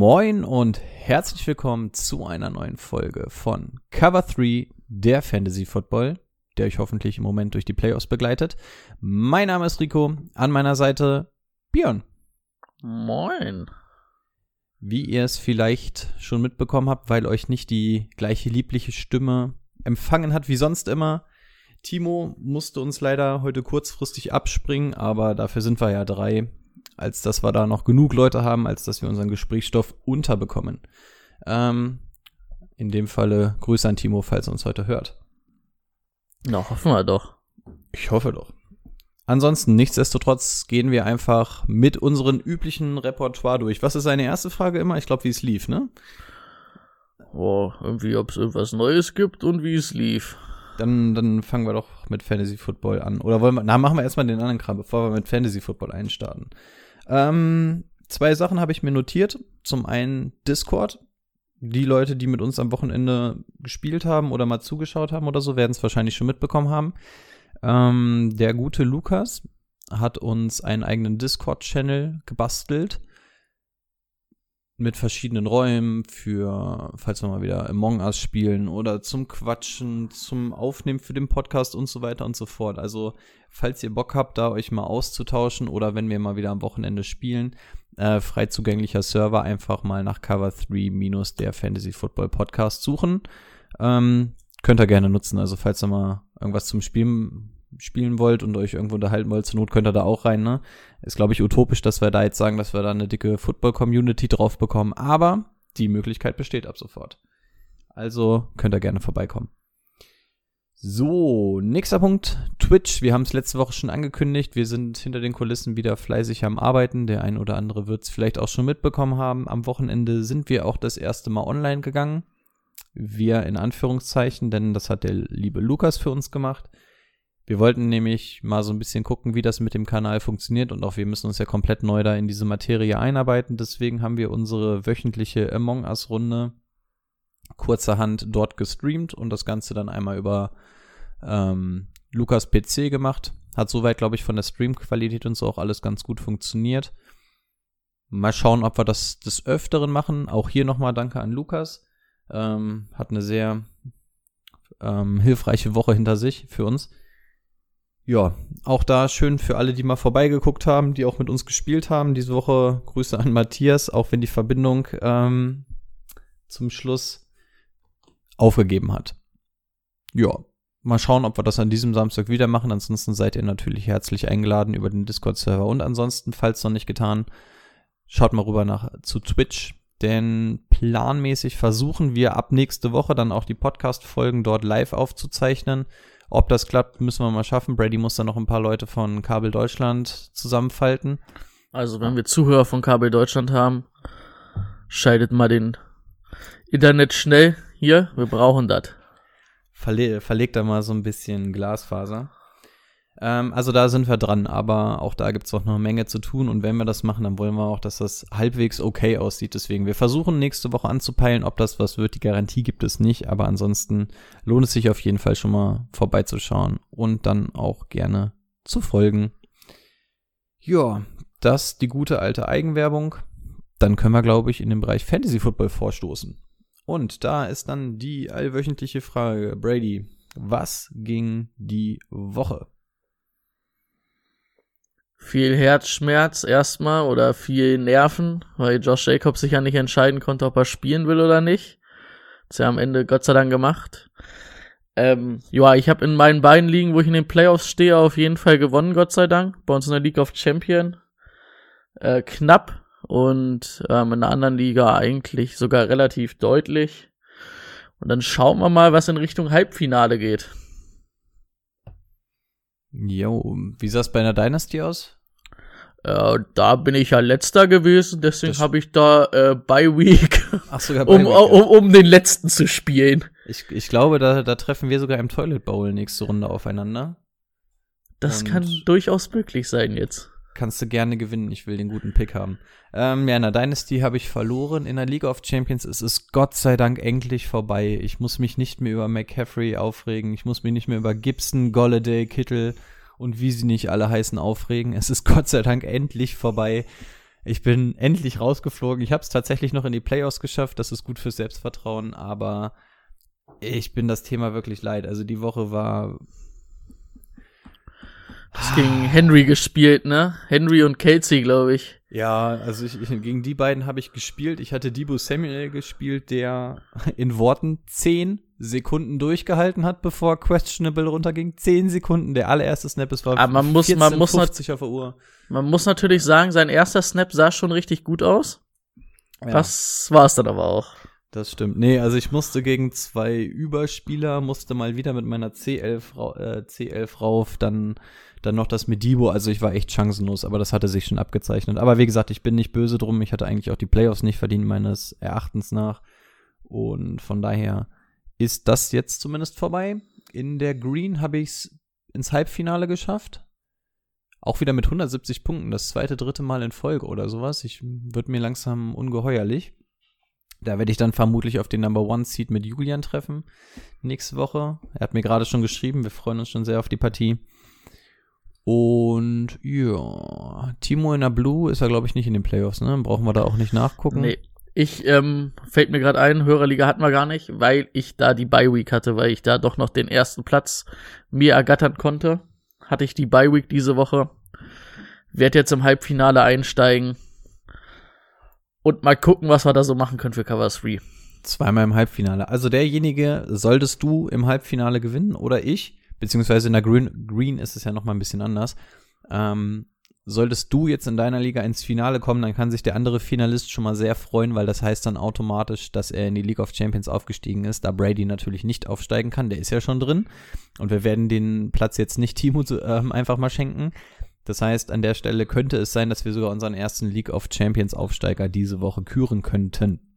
Moin und herzlich willkommen zu einer neuen Folge von Cover 3, der Fantasy Football, der euch hoffentlich im Moment durch die Playoffs begleitet. Mein Name ist Rico, an meiner Seite Björn. Moin. Wie ihr es vielleicht schon mitbekommen habt, weil euch nicht die gleiche liebliche Stimme empfangen hat wie sonst immer. Timo musste uns leider heute kurzfristig abspringen, aber dafür sind wir ja drei als dass wir da noch genug Leute haben, als dass wir unseren Gesprächsstoff unterbekommen. Ähm, in dem Falle Grüße an Timo, falls er uns heute hört. Na, hoffen wir doch. Ich hoffe doch. Ansonsten, nichtsdestotrotz gehen wir einfach mit unserem üblichen Repertoire durch. Was ist seine erste Frage immer? Ich glaube, wie es lief, ne? Oh, irgendwie, ob es irgendwas Neues gibt und wie es lief. Dann, dann fangen wir doch mit Fantasy Football an. Oder wollen wir, na, machen wir erstmal den anderen Kram, bevor wir mit Fantasy Football einstarten. Ähm, zwei Sachen habe ich mir notiert. Zum einen Discord. Die Leute, die mit uns am Wochenende gespielt haben oder mal zugeschaut haben oder so, werden es wahrscheinlich schon mitbekommen haben. Ähm, der gute Lukas hat uns einen eigenen Discord-Channel gebastelt mit verschiedenen Räumen für, falls wir mal wieder Among Us spielen oder zum Quatschen, zum Aufnehmen für den Podcast und so weiter und so fort. Also, falls ihr Bock habt, da euch mal auszutauschen oder wenn wir mal wieder am Wochenende spielen, äh, frei zugänglicher Server, einfach mal nach Cover 3 minus der Fantasy Football Podcast suchen. Ähm, könnt ihr gerne nutzen. Also, falls ihr mal irgendwas zum Spielen spielen wollt und euch irgendwo unterhalten wollt, zur Not könnt ihr da auch rein, ne? Ist, glaube ich, utopisch, dass wir da jetzt sagen, dass wir da eine dicke Football-Community drauf bekommen, aber die Möglichkeit besteht ab sofort. Also könnt ihr gerne vorbeikommen. So, nächster Punkt, Twitch. Wir haben es letzte Woche schon angekündigt. Wir sind hinter den Kulissen wieder fleißig am Arbeiten. Der ein oder andere wird es vielleicht auch schon mitbekommen haben. Am Wochenende sind wir auch das erste Mal online gegangen. Wir in Anführungszeichen, denn das hat der liebe Lukas für uns gemacht. Wir wollten nämlich mal so ein bisschen gucken, wie das mit dem Kanal funktioniert und auch wir müssen uns ja komplett neu da in diese Materie einarbeiten. Deswegen haben wir unsere wöchentliche Among Us Runde kurzerhand dort gestreamt und das Ganze dann einmal über ähm, Lukas PC gemacht. Hat soweit, glaube ich, von der Streamqualität und so auch alles ganz gut funktioniert. Mal schauen, ob wir das des Öfteren machen. Auch hier nochmal danke an Lukas. Ähm, hat eine sehr ähm, hilfreiche Woche hinter sich für uns ja, auch da schön für alle, die mal vorbeigeguckt haben, die auch mit uns gespielt haben. Diese Woche Grüße an Matthias, auch wenn die Verbindung ähm, zum Schluss aufgegeben hat. Ja, mal schauen, ob wir das an diesem Samstag wieder machen. Ansonsten seid ihr natürlich herzlich eingeladen über den Discord-Server. Und ansonsten, falls noch nicht getan, schaut mal rüber nach zu Twitch. Denn planmäßig versuchen wir ab nächste Woche dann auch die Podcast-Folgen dort live aufzuzeichnen. Ob das klappt, müssen wir mal schaffen. Brady muss da noch ein paar Leute von Kabel Deutschland zusammenfalten. Also, wenn wir Zuhörer von Kabel Deutschland haben, scheidet mal den Internet schnell hier. Wir brauchen das. Verle verlegt da mal so ein bisschen Glasfaser. Ähm, also da sind wir dran, aber auch da gibt es noch eine Menge zu tun und wenn wir das machen, dann wollen wir auch, dass das halbwegs okay aussieht. Deswegen, wir versuchen nächste Woche anzupeilen, ob das was wird. Die Garantie gibt es nicht, aber ansonsten lohnt es sich auf jeden Fall schon mal vorbeizuschauen und dann auch gerne zu folgen. Ja, das die gute alte Eigenwerbung. Dann können wir, glaube ich, in den Bereich Fantasy Football vorstoßen. Und da ist dann die allwöchentliche Frage, Brady, was ging die Woche? Viel Herzschmerz erstmal oder viel Nerven, weil Josh Jacobs sich ja nicht entscheiden konnte, ob er spielen will oder nicht. Das ja am Ende Gott sei Dank gemacht. Ähm, ja, ich habe in meinen beiden Ligen, wo ich in den Playoffs stehe, auf jeden Fall gewonnen, Gott sei Dank. Bei uns in der League of Champion. Äh, knapp. Und ähm, in der anderen Liga eigentlich sogar relativ deutlich. Und dann schauen wir mal, was in Richtung Halbfinale geht. Jo, wie sah es bei einer Dynasty aus? Äh, da bin ich ja letzter gewesen, deswegen habe ich da äh, Bye Week, Ach, sogar um, Bye Week, ja. um, um den letzten zu spielen. Ich, ich glaube, da, da treffen wir sogar im Toilet Bowl nächste Runde aufeinander. Das Und- kann durchaus möglich sein jetzt. Kannst du gerne gewinnen. Ich will den guten Pick haben. Ähm, ja, in der Dynasty habe ich verloren. In der League of Champions ist es Gott sei Dank endlich vorbei. Ich muss mich nicht mehr über McCaffrey aufregen. Ich muss mich nicht mehr über Gibson, Golladay, Kittel und wie sie nicht alle heißen aufregen. Es ist Gott sei Dank endlich vorbei. Ich bin endlich rausgeflogen. Ich habe es tatsächlich noch in die Playoffs geschafft. Das ist gut fürs Selbstvertrauen, aber ich bin das Thema wirklich leid. Also die Woche war Das gegen Henry gespielt, ne? Henry und Kelsey, glaube ich. Ja, also ich, ich, gegen die beiden habe ich gespielt. Ich hatte Debo Samuel gespielt, der in Worten 10 Sekunden durchgehalten hat, bevor Questionable runterging. 10 Sekunden, der allererste Snap, es war Aber man muss- man muss nat- 14:50 auf der Uhr. Man muss natürlich sagen, sein erster Snap sah schon richtig gut aus. Ja, Das war's dann aber auch. das stimmt. Nee, also ich musste gegen zwei Überspieler, musste mal wieder mit meiner C11, rau- äh, C11 rauf, dann, dann noch das mit Debo. Also ich war echt chancenlos, aber das hatte sich schon abgezeichnet. Aber wie gesagt, ich bin nicht böse drum. Ich hatte eigentlich auch die Playoffs nicht verdient, meines Erachtens nach. Und von daher ist das jetzt zumindest vorbei. In der Green habe ich es ins Halbfinale geschafft. Auch wieder mit 170 Punkten, das zweite, dritte Mal in Folge oder sowas. Ich wird mir langsam ungeheuerlich. Da werde ich dann vermutlich auf den Number One Seed mit Julian treffen nächste Woche. Er hat mir gerade schon geschrieben, wir freuen uns schon sehr auf die Partie. Und ja, Timo in der Blue ist er, glaube ich, nicht in den Playoffs, ne? Brauchen wir da auch nicht nachgucken. Nee. Ich, ähm, fällt mir gerade ein, Hörerliga hatten wir gar nicht, weil ich da die Bye Week hatte, weil ich da doch noch den ersten Platz mir ergattern konnte. Hatte ich die Bye Week diese Woche. Werd jetzt im Halbfinale einsteigen. Und mal gucken, was wir da so machen können für Cover 3. Zweimal im Halbfinale. Also derjenige, solltest du im Halbfinale gewinnen oder ich, beziehungsweise in der Green, Green ist es ja noch mal ein bisschen anders. Ähm, solltest du jetzt in deiner Liga ins Finale kommen, dann kann sich der andere Finalist schon mal sehr freuen, weil das heißt dann automatisch, dass er in die League of Champions aufgestiegen ist, da Brady natürlich nicht aufsteigen kann, der ist ja schon drin. Und wir werden den Platz jetzt nicht Timo ähm, einfach mal schenken. Das heißt, an der Stelle könnte es sein, dass wir sogar unseren ersten League of Champions Aufsteiger diese Woche küren könnten.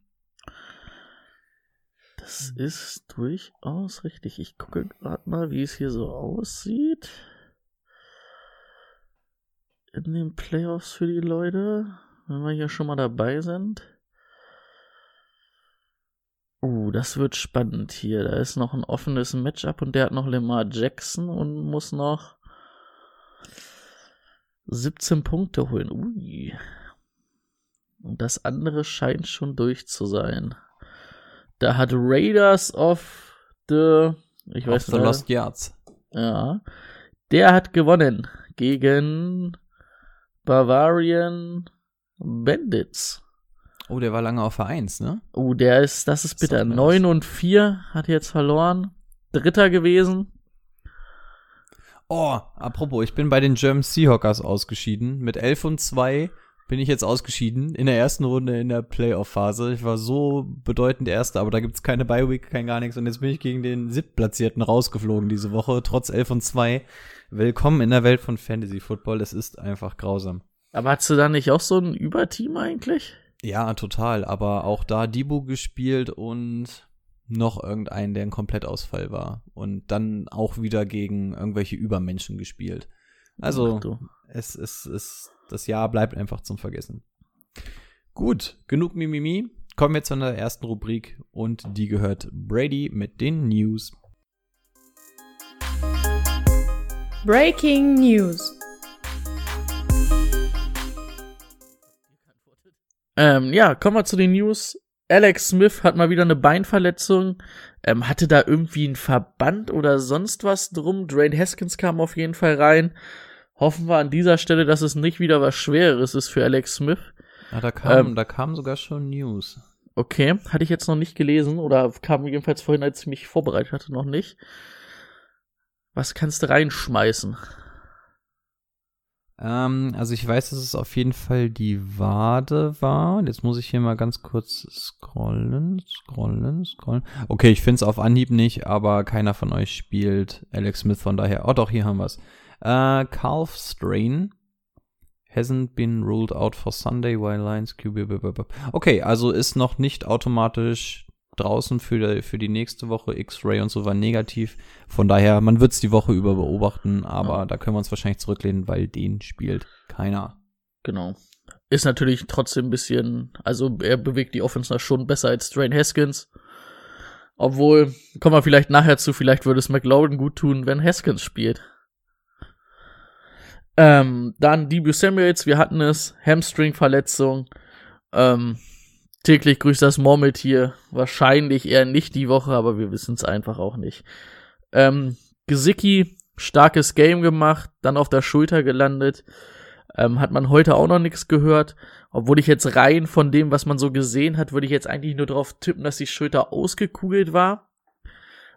Das ist durchaus richtig. Ich gucke gerade mal, wie es hier so aussieht. In den Playoffs für die Leute, wenn wir hier schon mal dabei sind. Uh, das wird spannend hier. Da ist noch ein offenes Matchup und der hat noch Lamar Jackson und muss noch 17 Punkte holen. Ui. Und das andere scheint schon durch zu sein. Da hat Raiders of the. Ich Of weiß the nicht. Lost Yards. Ja. Der hat gewonnen gegen Bavarian Bandits. Oh, der war lange auf Vereins, ne? Oh, der ist, das ist bitter. Sagt mir 9 was. und 4 hat jetzt verloren. Dritter gewesen. Oh, apropos, ich bin bei den German Seahawkers ausgeschieden. Mit 11 und 2 bin ich jetzt ausgeschieden in der ersten Runde in der Playoff-Phase. Ich war so bedeutend Erster, aber da gibt's keine Bye-Week, kein gar nichts. Und jetzt bin ich gegen den siebtplatzierten rausgeflogen diese Woche, trotz 11 und 2. Willkommen in der Welt von Fantasy Football. Es ist einfach grausam. Aber hast du da nicht auch so ein Überteam eigentlich? Ja, total. Aber auch da Debo gespielt und noch irgendeinen, der ein Komplettausfall war. Und dann auch wieder gegen irgendwelche Übermenschen gespielt. Also, es ist, es, das Jahr bleibt einfach zum Vergessen. Gut, genug Mimimi. Kommen wir zu einer ersten Rubrik und die gehört Brady mit den News. Breaking News. Ähm, ja, kommen wir zu den News. Alex Smith hat mal wieder eine Beinverletzung. Ähm, hatte da irgendwie einen Verband oder sonst was drum. Dwayne Haskins kam auf jeden Fall rein. Hoffen wir an dieser Stelle, dass es nicht wieder was Schwereres ist für Alex Smith. Ja, da kam, Ähm, da kam sogar schon News. Okay, hatte ich jetzt noch nicht gelesen oder kam jedenfalls vorhin, als ich mich vorbereitet hatte, noch nicht. Was kannst du reinschmeißen? Ähm, also ich weiß, dass es auf jeden Fall die Wade war. Und Jetzt muss ich hier mal ganz kurz scrollen, scrollen, scrollen. Okay, ich finde es auf Anhieb nicht, aber keiner von euch spielt Alex Smith, von daher. Oh doch, hier haben wir es. Äh, Calf Strain. hasn't been ruled out for Sunday while Lions QB. Okay, also ist noch nicht automatisch draußen für die, für die nächste Woche. X-Ray und so war negativ. Von daher, man wird es die Woche über beobachten, aber ja. da können wir uns wahrscheinlich zurücklehnen, weil den spielt keiner. Genau. Ist natürlich trotzdem ein bisschen, also er bewegt die Offense schon besser als Drain Haskins. Obwohl, kommen wir vielleicht nachher zu, vielleicht würde es McLaurin gut tun, wenn Haskins spielt. Ähm, dann Debut Samuels, wir hatten es, Hamstring-Verletzung. Ähm, täglich grüßt das Murmeltier. Wahrscheinlich eher nicht die Woche, aber wir wissen es einfach auch nicht. Ähm, Gesicki, starkes Game gemacht, dann auf der Schulter gelandet. Ähm, hat man heute auch noch nichts gehört. Obwohl ich jetzt rein von dem, was man so gesehen hat, würde ich jetzt eigentlich nur darauf tippen, dass die Schulter ausgekugelt war.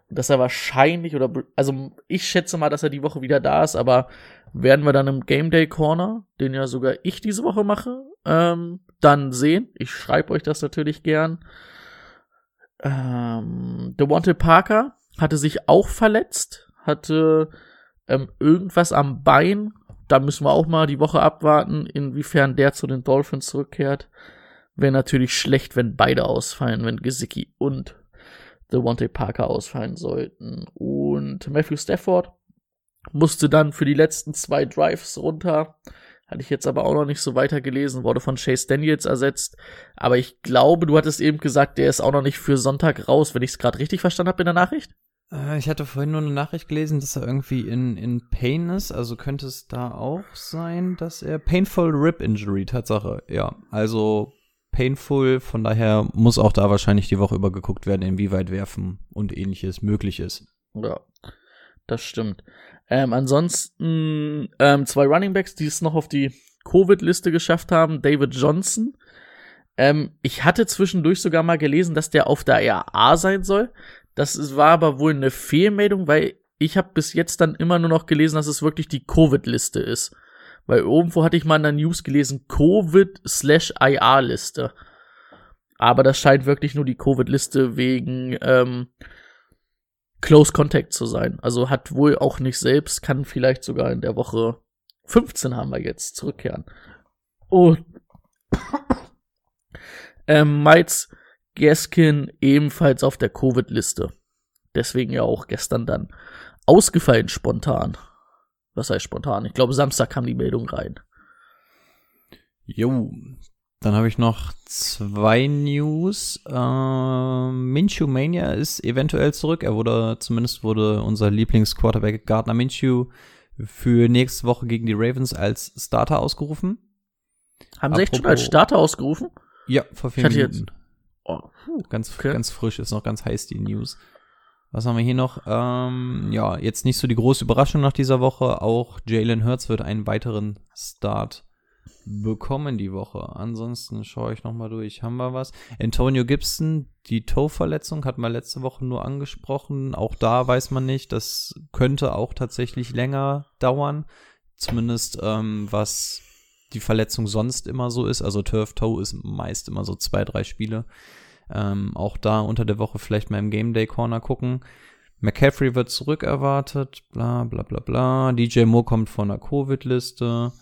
Dass er wahrscheinlich, oder, also ich schätze mal, dass er die Woche wieder da ist, aber werden wir dann im Game Day Corner, den ja sogar ich diese Woche mache, ähm, dann sehen. Ich schreibe euch das natürlich gern. Ähm, Devontae Parker hatte sich auch verletzt, hatte ähm, irgendwas am Bein, da müssen wir auch mal die Woche abwarten, inwiefern der zu den Dolphins zurückkehrt. Wäre natürlich schlecht, wenn beide ausfallen, wenn Gesicki und Devontae Parker ausfallen sollten. Und Matthew Stafford musste dann für die letzten zwei Drives runter. Hatte ich jetzt aber auch noch nicht so weiter gelesen, wurde von Chase Daniels ersetzt. Aber ich glaube, du hattest eben gesagt, der ist auch noch nicht für Sonntag raus, wenn ich es gerade richtig verstanden habe in der Nachricht. Äh, ich hatte vorhin nur eine Nachricht gelesen, dass er irgendwie in, in Pain ist. Also könnte es da auch sein, dass er Painful Rib Injury, Tatsache. Ja, also painful. Von daher muss auch da wahrscheinlich die Woche über geguckt werden, inwieweit Werfen und ähnliches möglich ist. Ja, das stimmt. Ähm, ansonsten ähm, zwei Runningbacks, die es noch auf die Covid-Liste geschafft haben. David Johnson. Ähm, ich hatte zwischendurch sogar mal gelesen, dass der auf der RA sein soll. Das war aber wohl eine Fehlmeldung, weil ich habe bis jetzt dann immer nur noch gelesen, dass es wirklich die Covid-Liste ist. Weil irgendwo hatte ich mal in der News gelesen, Covid-IR-Liste. Aber das scheint wirklich nur die Covid-Liste wegen ähm, Close Contact zu sein. Also hat wohl auch nicht selbst, kann vielleicht sogar in der Woche 15 haben wir jetzt zurückkehren. Und ähm, Miles Gaskin ebenfalls auf der Covid-Liste. Deswegen ja auch gestern dann ausgefallen spontan. Was heißt spontan? Ich glaube, Samstag kam die Meldung rein. Jo, dann habe ich noch zwei News. Ähm, Minshew Mania ist eventuell zurück. Er wurde, zumindest wurde unser Lieblingsquarterback Gardner Minshew für nächste Woche gegen die Ravens als Starter ausgerufen. Haben sie echt schon als Starter ausgerufen? Ja, vor vier Minuten. Jetzt Oh, puh, ganz, okay. ganz frisch, ist noch ganz heiß die News. Was haben wir hier noch? Ähm, ja, jetzt nicht so die große Überraschung nach dieser Woche. Auch Jalen Hurts wird einen weiteren Start bekommen die Woche. Ansonsten schaue ich noch mal durch. Haben wir was? Antonio Gibson, die Toe-Verletzung hat man letzte Woche nur angesprochen. Auch da weiß man nicht. Das könnte auch tatsächlich länger dauern. Zumindest ähm, was die Verletzung sonst immer so ist. Also Turf Toe ist meist immer so zwei, drei Spiele. Ähm, auch da unter der Woche vielleicht mal im Game Day Corner gucken. McCaffrey wird zurückerwartet, bla bla bla bla. DJ Moore kommt von der Covid-Liste.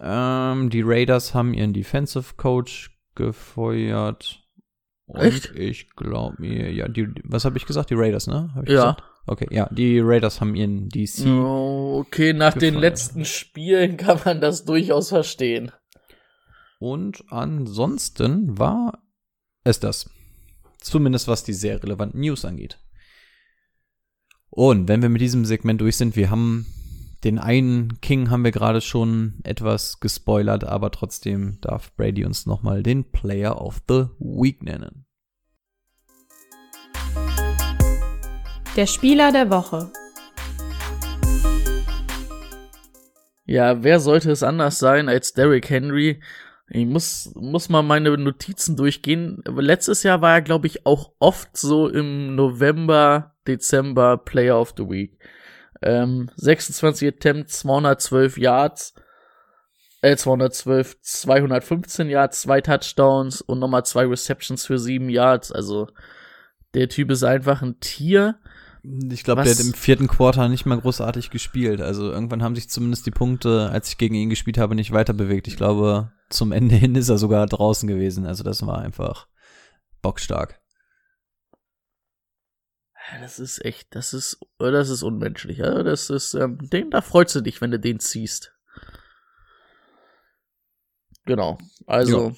Ähm, die Raiders haben ihren Defensive Coach gefeuert. Und Echt? ich glaube mir, ja, die, was habe ich gesagt? Die Raiders, ne? ja. Gesagt? Okay, ja, die Raiders haben ihren DC. Oh, okay, nach gefeuert. den letzten Spielen kann man das durchaus verstehen. Und ansonsten war es das. Zumindest was die sehr relevanten News angeht. Und wenn wir mit diesem Segment durch sind, wir haben den einen King haben wir gerade schon etwas gespoilert, aber trotzdem darf Brady uns nochmal den Player of the Week nennen. Der Spieler der Woche. Ja, wer sollte es anders sein als Derrick Henry? Ich muss, muss mal meine Notizen durchgehen. Letztes Jahr war er, glaube ich, auch oft so im November, Dezember Player of the Week. Ähm, 26 Attempts, 212 Yards, äh, 212, 215 Yards, zwei Touchdowns und nochmal zwei Receptions für sieben Yards. Also, der Typ ist einfach ein Tier. Ich glaube, der hat im vierten Quarter nicht mal großartig gespielt. Also irgendwann haben sich zumindest die Punkte, als ich gegen ihn gespielt habe, nicht weiter bewegt. Ich glaube, zum Ende hin ist er sogar draußen gewesen. Also das war einfach bockstark. Das ist echt, das ist, das ist unmenschlich. Das ist, ähm, den, da freust du dich, wenn du den ziehst. Genau. Also, jo.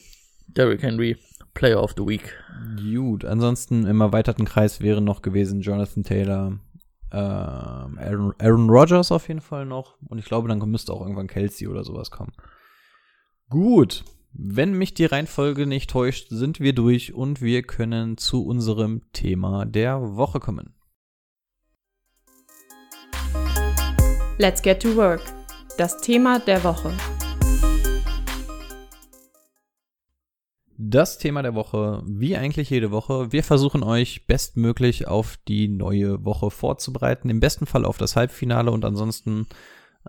Derrick Henry, Player of the Week. Gut, ansonsten im erweiterten Kreis wäre noch gewesen Jonathan Taylor, äh, Aaron, Aaron Rodgers auf jeden Fall noch. Und ich glaube, dann müsste auch irgendwann Kelsey oder sowas kommen. Gut, wenn mich die Reihenfolge nicht täuscht, sind wir durch und wir können zu unserem Thema der Woche kommen. Let's get to work. Das Thema der Woche. Das Thema der Woche, wie eigentlich jede Woche. Wir versuchen euch bestmöglich auf die neue Woche vorzubereiten. Im besten Fall auf das Halbfinale und ansonsten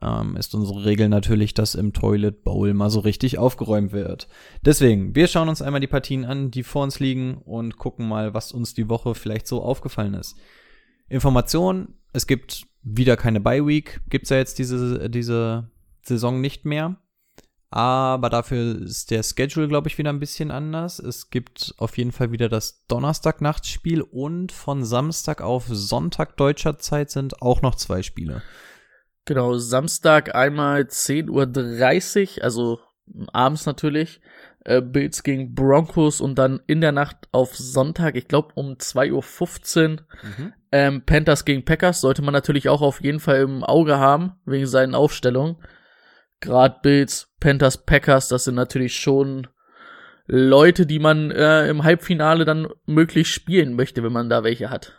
ähm, ist unsere Regel natürlich, dass im Toilet Bowl mal so richtig aufgeräumt wird. Deswegen, wir schauen uns einmal die Partien an, die vor uns liegen und gucken mal, was uns die Woche vielleicht so aufgefallen ist. Information, es gibt wieder keine Bye Week, gibt's ja jetzt diese, diese Saison nicht mehr. Aber dafür ist der Schedule, glaube ich, wieder ein bisschen anders. Es gibt auf jeden Fall wieder das Donnerstag-Nachtspiel und von Samstag auf Sonntag deutscher Zeit sind auch noch zwei Spiele. Genau, Samstag einmal 10.30 Uhr, also abends natürlich. Äh, Bills gegen Broncos und dann in der Nacht auf Sonntag, ich glaube um 2.15 Uhr, mhm. ähm, Panthers gegen Packers. Sollte man natürlich auch auf jeden Fall im Auge haben, wegen seinen Aufstellungen. Gerade Bills, Panthers, Packers, das sind natürlich schon Leute, die man äh, im Halbfinale dann möglichst spielen möchte, wenn man da welche hat.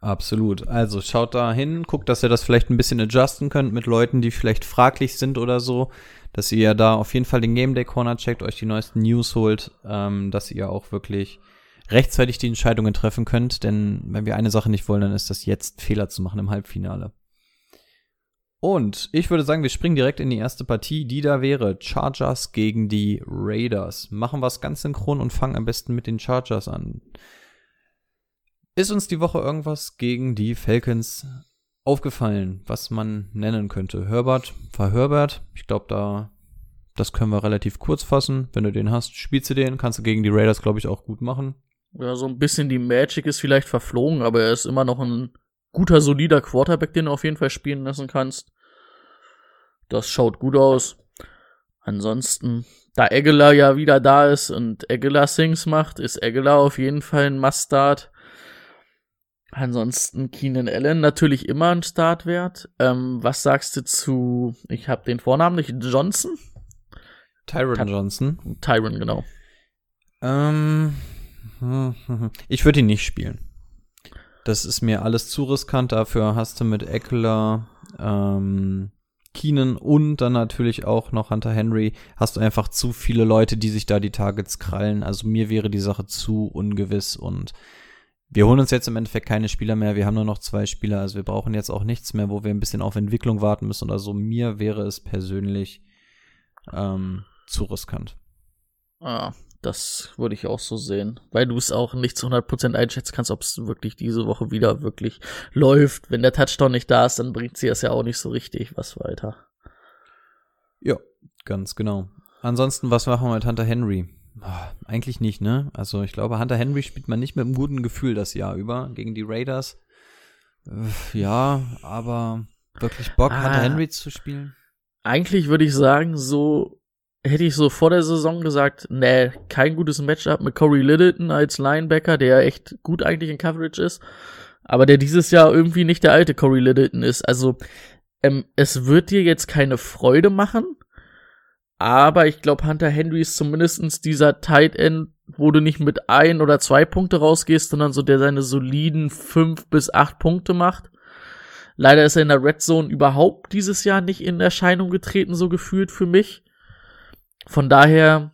Absolut. Also schaut da hin, guckt, dass ihr das vielleicht ein bisschen adjusten könnt mit Leuten, die vielleicht fraglich sind oder so, dass ihr ja da auf jeden Fall den Game Day Corner checkt, euch die neuesten News holt, ähm, dass ihr auch wirklich rechtzeitig die Entscheidungen treffen könnt, denn wenn wir eine Sache nicht wollen, dann ist das jetzt Fehler zu machen im Halbfinale. Und ich würde sagen, wir springen direkt in die erste Partie, die da wäre Chargers gegen die Raiders. Machen wir es ganz synchron und fangen am besten mit den Chargers an. Ist uns die Woche irgendwas gegen die Falcons aufgefallen, was man nennen könnte? Herbert war Herbert. Ich glaube, da das können wir relativ kurz fassen. Wenn du den hast, spielst du den, kannst du gegen die Raiders, glaube ich, auch gut machen. Ja, so ein bisschen die Magic ist vielleicht verflogen, aber er ist immer noch ein guter, solider Quarterback, den du auf jeden Fall spielen lassen kannst. Das schaut gut aus. Ansonsten, da Aguilar ja wieder da ist und Aguilar Sings macht, ist Aguilar auf jeden Fall ein Must-Start. Ansonsten Keenan Allen natürlich immer ein Startwert. Ähm, was sagst du zu, ich habe den Vornamen nicht, Johnson? Tyron Ty Johnson. Tyron, genau. Ähm, ich würde ihn nicht spielen. Das ist mir alles zu riskant. Dafür hast du mit Eckler, ähm, Keenan und dann natürlich auch noch Hunter Henry, hast du einfach zu viele Leute, die sich da die Targets krallen. Also mir wäre die Sache zu ungewiss und wir holen uns jetzt im Endeffekt keine Spieler mehr. Wir haben nur noch zwei Spieler. Also wir brauchen jetzt auch nichts mehr, wo wir ein bisschen auf Entwicklung warten müssen oder so. Mir wäre es persönlich ähm, zu riskant. Ah, das würde ich auch so sehen, weil du es auch nicht zu 100% einschätzen kannst, ob es wirklich diese Woche wieder wirklich läuft. Wenn der Touchdown nicht da ist, dann bringt sie es ja auch nicht so richtig was weiter. Ja, ganz genau. Ansonsten, was machen wir mit Hunter Henry? Oh, eigentlich nicht, ne? Also ich glaube, Hunter Henry spielt man nicht mit einem guten Gefühl das Jahr über gegen die Raiders. Ja, aber wirklich Bock, ah, Hunter Henry zu spielen? Eigentlich würde ich sagen, so hätte ich so vor der Saison gesagt, nee, kein gutes Matchup mit Corey Littleton als Linebacker, der echt gut eigentlich in Coverage ist, aber der dieses Jahr irgendwie nicht der alte Corey Littleton ist. Also ähm, es wird dir jetzt keine Freude machen, aber ich glaube, Hunter Henry ist zumindestens dieser Tight End, wo du nicht mit ein oder zwei Punkte rausgehst, sondern so der seine soliden fünf bis acht Punkte macht. Leider ist er in der Red Zone überhaupt dieses Jahr nicht in Erscheinung getreten, so gefühlt für mich. Von daher,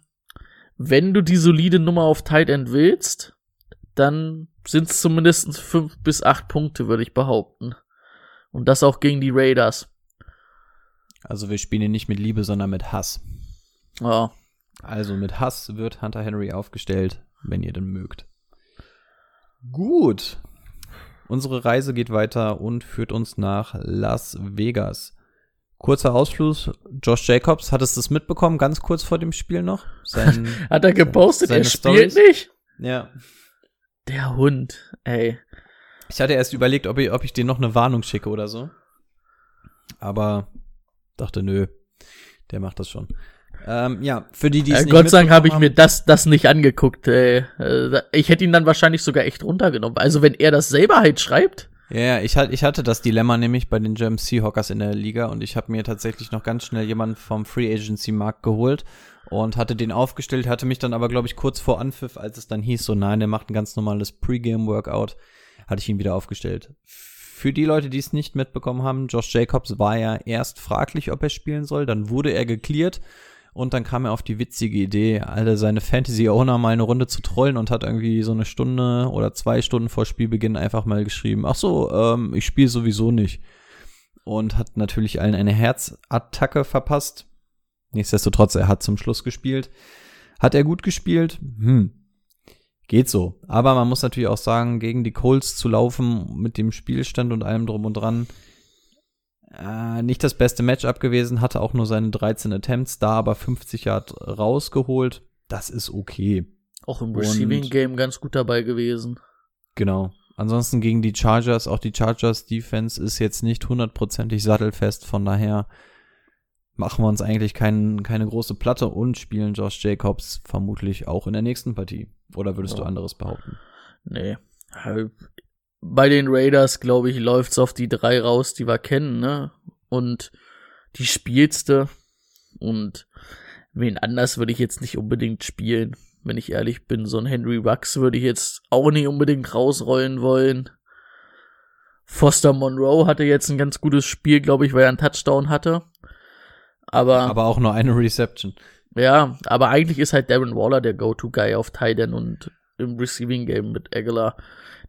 wenn du die solide Nummer auf Tight End willst, dann sind es zumindest fünf bis acht Punkte, würde ich behaupten. Und das auch gegen die Raiders. Also wir spielen nicht mit Liebe, sondern mit Hass. Ja. Also mit Hass wird Hunter Henry aufgestellt, wenn ihr denn mögt. Gut. unsere Reise geht weiter und führt uns nach Las Vegas. Kurzer Ausflug, Josh Jacobs, hattest du es mitbekommen, ganz kurz vor dem Spiel noch? Sein, Hat er gepostet, er spielt Stories? nicht? ja. Der Hund, ey. Ich hatte erst überlegt, ob ich, ob ich dir noch eine Warnung schicke oder so. Aber dachte, nö, der macht das schon. Ähm, ja, für die, die es Äh, nicht Gott sei Dank habe ich mir das, das nicht angeguckt, ey. Äh, Ich hätte ihn dann wahrscheinlich sogar echt runtergenommen. Also wenn er das selber halt schreibt. Ja, ja, ich, ich hatte das Dilemma nämlich bei den German Seahawkers in der Liga und ich habe mir tatsächlich noch ganz schnell jemanden vom Free Agency Markt geholt und hatte den aufgestellt, hatte mich dann aber, glaube ich, kurz vor Anpfiff, als es dann hieß, so nein, der macht ein ganz normales Pre-Game-Workout, hatte ich ihn wieder aufgestellt. Für die Leute, die es nicht mitbekommen haben, Josh Jacobs war ja erst fraglich, ob er spielen soll, dann wurde er geklärt und dann kam er auf die witzige Idee, alle seine Fantasy-Owner mal eine Runde zu trollen und hat irgendwie so eine Stunde oder zwei Stunden vor Spielbeginn einfach mal geschrieben, ach so, ähm, ich spiele sowieso nicht. Und hat natürlich allen eine Herzattacke verpasst. Nichtsdestotrotz, er hat zum Schluss gespielt. Hat er gut gespielt? Hm. Geht so. Aber man muss natürlich auch sagen, gegen die Colts zu laufen mit dem Spielstand und allem drum und dran, äh, nicht das beste Matchup gewesen, hatte auch nur seine 13 Attempts, da aber 50 Yard rausgeholt. Das ist okay. Auch im Receiving Game ganz gut dabei gewesen. Genau. Ansonsten gegen die Chargers, auch die Chargers Defense ist jetzt nicht hundertprozentig sattelfest, von daher machen wir uns eigentlich kein, keine große Platte und spielen Josh Jacobs vermutlich auch in der nächsten Partie. Oder würdest du Ja. anderes behaupten? Nee. Halt, Bei den Raiders, glaube ich, läuft's auf die drei raus, die wir kennen, ne? Und die spielste. Und wen anders würde ich jetzt nicht unbedingt spielen, wenn ich ehrlich bin. So ein Henry Rux würde ich jetzt auch nicht unbedingt rausrollen wollen. Foster Monroe hatte jetzt ein ganz gutes Spiel, glaube ich, weil er einen Touchdown hatte. Aber, Aber auch nur eine Reception. Ja, aber eigentlich ist halt Darren Waller der Go-To-Guy auf Tight End und im Receiving Game mit Aguilar.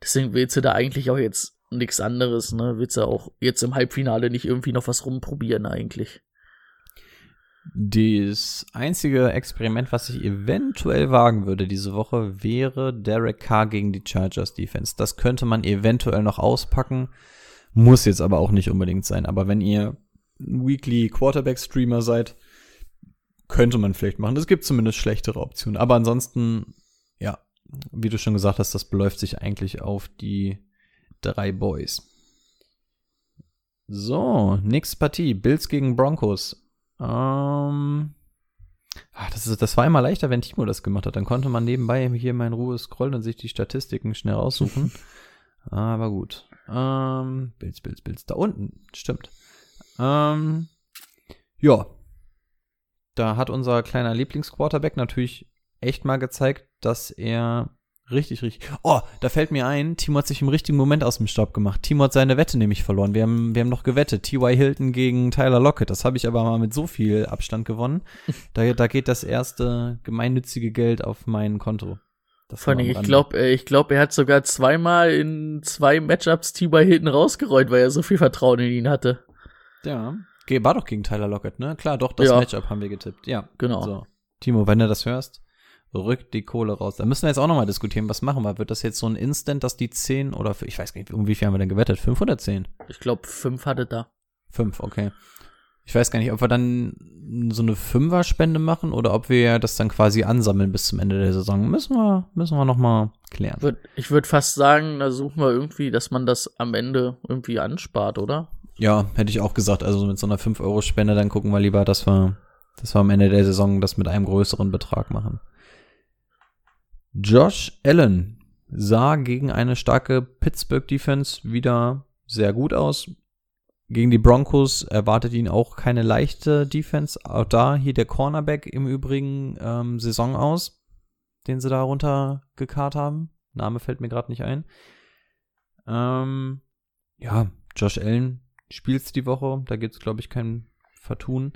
Deswegen willst du da eigentlich auch jetzt nichts anderes, ne? Willst du auch jetzt im Halbfinale nicht irgendwie noch was rumprobieren eigentlich. Das einzige Experiment, was ich eventuell wagen würde diese Woche, wäre Derek Carr gegen die Chargers Defense. Das könnte man eventuell noch auspacken, muss jetzt aber auch nicht unbedingt sein. Aber wenn ihr Weekly Quarterback Streamer seid, könnte man vielleicht machen. Es gibt zumindest schlechtere Optionen. Aber ansonsten, ja, wie du schon gesagt hast, das beläuft sich eigentlich auf die drei Boys. So, nächste Partie. Bills gegen Broncos. Ähm, ach, das, ist, das war immer leichter, wenn Timo das gemacht hat. Dann konnte man nebenbei hier mal in Ruhe scrollen und sich die Statistiken schnell raussuchen. Aber gut. Ähm, Bills, Bills, Bills. Da unten, stimmt. Ähm, ja. Da hat unser kleiner Lieblingsquarterback natürlich echt mal gezeigt, dass er richtig, richtig. Oh, da fällt mir ein, Timo hat sich im richtigen Moment aus dem Staub gemacht. Timo hat seine Wette nämlich verloren. Wir haben, wir haben noch gewettet. T.Y. Hilton gegen Tyler Lockett. Das habe ich aber mal mit so viel Abstand gewonnen. Da, da geht das erste gemeinnützige Geld auf mein Konto. Das Vor allem, ich glaube, ich glaub, er hat sogar zweimal in zwei Matchups T-By Hilton rausgerollt, weil er so viel Vertrauen in ihn hatte. Ja. Ge- War doch gegen Tyler Lockett, ne? Klar, doch, das Ja. Matchup haben wir getippt. Ja. Genau. So. Timo, wenn du das hörst, rück die Kohle raus. Da müssen wir jetzt auch nochmal diskutieren, was machen wir? Wird das jetzt so ein Instant, dass die 10 oder, ich weiß gar nicht, um wie viel haben wir denn gewettet? 5 oder 10? Ich glaube, fünf hatte da. 5, okay. Ich weiß gar nicht, ob wir dann so eine Fünfer-Spende machen oder ob wir das dann quasi ansammeln bis zum Ende der Saison. Müssen wir, müssen wir nochmal klären. Ich würde fast sagen, da suchen wir irgendwie, dass man das am Ende irgendwie anspart, oder? Ja, hätte ich auch gesagt. Also mit so einer 5-Euro-Spende, dann gucken wir lieber, dass wir, dass wir am Ende der Saison das mit einem größeren Betrag machen. Josh Allen sah gegen eine starke Pittsburgh Defense wieder sehr gut aus. Gegen die Broncos erwartet ihn auch keine leichte Defense. Auch da hier der Cornerback im Übrigen ähm, Saison aus, den sie da runtergekarrt haben. Name fällt mir gerade nicht ein. Ähm, ja, Josh Allen spielst die Woche, da gibt's glaube ich kein Vertun.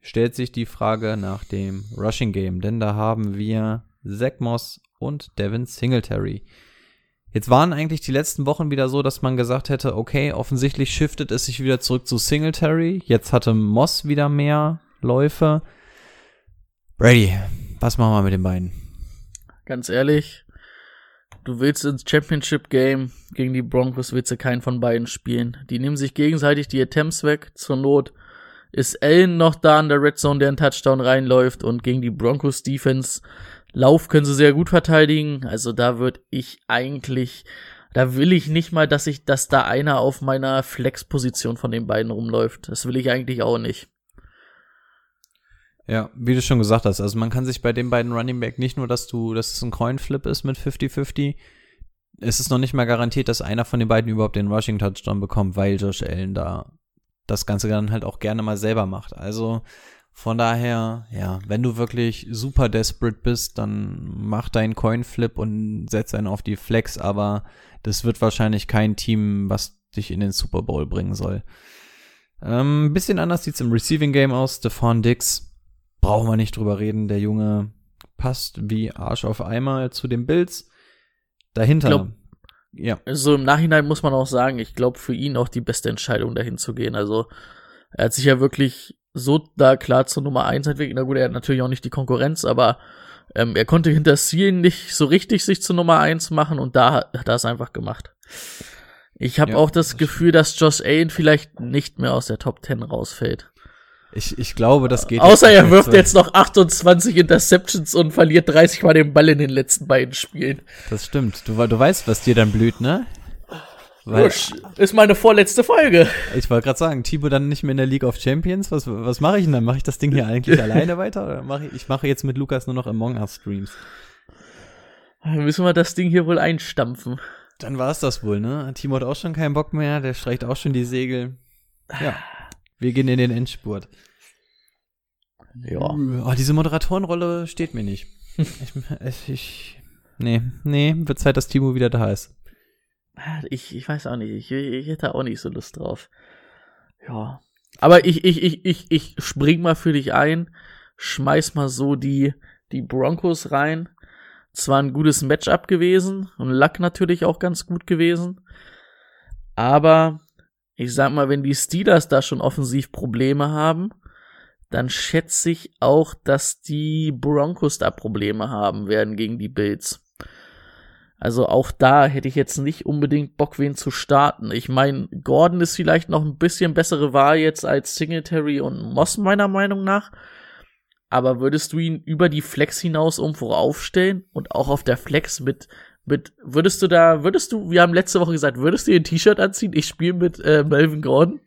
Stellt sich die Frage nach dem Rushing Game, denn da haben wir Zach Moss und Devin Singletary. Jetzt waren eigentlich die letzten Wochen wieder so, dass man gesagt hätte, okay, offensichtlich shiftet es sich wieder zurück zu Singletary. Jetzt hatte Moss wieder mehr Läufe. Brady, was machen wir mit den beiden? Ganz ehrlich, du willst ins Championship Game gegen die Broncos willst du keinen von beiden spielen. Die nehmen sich gegenseitig die Attempts weg. Zur Not ist Allen noch da in der Red Zone, der einen Touchdown reinläuft und gegen die Broncos Defense Lauf können sie sehr gut verteidigen. Also da würde ich eigentlich, da will ich nicht mal, dass ich, dass da einer auf meiner Flex-Position von den beiden rumläuft. Das will ich eigentlich auch nicht. Ja, wie du schon gesagt hast, also man kann sich bei den beiden Running Back nicht nur, dass du, dass es ein Coin-Flip ist mit 50-50, es ist noch nicht mal garantiert, dass einer von den beiden überhaupt den Rushing Touchdown bekommt, weil Josh Allen da das Ganze dann halt auch gerne mal selber macht. Also von daher, ja, wenn du wirklich super desperate bist, dann mach deinen Coin-Flip und setz einen auf die Flex, aber das wird wahrscheinlich kein Team, was dich in den Super Bowl bringen soll. Ähm, bisschen anders sieht's im Receiving Game aus. Stephon Dix brauchen wir nicht drüber reden. Der Junge passt wie Arsch auf Eimer zu den Bills. Dahinter. Glaub, ja. So im Nachhinein muss man auch sagen, ich glaube für ihn auch die beste Entscheidung dahin zu gehen. Also er hat sich ja wirklich so da klar zur Nummer eins entwickelt. Na gut, er hat natürlich auch nicht die Konkurrenz, aber ähm, er konnte hinter Zielen nicht so richtig sich zur Nummer eins machen und da hat er es einfach gemacht. Ich habe ja, auch das, das Gefühl, dass Josh Allen vielleicht nicht mehr aus der Top 10 rausfällt. Ich, ich glaube, das geht. Außer er wirft jetzt noch 28 Interceptions und verliert 30 Mal den Ball in den letzten beiden Spielen. Das stimmt. Du, du weißt, was dir dann blüht, ne? Weil, ist meine vorletzte Folge. Ich wollte gerade sagen, Tibo dann nicht mehr in der League of Champions. Was, was mache ich denn dann? Mache ich das Ding hier eigentlich alleine weiter? Oder mache ich, ich mache jetzt mit Lukas nur noch Among Us Streams? Dann müssen wir das Ding hier wohl einstampfen. Dann war es das wohl, ne? Timo hat auch schon keinen Bock mehr, der streicht auch schon die Segel. Ja. Wir gehen in den Endspurt. Ja. Oh, diese Moderatorenrolle steht mir nicht. ich, ich, nee, nee, wird Zeit, dass Timo wieder da ist. Ich, ich weiß auch nicht, ich, ich hätte auch nicht so Lust drauf. Ja. Aber ich, ich, ich, ich, ich spring mal für dich ein, schmeiß mal so die, die Broncos rein. Zwar ein gutes Matchup gewesen und Luck natürlich auch ganz gut gewesen. Aber ich sag mal, wenn die Steelers da schon offensiv Probleme haben, dann schätze ich auch, dass die Broncos da Probleme haben werden gegen die Bills. Also auch da hätte ich jetzt nicht unbedingt Bock, wen zu starten. Ich meine, Gordon ist vielleicht noch ein bisschen bessere Wahl jetzt als Singletary und Moss meiner Meinung nach. Aber würdest du ihn über die Flex hinaus irgendwo aufstellen und auch auf der Flex mit mit würdest du da würdest du wir haben letzte Woche gesagt würdest du ein T-Shirt anziehen ich spiele mit äh, Melvin Gordon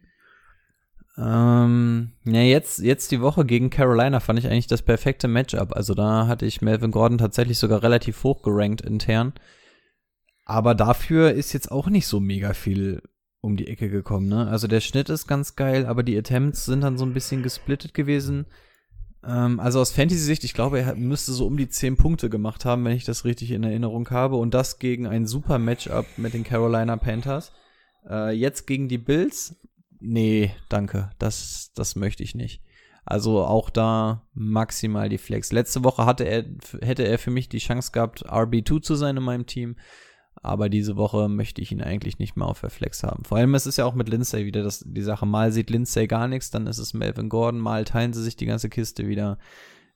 ähm, ja, jetzt, jetzt die Woche gegen Carolina fand ich eigentlich das perfekte Matchup. Also da hatte ich Melvin Gordon tatsächlich sogar relativ hoch gerankt intern. Aber dafür ist jetzt auch nicht so mega viel um die Ecke gekommen, ne? Also der Schnitt ist ganz geil, aber die Attempts sind dann so ein bisschen gesplittet gewesen. Ähm, also aus Fantasy-Sicht, ich glaube, er müsste so um die 10 Punkte gemacht haben, wenn ich das richtig in Erinnerung habe. Und das gegen ein super Matchup mit den Carolina Panthers. Äh, jetzt gegen die Bills nee, danke, das, das möchte ich nicht. Also auch da maximal die Flex. Letzte Woche hatte er, hätte er für mich die Chance gehabt, RB2 zu sein in meinem Team. Aber diese Woche möchte ich ihn eigentlich nicht mehr auf der Flex haben. Vor allem ist es ja auch mit Lindsay wieder das, die Sache. Mal sieht Lindsay gar nichts, dann ist es Melvin Gordon, mal teilen sie sich die ganze Kiste wieder.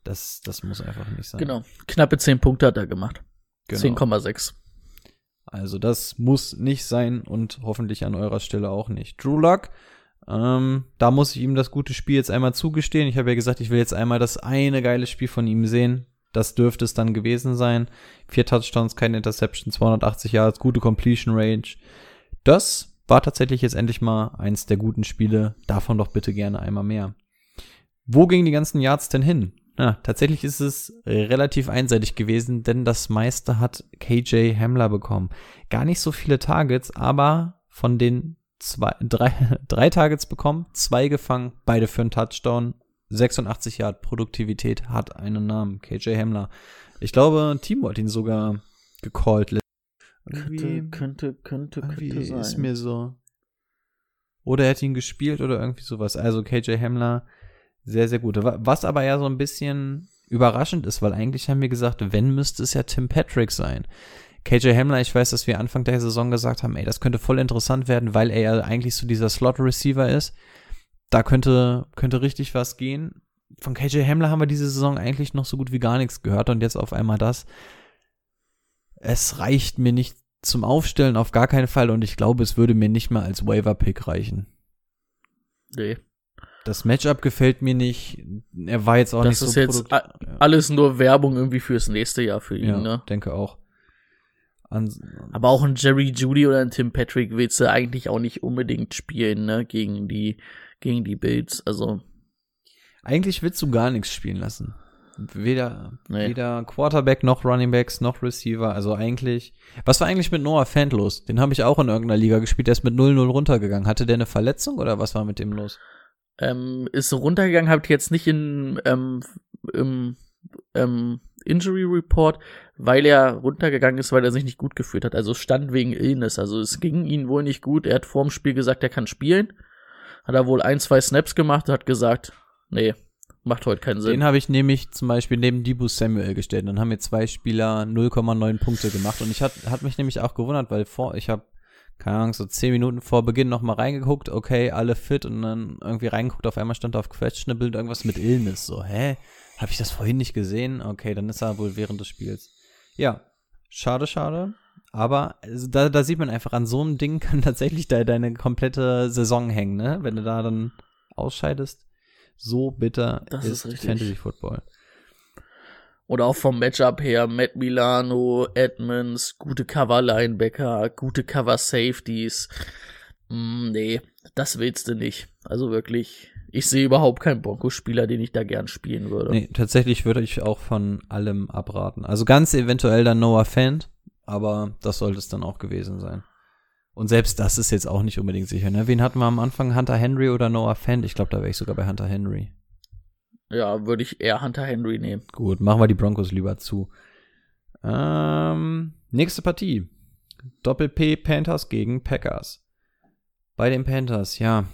Das, das muss einfach nicht sein. Genau. Knappe 10 Punkte hat er gemacht. Genau. 10,6. Also das muss nicht sein und hoffentlich an eurer Stelle auch nicht. Drew Lock ähm, da muss ich ihm das gute Spiel jetzt einmal zugestehen. Ich habe ja gesagt, ich will jetzt einmal das eine geile Spiel von ihm sehen. Das dürfte es dann gewesen sein. Vier Touchdowns, keine Interception, 280 Yards, gute Completion Range. Das war tatsächlich jetzt endlich mal eins der guten Spiele. Davon doch bitte gerne einmal mehr. Wo gingen die ganzen Yards denn hin? Ja, tatsächlich ist es relativ einseitig gewesen, denn das meiste hat KJ Hamler bekommen. Gar nicht so viele Targets, aber von den zwei, drei, drei Targets bekommen, zwei gefangen, beide für einen Touchdown. 86 Yard Produktivität hat einen Namen, KJ Hamler. Ich glaube, Timo hat ihn sogar gecallt. Könnte, könnte, könnte, könnte sein. Ist mir so. Oder er hat ihn gespielt oder irgendwie sowas. Also KJ Hamler, sehr, sehr gut. Was aber ja so ein bisschen überraschend ist, weil eigentlich haben wir gesagt, wenn müsste es ja Tim Patrick sein. KJ Hamler, ich weiß, dass wir Anfang der Saison gesagt haben, ey, das könnte voll interessant werden, weil er ja eigentlich so dieser Slot-Receiver ist. Da könnte, könnte richtig was gehen. Von KJ Hamler haben wir diese Saison eigentlich noch so gut wie gar nichts gehört und jetzt auf einmal das. es reicht mir nicht zum Aufstellen auf gar keinen Fall und ich glaube, es würde mir nicht mal als Waiver-Pick reichen. Nee. Das Matchup gefällt mir nicht. Er war jetzt auch Das nicht ist so jetzt produkt- a- alles nur Werbung irgendwie fürs nächste Jahr für ihn, Ja, ne? denke auch. An, Aber auch ein Jerry Judy oder ein Tim Patrick willst du eigentlich auch nicht unbedingt spielen, ne? Gegen die, gegen die Bills. Also, eigentlich willst du gar nichts spielen lassen. Weder, Nee. weder Quarterback noch Running Backs noch Receiver. Also eigentlich. Was war eigentlich mit Noah Fant los? Den habe ich auch in irgendeiner Liga gespielt. Der ist mit 0-0 runtergegangen. Hatte der eine Verletzung oder was war mit dem los? Ähm, ist runtergegangen, habt jetzt nicht in, ähm, im, ähm, Injury Report, weil er runtergegangen ist, weil er sich nicht gut gefühlt hat. Also stand wegen Illness. Also es ging ihm wohl nicht gut. Er hat vorm Spiel gesagt, er kann spielen. Hat er wohl ein, zwei Snaps gemacht und hat gesagt, nee, macht heute keinen Sinn. Den habe ich nämlich zum Beispiel neben Dibu Samuel gestellt. Dann haben mir zwei Spieler 0,9 Punkte gemacht. Und ich hat, hat mich nämlich auch gewundert, weil vor, ich habe, keine Ahnung, so 10 Minuten vor Beginn noch mal reingeguckt, okay, alle fit und dann irgendwie reingeguckt, auf einmal stand da auf questionable irgendwas mit Illness. So, hä? Habe ich das vorhin nicht gesehen? Okay, dann ist er wohl während des Spiels. Ja, schade, schade. Aber also da, da sieht man einfach, an so einem Ding kann tatsächlich de deine komplette Saison hängen, ne? Wenn du da dann ausscheidest. So bitter Das ist richtig. Fantasy Football. Oder auch vom Matchup her, Matt Milano, Edmonds, gute Cover-Linebacker, gute Cover-Safeties. Mm, nee, das willst du nicht. Also wirklich, ich sehe überhaupt keinen Broncos-Spieler, den ich da gern spielen würde. Nee, tatsächlich würde ich auch von allem abraten. Also ganz eventuell dann Noah Fant, aber das sollte es dann auch gewesen sein. Und selbst das ist jetzt auch nicht unbedingt sicher. Ne? Wen hatten wir am Anfang? Hunter Henry oder Noah Fant? Ich glaube, da wäre ich sogar bei Hunter Henry. Ja, würde ich eher Hunter Henry nehmen. Gut, machen wir die Broncos lieber zu. Ähm, nächste Partie. Doppel-P Panthers gegen Packers. Bei den Panthers, ja.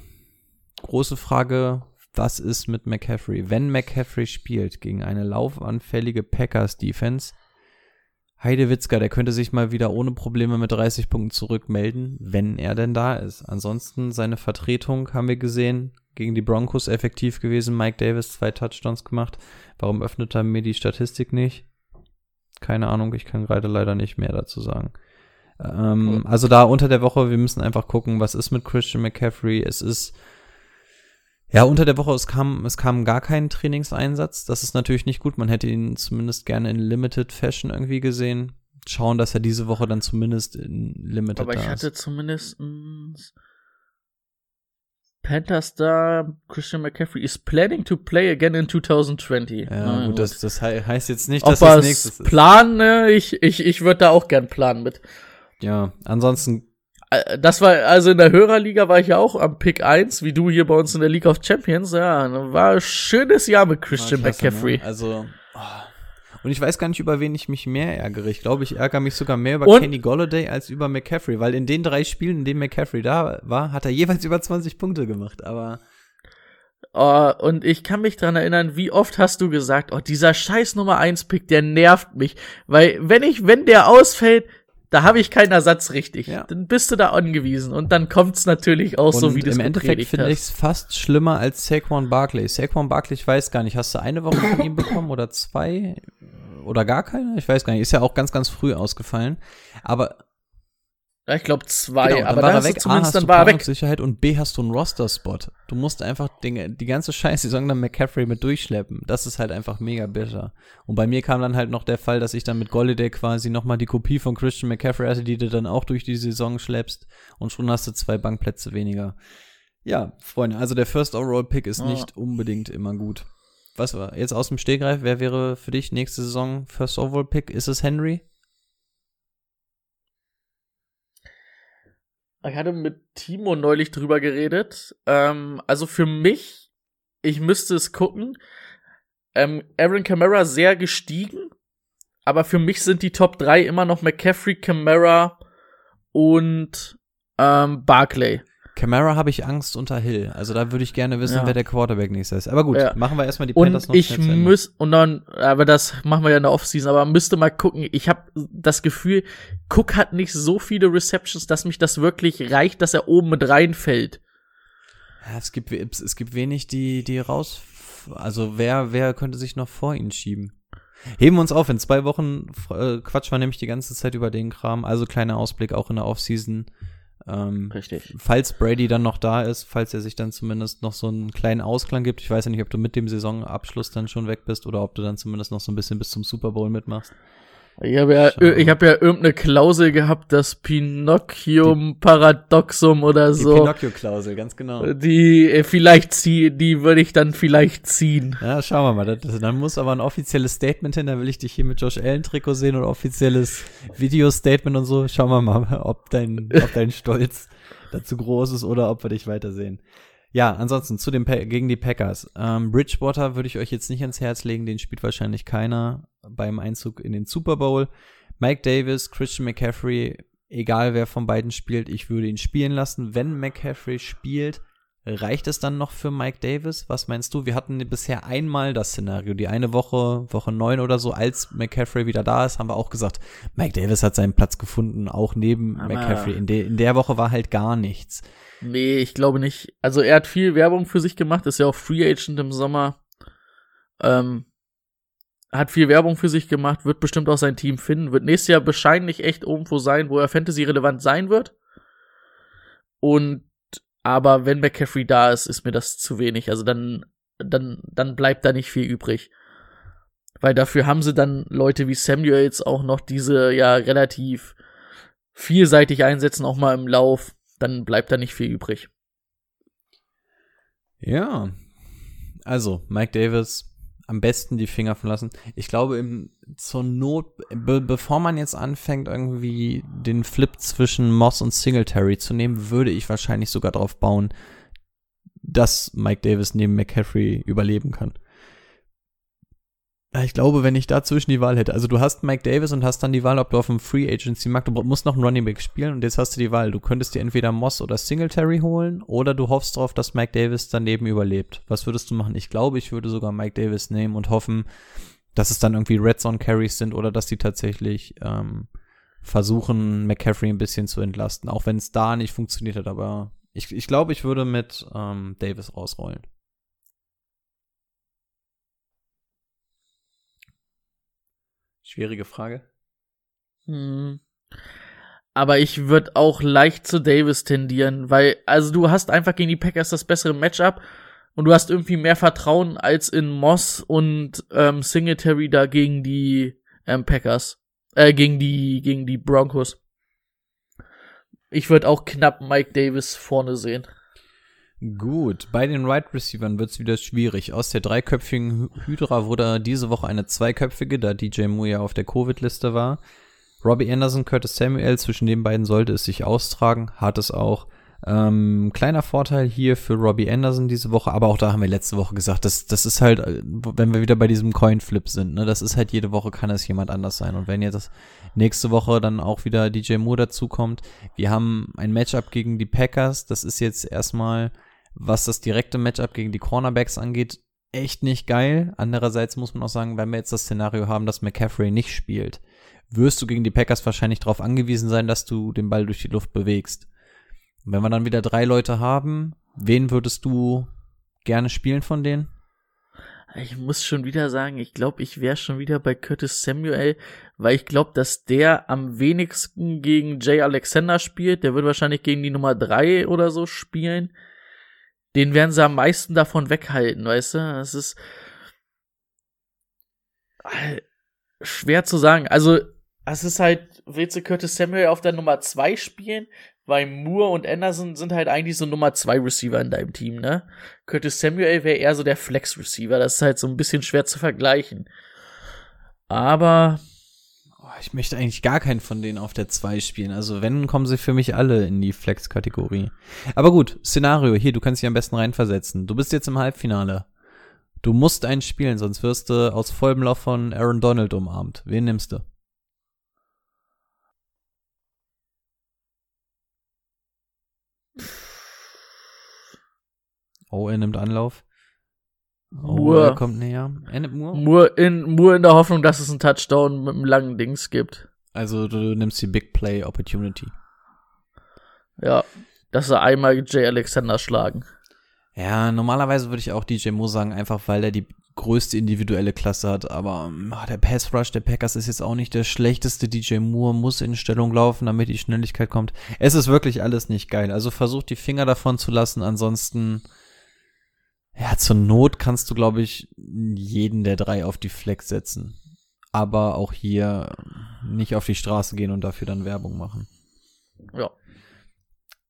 Große Frage, was ist mit McCaffrey? Wenn McCaffrey spielt gegen eine laufanfällige Packers-Defense, Heidewitzka, der könnte sich mal wieder ohne Probleme mit 30 Punkten zurückmelden, wenn er denn da ist. Ansonsten seine Vertretung haben wir gesehen, gegen die Broncos effektiv gewesen. Mike Davis zwei Touchdowns gemacht. Warum öffnet er mir die Statistik nicht? Keine Ahnung, ich kann gerade leider nicht mehr dazu sagen. Ähm, also da unter der Woche, wir müssen einfach gucken, was ist mit Christian McCaffrey. Es ist ja unter der Woche, es kam, es kam gar kein Trainingseinsatz. Das ist natürlich nicht gut. Man hätte ihn zumindest gerne in Limited Fashion irgendwie gesehen. Schauen, dass er diese Woche dann zumindest in Limited Aber ich hatte ist. zumindest Panthers da, Christian McCaffrey is planning to play again in 2020. Ja, Na gut, das, das he- heißt jetzt nicht, Ob dass das es nächstes ist. planen, ne? ich, ich, ich würde da auch gern planen mit. Ja, ansonsten Das war, also in der Hörerliga war ich ja auch am Pick 1, wie du hier bei uns in der League of Champions. Ja, war ein schönes Jahr mit Christian Klasse, McCaffrey. Ne? Also, oh. und ich weiß gar nicht, über wen ich mich mehr ärgere. Ich glaube, ich ärgere mich sogar mehr über Und- Kenny Golladay als über McCaffrey, weil in den drei Spielen, in denen McCaffrey da war, hat er jeweils über 20 Punkte gemacht. Aber Oh, und ich kann mich dran erinnern, wie oft hast du gesagt, oh, dieser scheiß Nummer 1 Pick, der nervt mich. Weil, wenn ich, wenn der ausfällt, da habe ich keinen Ersatz richtig. Ja. Dann bist du da angewiesen. Und dann kommt's natürlich auch so, und wie du es im Endeffekt finde ich es fast schlimmer als Saquon Barkley. Saquon Barkley, ich weiß gar nicht, hast du eine Woche von ihm bekommen oder zwei? Oder gar keine? Ich weiß gar nicht. Ist ja auch ganz, ganz früh ausgefallen. Aber Ja, ich glaube zwei, Genau, dann aber war da er weg. A, hast dann du war er weg. Planungssicherheit und B, hast du einen Roster-Spot. Du musst einfach den, die ganze Scheiß-Saison dann McCaffrey mit durchschleppen. Das ist halt einfach mega bitter. Und bei mir kam dann halt noch der Fall, dass ich dann mit Golladay quasi nochmal die Kopie von Christian McCaffrey hatte, die du dann auch durch die Saison schleppst und schon hast du zwei Bankplätze weniger. Ja, Freunde, also der First Overall Pick ist Ja. nicht unbedingt immer gut. Was war jetzt aus dem Stegreif? Wer wäre für dich nächste Saison First Overall Pick? Ist es Henry? Ich hatte mit Timo neulich drüber geredet. Ähm, also für mich, ich müsste es gucken. Ähm, Aaron Camara sehr gestiegen, aber für mich sind die Top 3 immer noch McCaffrey, Camara und ähm, Barclay. Camara habe ich Angst unter Hill. Also da würde ich gerne wissen, Ja. wer der Quarterback nächstes ist. Aber gut, Ja. machen wir erstmal die Panthers Und ich zu Ende. muss und dann, aber das machen wir ja in der Offseason, aber müsste mal gucken. Ich habe das Gefühl, Cook hat nicht so viele Receptions, dass mich das wirklich reicht, dass er oben mit reinfällt. Ja, es gibt es gibt wenig, die die raus. Also wer wer könnte sich noch vor ihn schieben? Heben wir uns auf, in zwei Wochen äh, quatschen wir nämlich die ganze Zeit über den Kram. Also kleiner Ausblick auch in der Offseason. Ähm, Richtig. falls Brady dann noch da ist, falls er sich dann zumindest noch so einen kleinen Ausklang gibt. Ich weiß ja nicht, ob du mit dem Saisonabschluss dann schon weg bist oder ob du dann zumindest noch so ein bisschen bis zum Super Bowl mitmachst. Ich habe ja, Schau. ich hab ja irgendeine Klausel gehabt, das Pinocchium Paradoxum oder Die so. Pinocchio-Klausel, ganz genau. Die äh, vielleicht zieh, die würde ich dann vielleicht ziehen. Ja, schauen wir mal. Das, das, dann muss aber ein offizielles Statement hin. Da will ich dich hier mit Josh Allen Trikot sehen oder offizielles Video-Statement und so. Schauen wir mal, ob dein, ob dein Stolz dazu groß ist oder ob wir dich weitersehen. Ja, ansonsten zu den Pa- gegen die Packers. Ähm, Bridgewater würde ich euch jetzt nicht ans Herz legen. Den spielt wahrscheinlich keiner beim Einzug in den Super Bowl. Mike Davis, Christian McCaffrey, egal wer von beiden spielt, ich würde ihn spielen lassen. Wenn McCaffrey spielt, Reicht es dann noch für Mike Davis? Was meinst du? Wir hatten bisher einmal das Szenario. Die eine Woche, Woche neun oder so, als McCaffrey wieder da ist, haben wir auch gesagt, Mike Davis hat seinen Platz gefunden, auch neben Aber- McCaffrey. In, de in der Woche war halt gar nichts. Nee, ich glaube nicht. Also er hat viel Werbung für sich gemacht, ist ja auch Free Agent im Sommer. Ähm, hat viel Werbung für sich gemacht, wird bestimmt auch sein Team finden, wird nächstes Jahr wahrscheinlich echt irgendwo sein, wo er Fantasy relevant sein wird. Und aber wenn McCaffrey da ist, ist mir das zu wenig. Also dann, dann, dann bleibt da nicht viel übrig. Weil dafür haben sie dann Leute wie Samuels auch noch diese ja relativ vielseitig einsetzen, auch mal im Lauf. Dann bleibt da nicht viel übrig. Ja. Also, Mike Davis am besten die Finger von lassen. Ich glaube, im, zur Not, be bevor man jetzt anfängt, irgendwie den Flip zwischen Moss und Singletary zu nehmen, würde ich wahrscheinlich sogar darauf bauen, dass Mike Davis neben McCaffrey überleben kann. Ich glaube, wenn ich dazwischen die Wahl hätte, also du hast Mike Davis und hast dann die Wahl, ob du auf dem Free Agency Markt, du musst noch einen Running Back spielen und jetzt hast du die Wahl, du könntest dir entweder Moss oder Singletary holen oder du hoffst darauf, dass Mike Davis daneben überlebt. Was würdest du machen? Ich glaube, ich würde sogar Mike Davis nehmen und hoffen, dass es dann irgendwie Red Zone Carries sind oder dass die tatsächlich ähm, versuchen, McCaffrey ein bisschen zu entlasten, auch wenn es da nicht funktioniert hat, aber ich, ich glaube, ich würde mit ähm, Davis rausrollen. Schwierige Frage. Hm. Aber ich würde auch leicht zu Davis tendieren, weil, also du hast einfach gegen die Packers das bessere Matchup und du hast irgendwie mehr Vertrauen als in Moss und ähm, Singletary da gegen die ähm, Packers. Äh, gegen die, gegen die Broncos. Ich würde auch knapp Mike Davis vorne sehen. Gut, bei den Right Receivern wird es wieder schwierig. Aus der dreiköpfigen Hy- Hydra wurde diese Woche eine zweiköpfige, da DJ Moore ja auf der Covid-Liste war. Robbie Anderson, Curtis Samuel, zwischen den beiden sollte es sich austragen, hat es auch. Ähm, kleiner Vorteil hier für Robbie Anderson diese Woche, aber auch da haben wir letzte Woche gesagt, das, das ist halt, äh, wenn wir wieder bei diesem Coin-Flip sind, ne, das ist halt jede Woche kann es jemand anders sein. Und wenn jetzt nächste Woche dann auch wieder DJ Moore dazukommt, wir haben ein Matchup gegen die Packers, das ist jetzt erstmal, was das direkte Matchup gegen die Cornerbacks angeht, echt nicht geil. Andererseits muss man auch sagen, wenn wir jetzt das Szenario haben, dass McCaffrey nicht spielt, wirst du gegen die Packers wahrscheinlich darauf angewiesen sein, dass du den Ball durch die Luft bewegst. Und wenn wir dann wieder drei Leute haben, wen würdest du gerne spielen von denen? Ich muss schon wieder sagen, ich glaube, ich wäre schon wieder bei Curtis Samuel, weil ich glaube, dass der am wenigsten gegen Jay Alexander spielt. Der wird wahrscheinlich gegen die Nummer drei oder so spielen. Den werden sie am meisten davon weghalten, weißt du? Das ist schwer zu sagen. Also, es ist halt, willst du Curtis Samuel auf der Nummer zwei spielen? Weil Moore und Anderson sind halt eigentlich so Nummer zwei Receiver in deinem Team, ne? Curtis Samuel wäre eher so der Flex-Receiver. Das ist halt so ein bisschen schwer zu vergleichen. Aber ich möchte eigentlich gar keinen von denen auf der 2 spielen. Also wenn, kommen sie für mich alle in die Flex-Kategorie. Aber gut, Szenario, hier, du kannst dich am besten reinversetzen. Du bist jetzt im Halbfinale. Du musst einen spielen, sonst wirst du aus vollem Lauf von Aaron Donald umarmt. Wen nimmst du? Oh, er nimmt Anlauf. Oh, Moore. er kommt näher. Er nimmt Moore? Moore in, Moore in der Hoffnung, dass es einen Touchdown mit einem langen Dings gibt. Also du nimmst die Big Play Opportunity. Ja, dass sie einmal Jay Alexander schlagen. Ja, normalerweise würde ich auch DJ Moore sagen, einfach weil er die größte individuelle Klasse hat, aber ach, der Pass Rush der Packers ist jetzt auch nicht der schlechteste. DJ Moore muss in Stellung laufen, damit die Schnelligkeit kommt. Es ist wirklich alles nicht geil. Also versucht die Finger davon zu lassen, ansonsten ja, zur Not kannst du, glaube ich, jeden der drei auf die Flex setzen. Aber auch hier nicht auf die Straße gehen und dafür dann Werbung machen. Ja.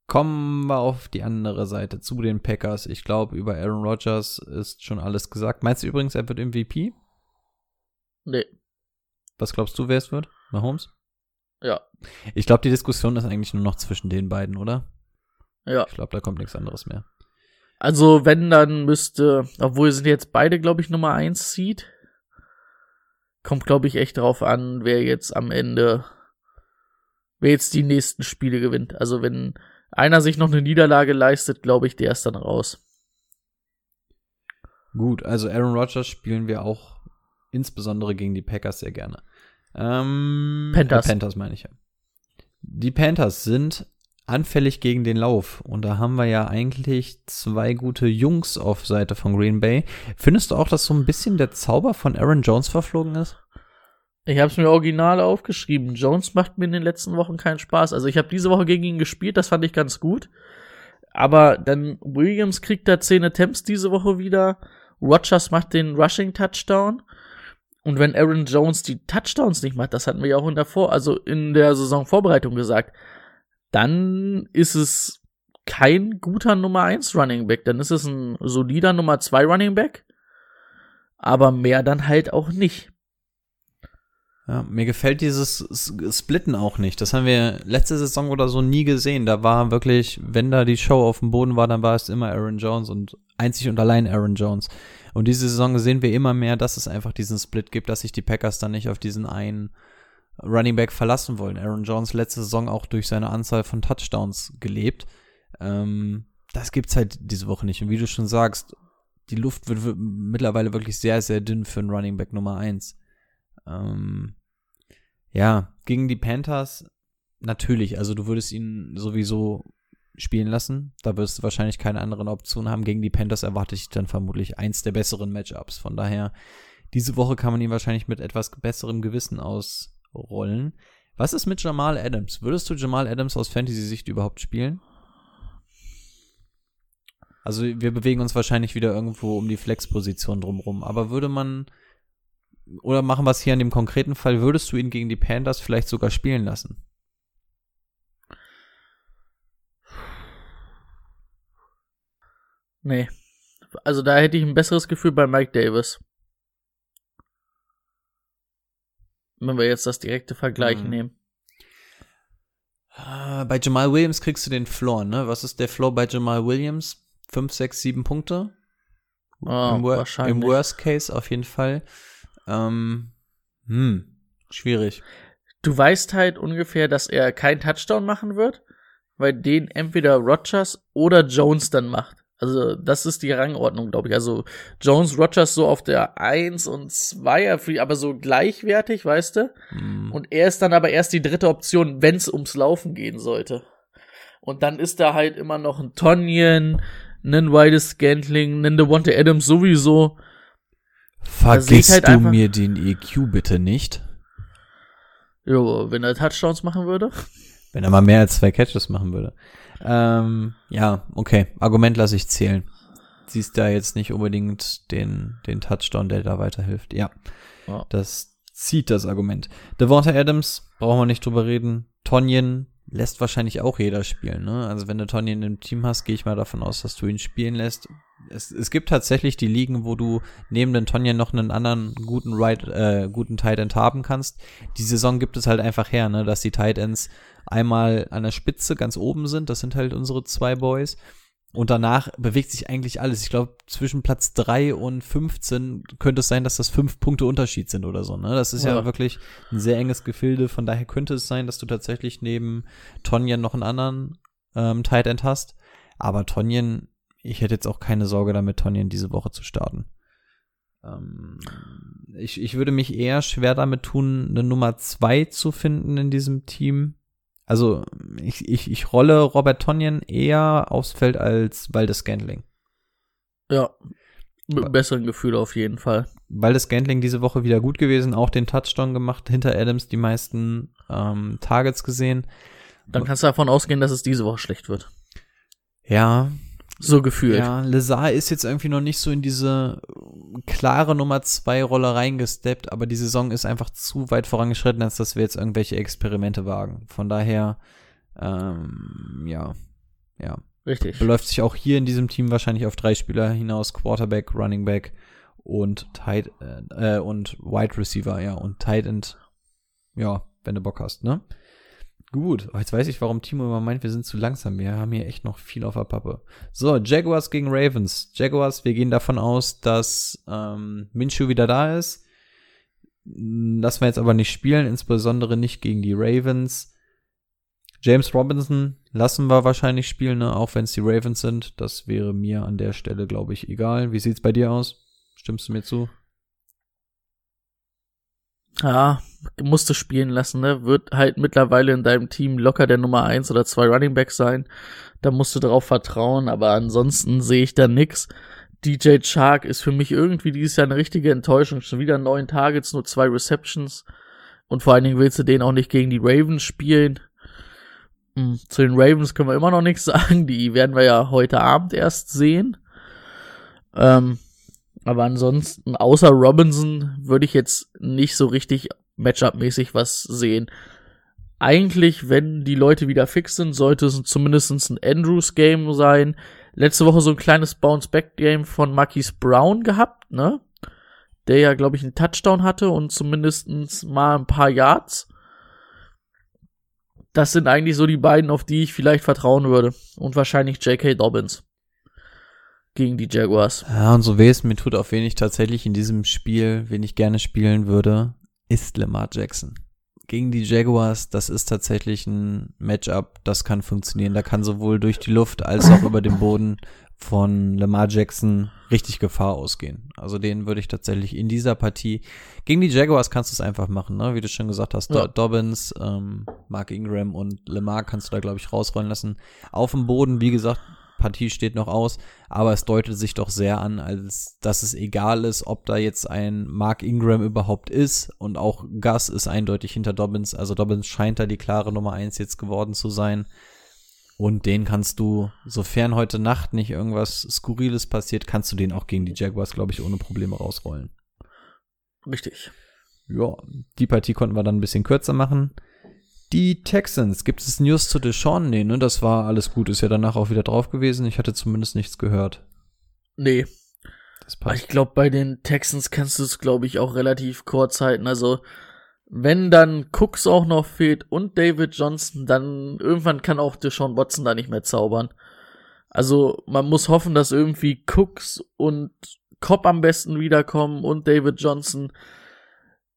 Kommen wir auf die andere Seite zu den Packers. Ich glaube, über Aaron Rodgers ist schon alles gesagt. Meinst du übrigens, er wird MVP? Nee. Was glaubst du, wer es wird? Mahomes? Ja. Ich glaube, die Diskussion ist eigentlich nur noch zwischen den beiden, oder? Ja. Ich glaube, da kommt nichts anderes mehr. Also, wenn, dann müsste, obwohl sind jetzt beide, glaube ich, Nummer 1 Seed. Kommt, glaube ich, echt drauf an, wer jetzt am Ende, wer jetzt die nächsten Spiele gewinnt. Also, wenn einer sich noch eine Niederlage leistet, glaube ich, der ist dann raus. Gut, also Aaron Rodgers spielen wir auch insbesondere gegen die Packers sehr gerne. Ähm, Panthers. Äh, Panthers meine ich ja. Die Panthers sind anfällig gegen den Lauf. Und da haben wir ja eigentlich zwei gute Jungs auf Seite von Green Bay. Findest du auch, dass so ein bisschen der Zauber von Aaron Jones verflogen ist? Ich habe es mir original aufgeschrieben. Jones macht mir in den letzten Wochen keinen Spaß. Also ich habe diese Woche gegen ihn gespielt, das fand ich ganz gut. Aber dann Williams kriegt da 10 Attempts diese Woche wieder. Rogers macht den Rushing Touchdown. Und wenn Aaron Jones die Touchdowns nicht macht, das hatten wir ja auch in der Vor also in der Saisonvorbereitung gesagt, dann ist es kein guter Nummer 1 Running Back. Dann ist es ein solider Nummer 2 Running Back. Aber mehr dann halt auch nicht. Ja, mir gefällt dieses Splitten auch nicht. Das haben wir letzte Saison oder so nie gesehen. Da war wirklich, wenn da die Show auf dem Boden war, dann war es immer Aaron Jones und einzig und allein Aaron Jones. Und diese Saison sehen wir immer mehr, dass es einfach diesen Split gibt, dass sich die Packers dann nicht auf diesen einen Running Back verlassen wollen. Aaron Jones letzte Saison auch durch seine Anzahl von Touchdowns gelebt. Ähm, das gibt's halt diese Woche nicht. Und wie du schon sagst, die Luft wird, mittlerweile wirklich sehr, sehr dünn für einen Running Back Nummer eins. Ähm, ja, gegen die Panthers natürlich. Also du würdest ihn sowieso spielen lassen. Da wirst du wahrscheinlich keine anderen Optionen haben. Gegen die Panthers erwarte ich dann vermutlich eins der besseren Matchups. Von daher, diese Woche kann man ihn wahrscheinlich mit etwas besserem Gewissen ausrollen. Was ist mit Jamal Adams? Würdest du Jamal Adams aus Fantasy-Sicht überhaupt spielen? Also wir bewegen uns wahrscheinlich wieder irgendwo um die Flex-Position drumrum. Aber würde man, oder machen wir es hier in dem konkreten Fall, würdest du ihn gegen die Panthers vielleicht sogar spielen lassen? Nee. Also da hätte ich ein besseres Gefühl bei Mike Davis. Wenn wir jetzt das direkte Vergleich Mhm. nehmen. Äh, Bei Jamal Williams kriegst du den Floor, ne? Was ist der Floor bei Jamal Williams? 5, 6, 7 Punkte? Oh, Im, Wor. Im Worst Case auf jeden Fall. Ähm, hm, schwierig. Du weißt halt ungefähr, dass er keinen Touchdown machen wird, weil den entweder Rogers oder Jones dann macht. Also, das ist die Rangordnung, glaube ich. Also, Jones, Rogers so auf der 1 und 2, aber so gleichwertig, weißt du? Hm. Und er ist dann aber erst die dritte Option, wenn es ums Laufen gehen sollte. Und dann ist da halt immer noch ein Tonyan, ein Wildes Scantling, ein Devonta Adams sowieso. Vergisst halt du mir den EQ bitte nicht? Jo, wenn er Touchdowns machen würde. Wenn er mal mehr als zwei Catches machen würde. Ähm, ja, okay. Argument lasse ich zählen. Siehst da jetzt nicht unbedingt den, den Touchdown, der da weiterhilft. Ja. Ja. Das zieht das Argument. Devonta Adams, brauchen wir nicht drüber reden. Tonjen lässt wahrscheinlich auch jeder spielen, ne? Also wenn du Tonjen im Team hast, gehe ich mal davon aus, dass du ihn spielen lässt. Es, es gibt tatsächlich die Ligen, wo du neben den Tonjen noch einen anderen guten Right, äh, guten Tight End haben kannst. Die Saison gibt es halt einfach her, ne, dass die Tight Ends einmal an der Spitze ganz oben sind, das sind halt unsere zwei Boys. Und danach bewegt sich eigentlich alles. Ich glaube, zwischen Platz 3 und 15 könnte es sein, dass das fünf Punkte Unterschied sind oder so. Ne? Das ist ja. Ja. wirklich ein sehr enges Gefilde. Von daher könnte es sein, dass du tatsächlich neben Tonjen noch einen anderen ähm, Tight End hast. Aber Tonjen, ich hätte jetzt auch keine Sorge damit, Tonjen diese Woche zu starten. Ähm, ich, ich würde mich eher schwer damit tun, eine Nummer 2 zu finden in diesem Team. Also ich, ich, ich rolle Robert Tonjen eher aufs Feld als Waldes Scantling. Ja. Mit einem besseren Gefühl auf jeden Fall. Weil das Gantling diese Woche wieder gut gewesen, auch den Touchdown gemacht, hinter Adams die meisten ähm, Targets gesehen. Dann kannst du davon ausgehen, dass es diese Woche schlecht wird. Ja, So gefühlt. Ja, Lazar ist jetzt irgendwie noch nicht so in diese klare Nummer zwei Rolle reingesteppt, aber die Saison ist einfach zu weit vorangeschritten, als dass wir jetzt irgendwelche Experimente wagen. Von daher, ähm, ja, ja. Richtig. Beläuft sich auch hier in diesem Team wahrscheinlich auf drei Spieler hinaus: Quarterback, Running Back und Tight äh, und Wide Receiver, ja, und Tight End, ja, wenn du Bock hast, ne? Gut, jetzt weiß ich, warum Timo immer meint, wir sind zu langsam. Wir haben hier echt noch viel auf der Pappe. So, Jaguars gegen Ravens. Jaguars, wir gehen davon aus, dass ähm, Minshew wieder da ist. Lassen wir jetzt aber nicht spielen, insbesondere nicht gegen die Ravens. James Robinson lassen wir wahrscheinlich spielen, ne? auch wenn es die Ravens sind. Das wäre mir an der Stelle, glaube ich, egal. Wie sieht's bei dir aus? Stimmst du mir zu? Ja, musst du spielen lassen, ne? Wird halt mittlerweile in deinem Team locker der Nummer eins oder zwei Running Back sein. Da musst du darauf vertrauen, aber ansonsten sehe ich da nix. DJ Chark ist für mich irgendwie dieses Jahr eine richtige Enttäuschung. Schon wieder neun Targets, nur zwei Receptions. Und vor allen Dingen willst du den auch nicht gegen die Ravens spielen. Hm, Zu den Ravens können wir immer noch nichts sagen. Die werden wir ja heute Abend erst sehen. Ähm, aber ansonsten, außer Robinson, würde ich jetzt nicht so richtig Matchup-mäßig was sehen. Eigentlich, wenn die Leute wieder fix sind, sollte es zumindest ein Andrews-Game sein. Letzte Woche so ein kleines Bounce-Back-Game von Marquise Brown gehabt, ne? Der ja, glaube ich, einen Touchdown hatte und zumindest mal ein paar Yards. Das sind eigentlich so die beiden, auf die ich vielleicht vertrauen würde. Und wahrscheinlich J.K. Dobbins. Gegen die Jaguars. Ja, und so weh es mir tut, auf wen ich tatsächlich in diesem Spiel, wen ich gerne spielen würde, ist Lamar Jackson. Gegen die Jaguars, das ist tatsächlich ein Matchup, das kann funktionieren. Da kann sowohl durch die Luft als auch über den Boden von Lamar Jackson richtig Gefahr ausgehen. Also den würde ich tatsächlich in dieser Partie gegen die Jaguars kannst du es einfach machen, ne? Wie du schon gesagt hast, Ja. Do Dobbins, ähm, Mark Ingram und Lamar kannst du da glaube ich rausrollen lassen. Auf dem Boden, wie gesagt, Partie steht noch aus, aber es deutet sich doch sehr an, als dass es egal ist, ob da jetzt ein Mark Ingram überhaupt ist und auch Gus ist eindeutig hinter Dobbins, also Dobbins scheint da die klare Nummer eins jetzt geworden zu sein. Und den kannst du, sofern heute Nacht nicht irgendwas Skurriles passiert, kannst du den auch gegen die Jaguars, glaube ich, ohne Probleme rausrollen. Richtig. Ja, die Partie konnten wir dann ein bisschen kürzer machen. Die Texans, gibt es News zu Deshaun? Nee, ne, das war alles gut, ist ja danach auch wieder drauf gewesen. Ich hatte zumindest nichts gehört. Nee, Das passt. Ich glaube, bei den Texans kannst du es, glaube ich, auch relativ kurz halten. Also, wenn dann Cooks auch noch fehlt und David Johnson, dann irgendwann kann auch Deshaun Watson da nicht mehr zaubern. Also, man muss hoffen, dass irgendwie Cooks und Cobb am besten wiederkommen und David Johnson.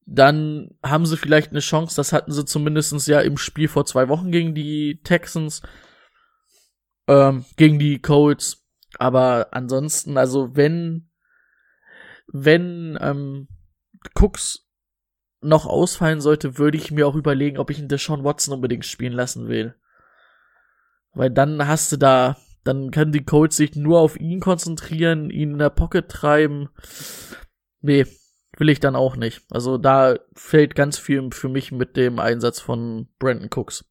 Dann haben sie vielleicht eine Chance. Das hatten sie zumindestens ja im Spiel vor zwei Wochen gegen die Texans. Ähm, gegen die Colts. Aber ansonsten, also wenn wenn ähm, Cooks noch ausfallen sollte, würde ich mir auch überlegen, ob ich einen Deshaun Watson unbedingt spielen lassen will. Weil dann hast du da, dann können die Colts sich nur auf ihn konzentrieren, ihn in der Pocket treiben. Nee, will ich dann auch nicht. Also da fällt ganz viel für mich mit dem Einsatz von Brandon Cooks.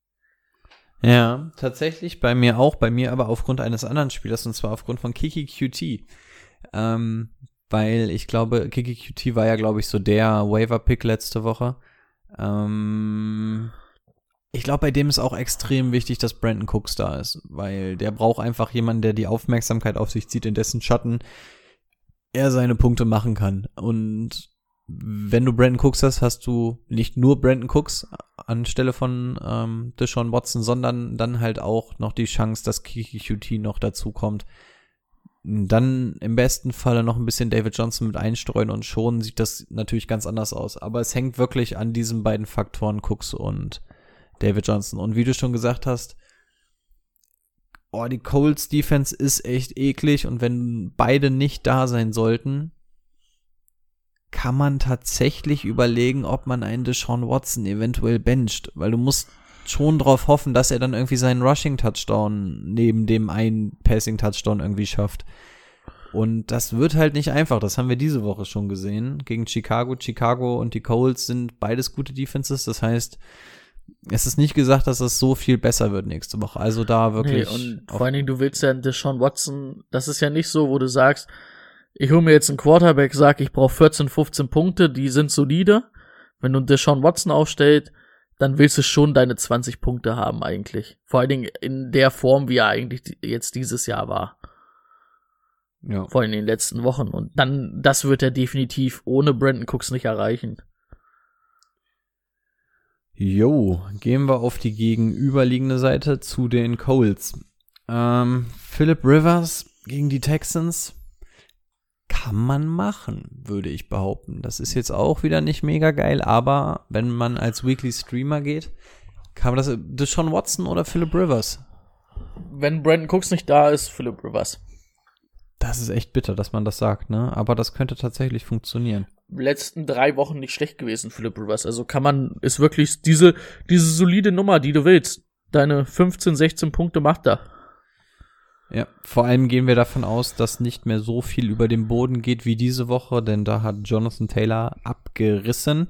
Ja, tatsächlich bei mir auch, bei mir aber aufgrund eines anderen Spielers und zwar aufgrund von Kiki QT. Ähm, weil ich glaube, Kiki QT war ja, glaube ich, so der Waiver-Pick letzte Woche. Ähm, ich glaube, bei dem ist auch extrem wichtig, dass Brandon Cooks da ist, weil der braucht einfach jemanden, der die Aufmerksamkeit auf sich zieht, in dessen Schatten er seine Punkte machen kann. Und wenn du Brandon Cooks hast, hast du nicht nur Brandon Cooks anstelle von ähm, Deshaun Watson, sondern dann halt auch noch die Chance, dass Kiki QT noch dazu kommt. Dann im besten Falle noch ein bisschen David Johnson mit einstreuen und schon sieht das natürlich ganz anders aus. Aber es hängt wirklich an diesen beiden Faktoren, Cooks und David Johnson. Und wie du schon gesagt hast, oh, die Colts Defense ist echt eklig und wenn beide nicht da sein sollten, kann man tatsächlich überlegen, ob man einen Deshaun Watson eventuell bencht, weil du musst schon drauf hoffen, dass er dann irgendwie seinen Rushing Touchdown neben dem einen Passing Touchdown irgendwie schafft. Und das wird halt nicht einfach. Das haben wir diese Woche schon gesehen. Gegen Chicago. Chicago und die Colts sind beides gute Defenses. Das heißt, es ist nicht gesagt, dass es so viel besser wird nächste Woche. Also da wirklich. Nee, und vor allen Dingen, du willst ja Deshaun Watson, das ist ja nicht so, wo du sagst, ich hole mir jetzt einen Quarterback, sag, ich brauche 14, 15 Punkte, die sind solide. Wenn du Deshaun Watson aufstellst, dann willst du schon deine 20 Punkte haben eigentlich. Vor allen Dingen in der Form, wie er eigentlich jetzt dieses Jahr war. Ja. Vor allem in den letzten Wochen. Und dann, das wird er definitiv ohne Brandon Cooks nicht erreichen. Jo, gehen wir auf die gegenüberliegende Seite zu den Colts. Ähm, Philip Rivers gegen die Texans kann man machen, würde ich behaupten. Das ist jetzt auch wieder nicht mega geil, aber wenn man als Weekly Streamer geht, kann man das Deshaun Watson oder Philip Rivers? Wenn Brandon Cooks nicht da ist, Philip Rivers. Das ist echt bitter, dass man das sagt, ne? Aber das könnte tatsächlich funktionieren. Letzten drei Wochen nicht schlecht gewesen, Philip Rivers. Also kann man, ist wirklich diese, diese solide Nummer, die du willst. Deine 15, 16 Punkte macht er. Ja, vor allem gehen wir davon aus, dass nicht mehr so viel über den Boden geht wie diese Woche, denn da hat Jonathan Taylor abgerissen.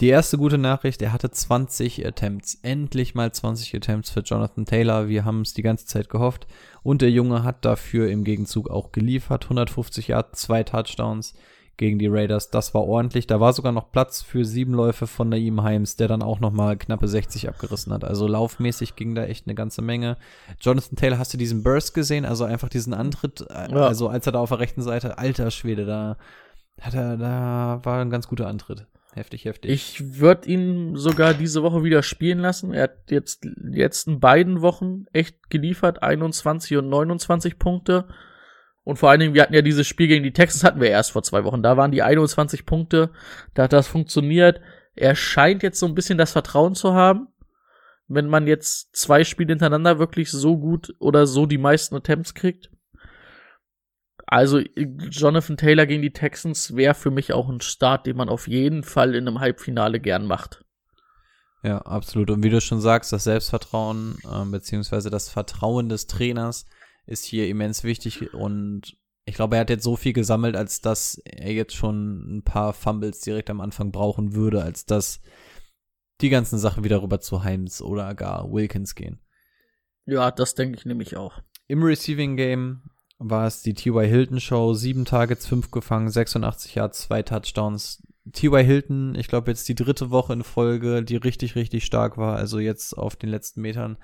Die erste gute Nachricht, er hatte 20 Attempts. Endlich mal 20 Attempts für Jonathan Taylor. Wir haben es die ganze Zeit gehofft. Und der Junge hat dafür im Gegenzug auch geliefert. 150 Yards, zwei Touchdowns gegen die Raiders. Das war ordentlich. Da war sogar noch Platz für sieben Läufe von Naim Heims, der dann auch noch mal knappe 60 abgerissen hat. Also laufmäßig ging da echt eine ganze Menge. Jonathan Taylor, hast du diesen Burst gesehen? Also einfach diesen Antritt, äh, ja. also als er da auf der rechten Seite, alter Schwede, da hat er, da war ein ganz guter Antritt. Heftig, heftig. Ich würde ihn sogar diese Woche wieder spielen lassen. Er hat jetzt die letzten beiden Wochen echt geliefert, 21 und 29 Punkte. Und vor allen Dingen, wir hatten ja dieses Spiel gegen die Texans, hatten wir erst vor zwei Wochen. Da waren die 21 Punkte, da hat das funktioniert. Er scheint jetzt so ein bisschen das Vertrauen zu haben. Wenn man jetzt zwei Spiele hintereinander wirklich so gut oder so die meisten Attempts kriegt. Also Jonathan Taylor gegen die Texans wäre für mich auch ein Start, den man auf jeden Fall in einem Halbfinale gern macht. Ja, absolut. Und wie du schon sagst, das Selbstvertrauen äh, beziehungsweise das Vertrauen des Trainers ist hier immens wichtig und ich glaube, er hat jetzt so viel gesammelt, als dass er jetzt schon ein paar Fumbles direkt am Anfang brauchen würde, als dass die ganzen Sachen wieder rüber zu Heims oder gar Wilkins gehen. Ja, das denke ich nämlich auch. Im Receiving Game war es die T.Y. Hilton Show. Sieben Targets, fünf gefangen, 86 Yards, zwei Touchdowns. T.Y. Hilton, ich glaube jetzt die dritte Woche in Folge, die richtig, richtig stark war. Also jetzt auf den letzten Metern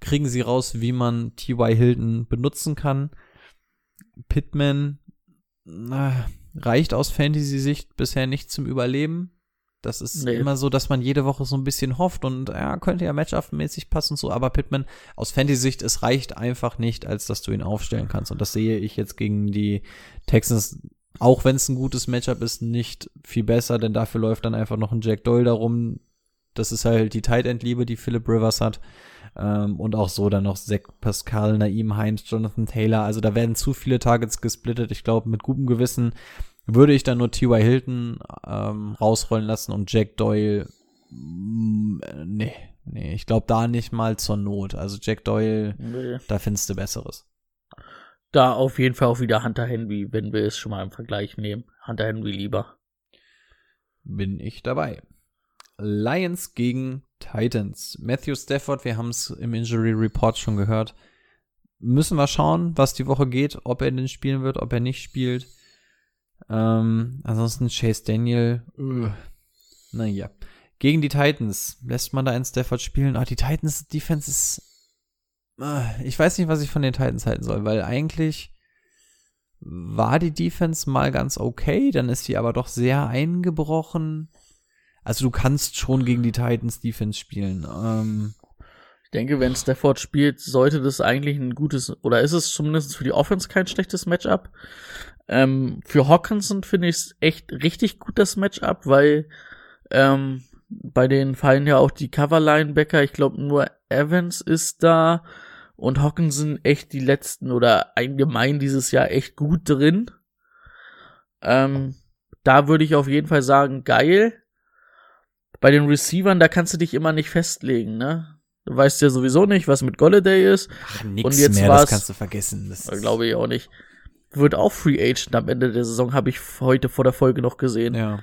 kriegen sie raus, wie man T.Y. Hilton benutzen kann. Pittman äh, reicht aus Fantasy-Sicht bisher nicht zum Überleben. Das ist nee. immer so, dass man jede Woche so ein bisschen hofft und ja, könnte ja Matchup-mäßig passen und so, aber Pittman aus Fantasy-Sicht, es reicht einfach nicht, als dass du ihn aufstellen kannst. Und das sehe ich jetzt gegen die Texans, auch wenn es ein gutes Matchup ist, nicht viel besser, denn dafür läuft dann einfach noch ein Jack Doyle darum. Das ist halt die Tight End-Liebe, die Philip Rivers hat. Ähm, und auch so dann noch Zach Pascal, Naim Heinz, Jonathan Taylor. Also da werden zu viele Targets gesplittet. Ich glaube, mit gutem Gewissen würde ich dann nur T.Y. Hilton ähm, rausrollen lassen und Jack Doyle. Mh, mm, nee, nee, ich glaube da nicht mal zur Not. Also Jack Doyle, nee. da findest du Besseres. Da auf jeden Fall auch wieder Hunter Henry, wenn wir es schon mal im Vergleich nehmen. Hunter Henry lieber. Bin ich dabei. Lions gegen Titans. Matthew Stafford, wir haben es im Injury Report schon gehört. Müssen wir schauen, was die Woche geht, ob er denn spielen wird, ob er nicht spielt. Ähm, ansonsten Chase Daniel. Uh, naja. Gegen die Titans. Lässt man da einen Stafford spielen? Ah, die Titans Defense ist. Ich weiß nicht, was ich von den Titans halten soll, weil eigentlich war die Defense mal ganz okay, dann ist sie aber doch sehr eingebrochen. Also du kannst schon gegen die Titans Defense spielen. Ähm, ich denke, wenn Stafford spielt, sollte das eigentlich ein gutes, oder ist es zumindest für die Offense kein schlechtes Matchup. Ähm, für Hawkinson finde ich es echt richtig gut, das Matchup, weil ähm, bei denen fallen ja auch die Cover-Linebacker. Ich glaube, nur Evans ist da und Hawkinson echt die letzten oder allgemein dieses Jahr echt gut drin. Ähm, da würde ich auf jeden Fall sagen, geil bei den Receivern, da kannst du dich immer nicht festlegen, ne? Du weißt ja sowieso nicht, was mit Golladay ist. Ach, nix und jetzt mehr, das kannst du vergessen. Glaube ich auch nicht. wird auch Free Agent am Ende der Saison, habe ich heute vor der Folge noch gesehen. Ja.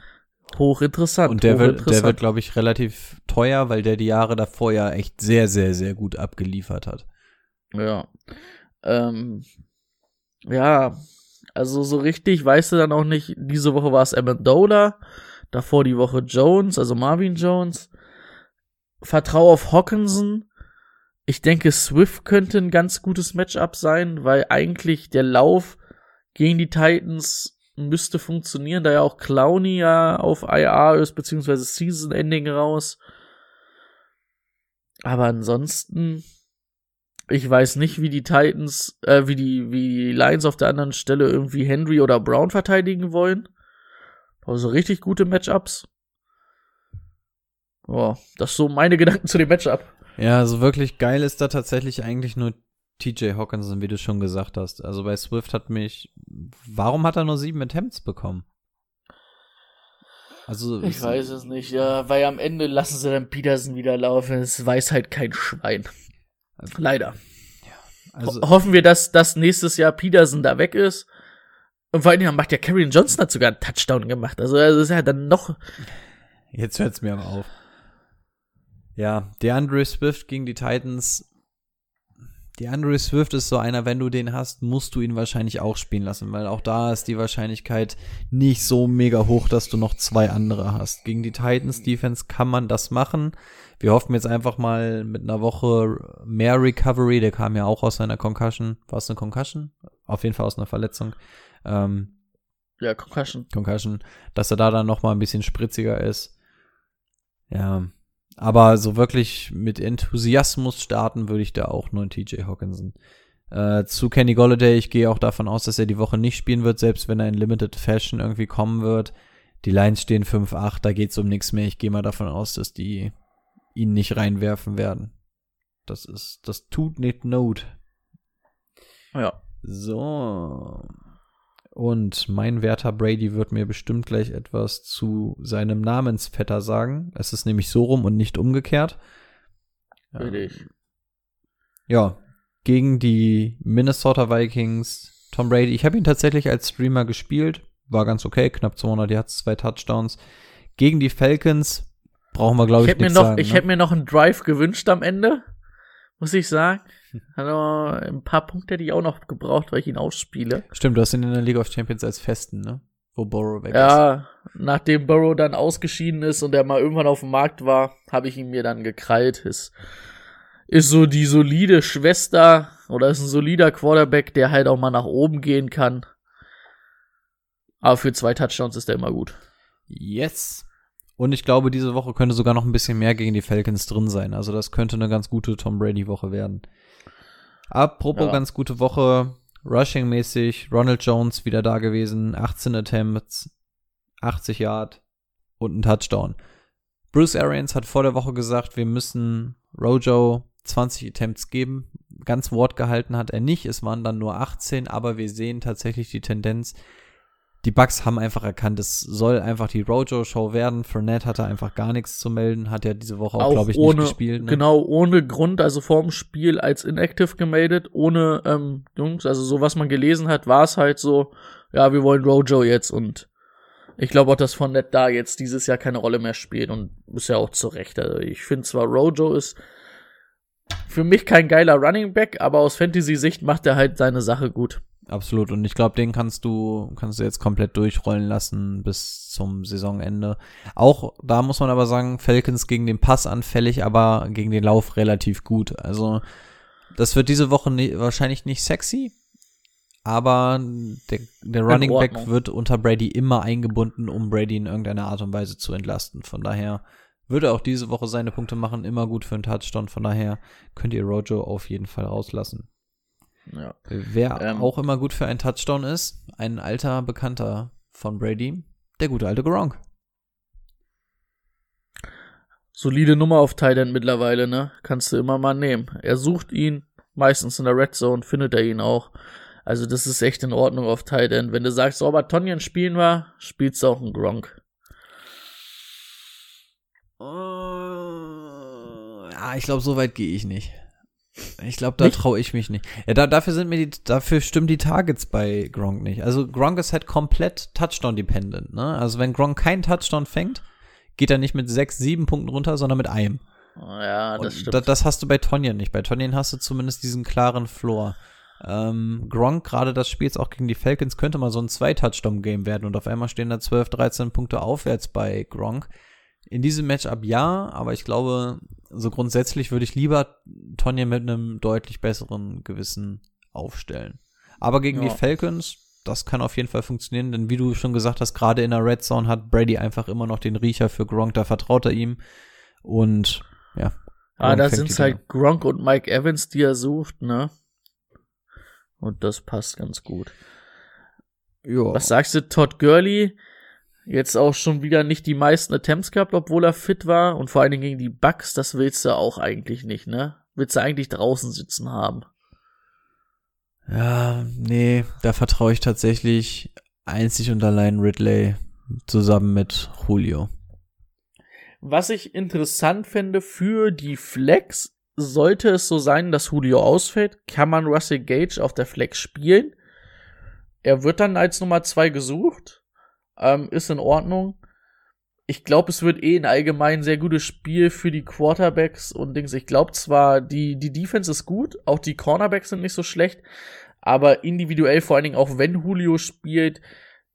Hochinteressant. Und der wird, der hochinteressant. wird, glaube ich, relativ teuer, weil der die Jahre davor ja echt sehr, sehr, sehr gut abgeliefert hat. Ja. Ähm, ja, also so richtig weißt du dann auch nicht, diese Woche war es Amendola, davor die Woche Jones, also Marvin Jones. Vertrau auf Hawkinson. Ich denke, Swift könnte ein ganz gutes Matchup sein, weil eigentlich der Lauf gegen die Titans müsste funktionieren, da ja auch Clowney ja auf IR ist, beziehungsweise Season Ending raus. Aber ansonsten, ich weiß nicht, wie die Titans, äh, wie die, wie die Lions auf der anderen Stelle irgendwie Henry oder Brown verteidigen wollen. Also richtig gute Matchups. Boah, das so meine Gedanken zu dem Matchup. Ja, so wirklich geil ist da tatsächlich eigentlich nur TJ Hawkinson, wie du schon gesagt hast. Also bei Swift hat mich, warum hat er nur sieben Attempts bekommen? Also Ich weiß es nicht, ja, weil am Ende lassen sie dann Peterson wieder laufen. Es weiß halt kein Schwein. Leider. also, Ho hoffen wir, dass, dass nächstes Jahr Peterson da weg ist. Und vor allen Dingen macht ja Karrion Johnson hat sogar einen Touchdown gemacht. Also das ist ja dann noch. Jetzt hört's mir aber auf. Ja, DeAndre Swift gegen die Titans. DeAndre Swift ist so einer, wenn du den hast, musst du ihn wahrscheinlich auch spielen lassen, weil auch da ist die Wahrscheinlichkeit nicht so mega hoch, dass du noch zwei andere hast. Gegen die Titans Defense kann man das machen. Wir hoffen jetzt einfach mal mit einer Woche mehr Recovery. Der kam ja auch aus seiner Concussion. War es eine Concussion? Auf jeden Fall aus einer Verletzung. Ähm, Ja, Concussion. Concussion, dass er da dann noch mal ein bisschen spritziger ist. Ja, aber so wirklich mit Enthusiasmus starten würde ich da auch nur in TJ Hawkinson. Äh, zu Kenny Golladay, ich gehe auch davon aus, dass er die Woche nicht spielen wird, selbst wenn er in Limited Fashion irgendwie kommen wird. Die Lines stehen 5-8, da geht's um nichts mehr. Ich gehe mal davon aus, dass die ihn nicht reinwerfen werden. Das ist, das tut nicht Not. Ja. So. Und mein werter Brady wird mir bestimmt gleich etwas zu seinem Namensvetter sagen. Es ist nämlich so rum und nicht umgekehrt. Richtig. Ja, gegen die Minnesota Vikings, Tom Brady. Ich habe ihn tatsächlich als Streamer gespielt. War ganz okay, knapp 200 Yards, zwei Touchdowns. Gegen die Falcons brauchen wir, glaube Ich ich, nichts noch, sagen. ich ne? hätte mir noch einen Drive gewünscht am Ende, muss ich sagen. Aber ein paar Punkte hätte ich auch noch gebraucht, weil ich ihn ausspiele. Stimmt, du hast ihn in der League of Champions als Festen, ne? Wo Burrow weg ist. Ja, nachdem Burrow dann ausgeschieden ist und er mal irgendwann auf dem Markt war, habe ich ihn mir dann gekrallt. Ist, ist so die solide Schwester oder ist ein solider Quarterback, der halt auch mal nach oben gehen kann. Aber für zwei Touchdowns ist er immer gut. Yes. Und ich glaube, diese Woche könnte sogar noch ein bisschen mehr gegen die Falcons drin sein. Also das könnte eine ganz gute Tom Brady-Woche werden. Apropos Ja. ganz gute Woche, Rushing-mäßig, Ronald Jones wieder da gewesen, 18 Attempts, 80 Yard und ein Touchdown. Bruce Arians hat vor der Woche gesagt, wir müssen Rojo 20 Attempts geben. Ganz Wort gehalten hat er nicht, es waren dann nur 18, aber wir sehen tatsächlich die Tendenz, die Bucks haben einfach erkannt, es soll einfach die Rojo-Show werden. Fournette hatte einfach gar nichts zu melden, hat ja diese Woche auch, glaube ich, ohne, nicht gespielt. Ne? Genau, ohne Grund, also vorm Spiel als inactive gemeldet, ohne ähm, Jungs, also so was man gelesen hat, war es halt so, ja, wir wollen Rojo jetzt und ich glaube auch, dass Fournette da jetzt dieses Jahr keine Rolle mehr spielt und ist ja auch zu Recht. Also ich finde zwar, Rojo ist für mich kein geiler Running Back, aber aus Fantasy-Sicht macht er halt seine Sache gut. Absolut. Und ich glaube, den kannst du, kannst du jetzt komplett durchrollen lassen bis zum Saisonende. Auch da muss man aber sagen, Falcons gegen den Pass anfällig, aber gegen den Lauf relativ gut. Also, das wird diese Woche ni wahrscheinlich nicht sexy. Aber der, der Running Back wird unter Brady immer eingebunden, um Brady in irgendeiner Art und Weise zu entlasten. Von daher würde auch diese Woche seine Punkte machen, immer gut für einen Touchdown. Von daher könnt ihr Rojo auf jeden Fall rauslassen. Ja. Wer Ähm. auch immer gut für einen Touchdown ist, ein alter Bekannter von Brady, der gute alte Gronk. Solide Nummer auf Thailand mittlerweile, ne? Kannst du immer mal nehmen. Er sucht ihn, meistens in der Red Zone findet er ihn auch. Also das ist echt in Ordnung auf Thailand. Wenn du sagst, oh, aber Tonyan spielen wir, spielst du auch einen Gronk. Ah, ich glaube, so weit gehe ich nicht. Ich glaube, da traue ich mich nicht. Ja, da, dafür sind mir die, dafür stimmen die Targets bei Gronk nicht. Also Gronk ist halt komplett Touchdown-dependent, ne? Also wenn Gronk keinen Touchdown fängt, geht er nicht mit sechs, sieben Punkten runter, sondern mit einem. Ja, das Und stimmt. da, das hast du bei Tonyan nicht. Bei Tonyan hast du zumindest diesen klaren Floor. Ähm, Gronk, gerade das Spiel jetzt auch gegen die Falcons, könnte mal so ein Zwei-Touchdown-Game werden und auf einmal stehen da 12, 13 Punkte aufwärts bei Gronk. In diesem Matchup ja, aber ich glaube, so grundsätzlich würde ich lieber Tonyan mit einem deutlich besseren Gewissen aufstellen. Aber gegen Ja. die Falcons, das kann auf jeden Fall funktionieren, denn wie du schon gesagt hast, gerade in der Red Zone hat Brady einfach immer noch den Riecher für Gronk, da vertraut er ihm. Und ja. ah, da sind es halt Gronk und Mike Evans, die er sucht, ne? Und das passt ganz gut. Ja. Was sagst du, Todd Gurley? Jetzt auch schon wieder nicht die meisten Attempts gehabt, obwohl er fit war. Und vor allen Dingen gegen die Bucks, das willst du auch eigentlich nicht, ne? Willst du eigentlich draußen sitzen haben. Ja, nee, da vertraue ich tatsächlich einzig und allein Ridley zusammen mit Julio. Was ich interessant fände für die Flex, sollte es so sein, dass Julio ausfällt, kann man Russell Gage auf der Flex spielen. Er wird dann als Nummer zwei gesucht. Ähm, ist in Ordnung. Ich glaube, es wird eh ein allgemein sehr gutes Spiel für die Quarterbacks und Dings. Ich glaube zwar, die, die Defense ist gut, auch die Cornerbacks sind nicht so schlecht, aber individuell, vor allen Dingen auch wenn Julio spielt,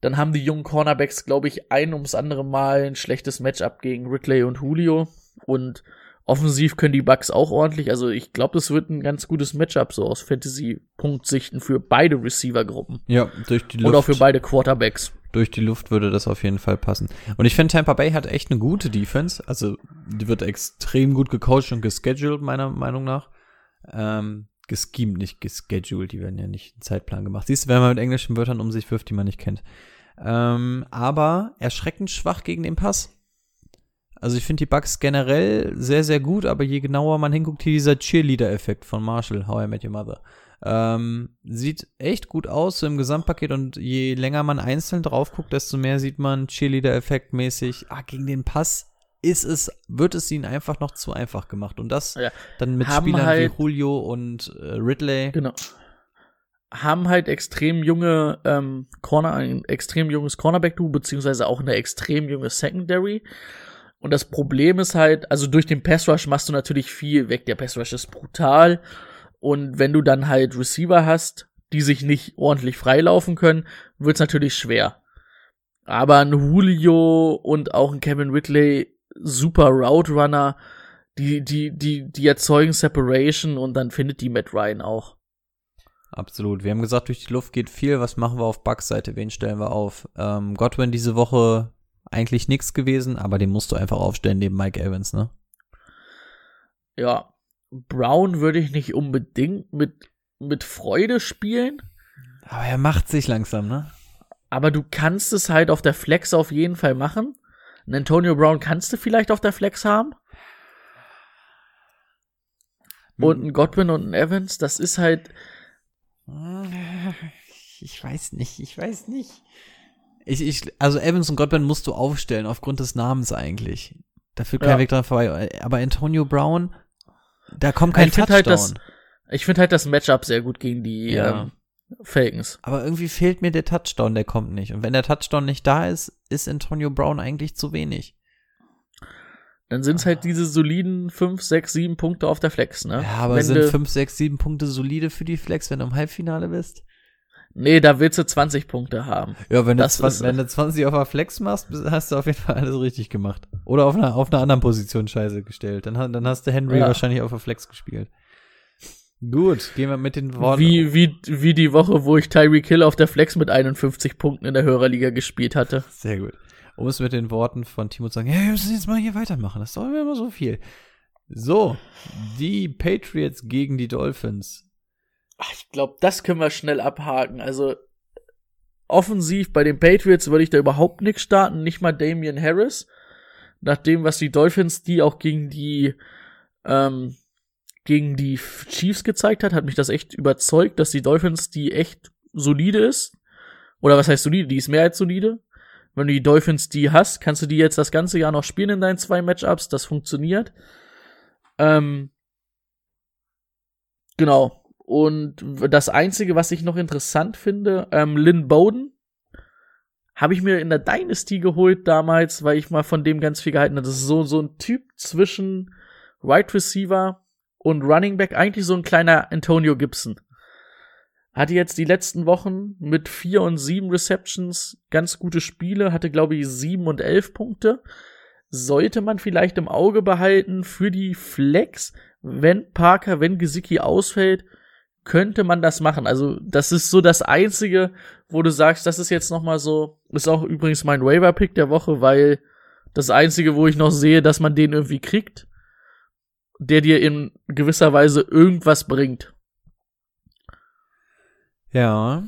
dann haben die jungen Cornerbacks, glaube ich, ein ums andere Mal ein schlechtes Matchup gegen Ridley und Julio. Und offensiv können die Bucks auch ordentlich. Also ich glaube, das wird ein ganz gutes Matchup so aus Fantasy-Punktsichten für beide Receiver-Gruppen. Ja, durch die Und auch für beide Quarterbacks. Durch die Luft würde das auf jeden Fall passen. Und ich finde, Tampa Bay hat echt eine gute Defense. Also, die wird extrem gut gecoacht und gescheduled, meiner Meinung nach. Ähm, geschemt, nicht gescheduled. Die werden ja nicht einen Zeitplan gemacht. Siehst du, wenn man mit englischen Wörtern um sich wirft, die man nicht kennt. Ähm, aber erschreckend schwach gegen den Pass. Also ich finde die Bugs generell sehr, sehr gut, aber je genauer man hinguckt, hier dieser Cheerleader-Effekt von Marshall, How I Met Your Mother. Ähm, sieht echt gut aus so im Gesamtpaket und je länger man einzeln drauf guckt, desto mehr sieht man Cheerleader-Effekt mäßig. Ah, gegen den Pass ist es, wird es ihnen einfach noch zu einfach gemacht. Und das Ja. dann mit Haben Spielern halt- wie Julio und äh, Ridley. Genau. Haben halt extrem junge ähm, Corner, ein extrem junges Cornerback-Duo, beziehungsweise auch eine extrem junge Secondary. Und das Problem ist halt, also durch den Pass Rush machst du natürlich viel weg. Der Pass Rush ist brutal. Und wenn du dann halt Receiver hast, die sich nicht ordentlich freilaufen können, wird's natürlich schwer. Aber ein Julio und auch ein Kevin Ridley, super Route Runner, die, die, die, die erzeugen Separation und dann findet die Matt Ryan auch. Absolut. Wir haben gesagt, durch die Luft geht viel. Was machen wir auf Bugs Seite? Wen stellen wir auf? Ähm, Godwin diese Woche eigentlich nichts gewesen, aber den musst du einfach aufstellen neben Mike Evans, ne? Ja, Brown würde ich nicht unbedingt mit, mit Freude spielen, Aber er macht sich langsam, ne? aber du kannst es halt auf der Flex auf jeden Fall machen. Ein Antonio Brown kannst du vielleicht auf der Flex haben. Und ein Godwin und ein Evans, das ist halt, Ich weiß nicht, ich weiß nicht. Ich, ich, also Evans und Godwin musst du aufstellen, aufgrund des Namens eigentlich. Da führt kein Ja. Weg dran vorbei. Aber Antonio Brown, da kommt kein ich finde Touchdown. halt das, ich finde halt das Matchup sehr gut gegen die Ja. ähm, Falcons. aber irgendwie fehlt mir der Touchdown, der kommt nicht. Und wenn der Touchdown nicht da ist, ist Antonio Brown eigentlich zu wenig. Dann sind es halt diese soliden 5, 6, 7 Punkte auf der Flex, ne? Ja, aber Wenn sind du- 5, 6, 7 Punkte solide für die Flex, wenn du im Halbfinale bist? Nee, da willst du 20 Punkte haben. Ja, wenn du, Das 20, ist- wenn du 20 auf der Flex machst, hast du auf jeden Fall alles richtig gemacht. Oder auf einer, auf einer anderen Position scheiße gestellt. Dann, dann hast du Henry Ja. wahrscheinlich auf der Flex gespielt. Gut, gehen wir mit den Worten. Wie, wie, wie die Woche, wo ich Tyreek Hill auf der Flex mit 51 Punkten in der Hörerliga gespielt hatte. Sehr gut. Um es mit den Worten von Timo zu sagen, ja, wir müssen jetzt mal hier weitermachen. Das dauert mir immer so viel. So, die Patriots gegen die Dolphins. Ich glaube, das können wir schnell abhaken. Also, offensiv bei den Patriots würde ich da überhaupt nichts starten, nicht mal Damian Harris. Nach dem, was die Dolphins, die auch gegen die, ähm, gegen die Chiefs gezeigt hat, hat mich das echt überzeugt, dass die Dolphins, die echt solide ist. Oder was heißt solide? Die ist mehr als solide. Wenn du die Dolphins die hast, kannst du die jetzt das ganze Jahr noch spielen in deinen zwei Matchups. Das funktioniert. Ähm, Genau. Und das Einzige, was ich noch interessant finde, ähm, Lynn Bowden habe ich mir in der Dynasty geholt damals, weil ich mal von dem ganz viel gehalten habe. Das ist so, so ein Typ zwischen Wide Receiver und Running Back, eigentlich so ein kleiner Antonio Gibson. Hatte jetzt die letzten Wochen mit vier und sieben Receptions ganz gute Spiele, hatte glaube ich sieben und elf Punkte. Sollte man vielleicht im Auge behalten für die Flex, wenn Parker, wenn Gesicki ausfällt, könnte man das machen. Also das ist so das einzige, wo du sagst, das ist jetzt noch mal so, ist auch übrigens mein Waiver Pick der Woche, weil das einzige, wo ich noch sehe, dass man den irgendwie kriegt, der dir in gewisser Weise irgendwas bringt. Ja.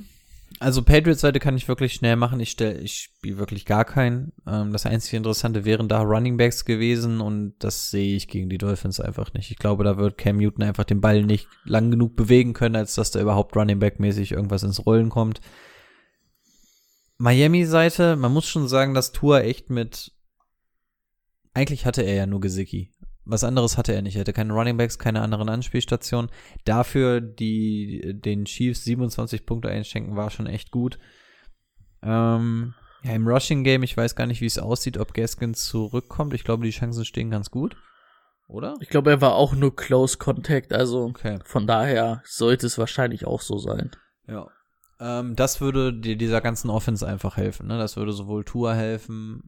Also Patriots-Seite kann ich wirklich schnell machen. Ich stelle, ich spiele wirklich gar keinen. Ähm, das einzige Interessante wären da Running Backs gewesen und das sehe ich gegen die Dolphins einfach nicht. Ich glaube, da wird Cam Newton einfach den Ball nicht lang genug bewegen können, als dass da überhaupt Running Back-mäßig irgendwas ins Rollen kommt. Miami-Seite, man muss schon sagen, dass Tour echt mit eigentlich hatte er ja nur Gesicki was anderes hatte er nicht. Er hatte keine Running Backs, keine anderen Anspielstationen. Dafür die den Chiefs 27 Punkte einschenken, war schon echt gut. Ähm, ja, im Rushing Game, ich weiß gar nicht, wie es aussieht, ob Gaskins zurückkommt. Ich glaube, die Chancen stehen ganz gut. Oder? Ich glaube, er war auch nur Close Contact, also Okay. von daher sollte es wahrscheinlich auch so sein. Ja. Ähm, das würde dir dieser ganzen Offense einfach helfen. Ne? Das würde sowohl Tour helfen,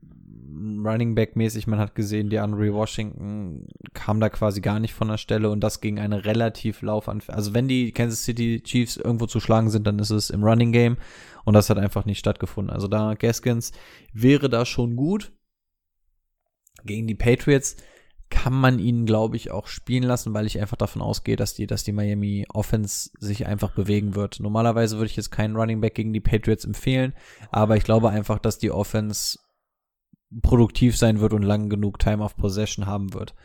Running Back mäßig. Man hat gesehen, die Andre Washington kam da quasi gar nicht von der Stelle und das gegen eine relativ laufanfällige. Also wenn die Kansas City Chiefs irgendwo zu schlagen sind, dann ist es im Running Game und das hat einfach nicht stattgefunden. Also da Gaskins wäre da schon gut. Gegen die Patriots kann man ihn, glaube ich, auch spielen lassen, weil ich einfach davon ausgehe, dass die, dass die Miami Offense sich einfach bewegen wird. Normalerweise würde ich jetzt keinen Running Back gegen die Patriots empfehlen, aber ich glaube einfach, dass die Offense produktiv sein wird und lang genug Time of Possession haben wird.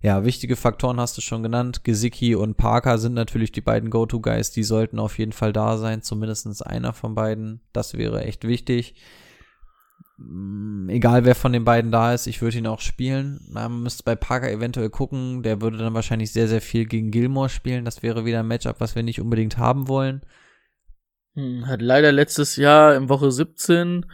Ja, wichtige Faktoren hast du schon genannt. Gesicki und Parker sind natürlich die beiden Go-To-Guys, die sollten auf jeden Fall da sein, zumindest einer von beiden. Das wäre echt wichtig. Mm, Egal wer von den beiden da ist, ich würde ihn auch spielen. Man müsste bei Parker eventuell gucken. Der würde dann wahrscheinlich sehr, sehr viel gegen Gilmore spielen. Das wäre wieder ein Matchup, was wir nicht unbedingt haben wollen. Hm, hat leider letztes Jahr in Woche 17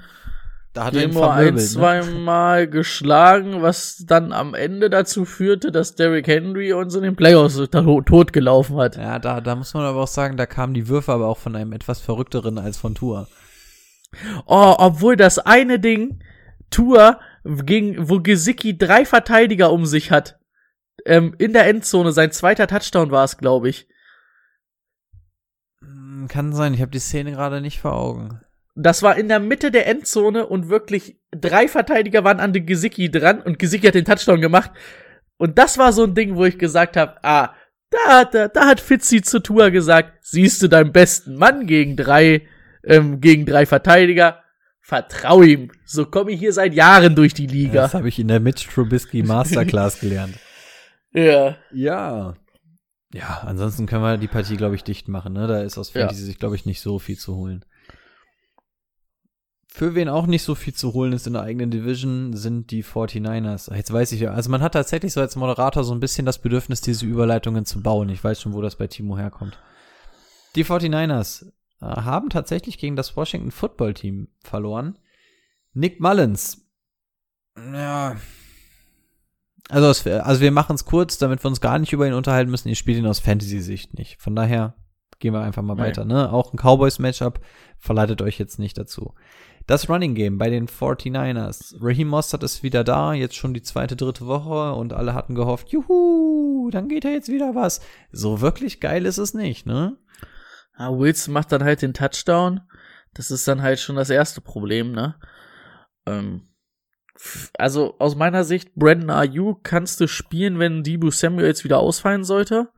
Da hat Gilmore ein, vermöbelt, ne? zweimal geschlagen, was dann am Ende dazu führte, dass Derrick Henry uns in den Playoffs to tot gelaufen hat. Ja, da, da muss man aber auch sagen, da kamen die Würfe aber auch von einem etwas verrückteren als von Tour. Oh, obwohl das eine Ding, Tour, gegen, wo Gesicki drei Verteidiger um sich hat, ähm, in der Endzone, sein zweiter Touchdown war es, glaube ich. Hm, Kann sein, ich habe die Szene gerade nicht vor Augen. Das war in der Mitte der Endzone und wirklich drei Verteidiger waren an den Gesicki dran und Gesicki hat den Touchdown gemacht. Und das war so ein Ding, wo ich gesagt habe, ah, da hat, da, da hat Fitzi zu Tour gesagt, siehst du deinen besten Mann gegen drei, ähm, gegen drei Verteidiger, vertrau ihm. So komme ich hier seit Jahren durch die Liga. Das habe ich in der Mitch Trubisky Masterclass gelernt. Ja. Ja. Ja, ansonsten können wir die Partie, glaube ich, dicht machen. Ne? Da ist aus Ja. Fantasy sich, glaube ich, nicht so viel zu holen. Für wen auch nicht so viel zu holen ist in der eigenen Division, sind die 49ers. Jetzt weiß ich ja, also man hat tatsächlich so als Moderator so ein bisschen das Bedürfnis, diese Überleitungen zu bauen. Ich weiß schon, wo das bei Timo herkommt. Die 49ers äh, haben tatsächlich gegen das Washington Football Team verloren. Nick Mullins. Ja. Also, also wir machen es kurz, damit wir uns gar nicht über ihn unterhalten müssen. Ihr spielt ihn aus Fantasy-Sicht nicht. Von daher gehen wir einfach mal Nee. weiter. Ne? Auch ein Cowboys-Matchup verleitet euch jetzt nicht dazu. Das Running Game bei den 49ers. Raheem Mostert ist wieder da, jetzt schon die zweite, dritte Woche und alle hatten gehofft, juhu, dann geht ja jetzt wieder was. So wirklich geil ist es nicht, ne? Ja, Wilson macht dann halt den Touchdown. Das ist dann halt schon das erste Problem, ne? Ähm, also aus meiner Sicht, Brandon Ayuk kannst du spielen, wenn Debo Samuel jetzt wieder ausfallen sollte.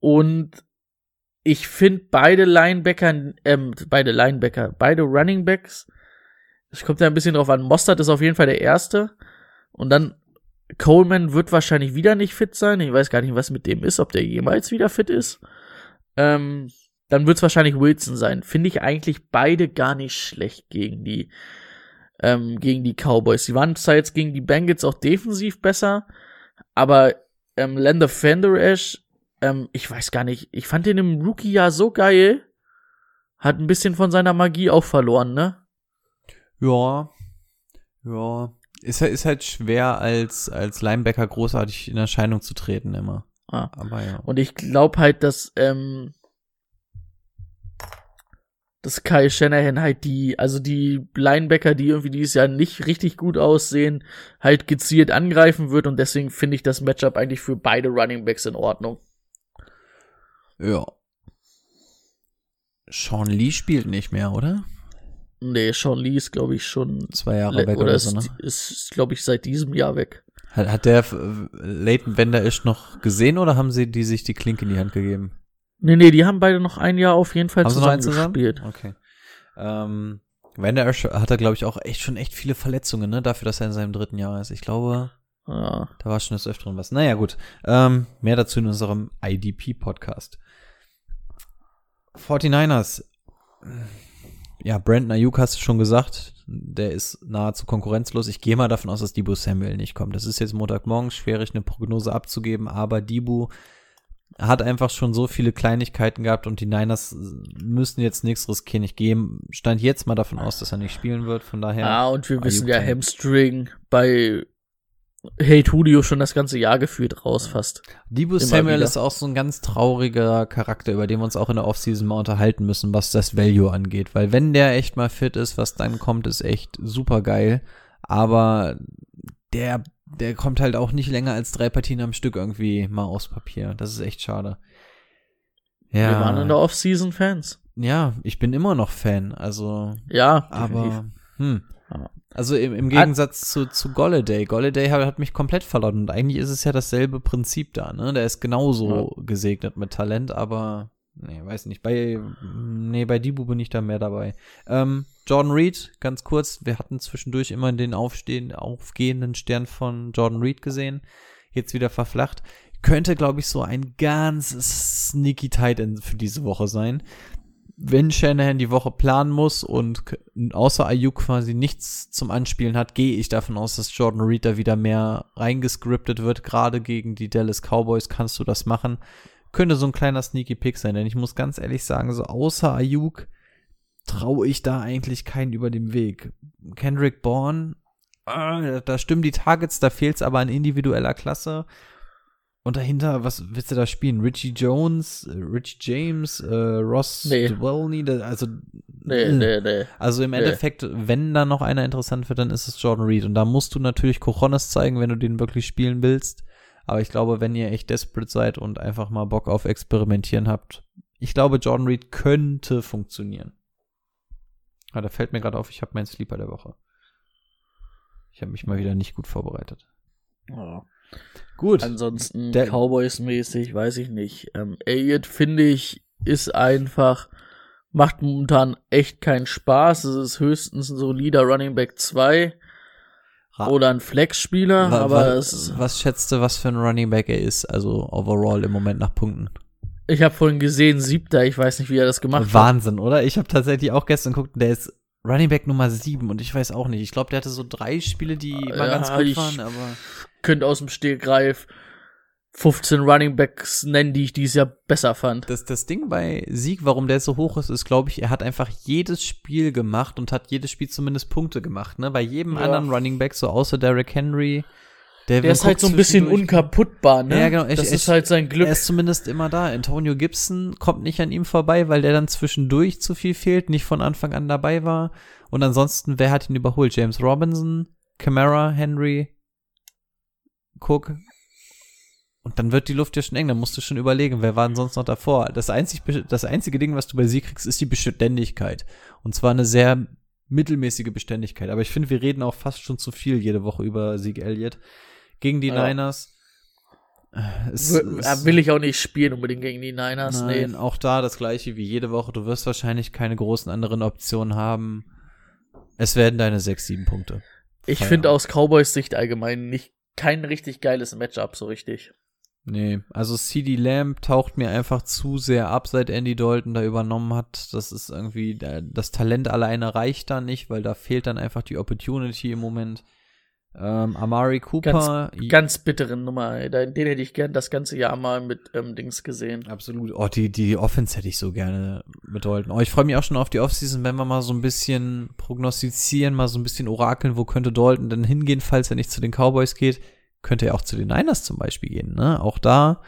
Und ich finde beide Linebacker, ähm, beide Linebacker, beide Running Backs, es kommt ja ein bisschen drauf an, Mostert ist auf jeden Fall der Erste. Und dann Coleman wird wahrscheinlich wieder nicht fit sein. Ich weiß gar nicht, was mit dem ist, ob der jemals wieder fit ist. Ähm, dann wird es wahrscheinlich Wilson sein. Finde ich eigentlich beide gar nicht schlecht gegen die, ähm, gegen die Cowboys. Die waren zwar jetzt gegen die Bengals auch defensiv besser, aber ähm, Lander Fenderash ähm, ich weiß gar nicht, ich fand den im Rookie-Jahr so geil. Hat ein bisschen von seiner Magie auch verloren, ne? Ja. Ja. Ist, ist halt schwer, als, als Linebacker großartig in Erscheinung zu treten immer. Ah. Aber ja. Und ich glaube halt, dass, ähm, dass Kai Shanahan halt die, also die Linebacker, die irgendwie dieses Jahr nicht richtig gut aussehen, halt gezielt angreifen wird und deswegen finde ich das Matchup eigentlich für beide Running Backs in Ordnung. Ja. Sean Lee spielt nicht mehr, oder? Nee, Sean Lee ist, glaube ich, schon Zwei Jahre weg oder oder ist, so, ne? ist glaube ich, seit diesem Jahr weg. Hat, hat der äh, Leighton Bender Ish noch gesehen oder haben sie die sich die Klinke in die Hand gegeben? Nee, nee, die haben beide noch ein Jahr auf jeden Fall Haben zusammen, zusammen? gespielt. Okay. Ähm, Vander Esch hat er, glaube ich, auch echt schon echt viele Verletzungen, ne? Dafür, dass er in seinem dritten Jahr ist. Ich glaube, Ja. da war schon des Öfteren was. Naja, gut. Ähm, mehr dazu in unserem IDP-Podcast. 49ers. Ja, Brandon Ayuk hast du schon gesagt. Der ist nahezu konkurrenzlos. Ich gehe mal davon aus, dass Debo Samuel nicht kommt. Das ist jetzt Montagmorgen, schwierig eine Prognose abzugeben, aber Debo hat einfach schon so viele Kleinigkeiten gehabt und die Niners müssen jetzt nichts riskieren. Ich gehe, stand jetzt mal davon aus, dass er nicht spielen wird. Von daher. Ja, und wir wissen ja. Hamstring bei Hate Julio schon das ganze Jahr gefühlt raus fast. Debo Samuel wieder. ist auch so ein ganz trauriger Charakter, über den wir uns auch in der Offseason mal unterhalten müssen, was das Value angeht. Weil wenn der echt mal fit ist, was dann kommt, ist echt super geil. Aber der, der kommt halt auch nicht länger als drei Partien am Stück irgendwie mal aufs Papier. Das ist echt schade. Ja. Wir waren in der Offseason Fans. ja, ich bin immer noch Fan. Also, Ja, definitiv. aber, hm. Ja. Also im, im Gegensatz zu, zu Golladay. Golladay hat, hat mich komplett verloren und eigentlich ist es ja dasselbe Prinzip da, ne? Der ist genauso gesegnet mit Talent, aber nee, weiß nicht. Bei nee, bei Dibu bin ich da mehr dabei. Ähm, Jordan Reed, ganz kurz, wir hatten zwischendurch immer den aufstehenden, aufgehenden Stern von Jordan Reed gesehen. Jetzt wieder verflacht. Könnte, glaube ich, so ein ganz sneaky Tight End für diese Woche sein wenn Shanahan die Woche planen muss und außer Ayuk quasi nichts zum Anspielen hat, gehe ich davon aus, dass Jordan Reed da wieder mehr reingescriptet wird. Gerade gegen die Dallas Cowboys kannst du das machen. Könnte so ein kleiner Sneaky Pick sein, denn ich muss ganz ehrlich sagen, so außer Ayuk traue ich da eigentlich keinen über dem Weg. Kendrick Bourne, äh, da stimmen die Targets, da fehlt es aber an individueller Klasse. Und dahinter, was willst du da spielen? Richie Jones, äh, Richie James, äh, Ross Nee. Dwellney, da- also Nee, äh. nee, nee. also im Nee. Endeffekt, wenn da noch einer interessant wird, dann ist es Jordan Reed. Und da musst du natürlich Cojones zeigen, wenn du den wirklich spielen willst. Aber ich glaube, wenn ihr echt desperate seid und einfach mal Bock auf Experimentieren habt, ich glaube, Jordan Reed könnte funktionieren. Ah, da fällt mir gerade auf, ich habe meinen Sleeper der Woche. Ich habe mich mal wieder nicht gut vorbereitet. Ja. Gut. Ansonsten Der- Cowboys-mäßig, weiß ich nicht. Ähm, Elliott, finde ich, ist einfach, macht momentan echt keinen Spaß. Es ist höchstens ein solider Running Back 2 Ra- oder ein Flex-Spieler, aber es was schätzt du, was für ein Running Back er ist? Also overall im Moment nach Punkten. ich habe vorhin gesehen, siebter, ich weiß nicht, wie er das gemacht hat. Wahnsinn, oder? Ich habe tatsächlich auch gestern geguckt, der ist Running Back Nummer 7 und ich weiß auch nicht. Ich glaube, der hatte so drei Spiele, die mal Ja, ganz gut ich- waren, aber Könnte aus dem Stegreif 15 Running Backs nennen, die ich dieses Jahr besser fand. das, das Ding bei Sieg, warum der so hoch ist, ist, glaube ich, er hat einfach jedes Spiel gemacht und hat jedes Spiel zumindest Punkte gemacht, ne? Bei jedem Ja. anderen Running Back, so außer Derrick Henry, der, Der ist halt so ein bisschen unkaputtbar, ne? Ja, genau. Ich- das ich- ist halt sein Glück. Er ist zumindest immer da. Antonio Gibson kommt nicht an ihm vorbei, weil der dann zwischendurch zu viel fehlt, nicht von Anfang an dabei war. Und ansonsten, wer hat ihn überholt? James Robinson, Camara, Henry, Cook. Und dann wird die Luft ja schon eng, dann musst du schon überlegen, wer war denn sonst noch davor. Das, einzig, das einzige Ding, was du bei Sieg kriegst, ist die Beständigkeit. Und zwar eine sehr mittelmäßige Beständigkeit. Aber ich finde, wir reden auch fast schon zu viel jede Woche über Sieg Elliott. Gegen die Ja. Niners. äh, Es, es, äh, will ich auch nicht spielen unbedingt gegen die Niners. Nein, Nee. auch da das gleiche wie jede Woche. Du wirst wahrscheinlich keine großen anderen Optionen haben. Es werden deine sechs, sieben Punkte. Ich finde aus Cowboys Sicht allgemein nicht kein richtig geiles Matchup so richtig. Nee, also CD Lamb taucht mir einfach zu sehr ab, seit Andy Dalton da übernommen hat. Das ist irgendwie, da- das Talent alleine reicht da nicht, weil da fehlt dann einfach die Opportunity im Moment. Ähm, Amari Cooper. Ganz, ganz bitteren Nummer. Den, den hätte ich gern das ganze Jahr mal mit ähm, Dings gesehen. Absolut. Oh, die, die Offense hätte ich so gerne bedeuten. Oh, ich freue mich auch schon auf die Offseason, wenn wir mal so ein bisschen prognostizieren, mal so ein bisschen orakeln, wo könnte Dalton denn hingehen, falls er nicht zu den Cowboys geht. Könnte er auch zu den Niners zum Beispiel gehen, ne? Auch da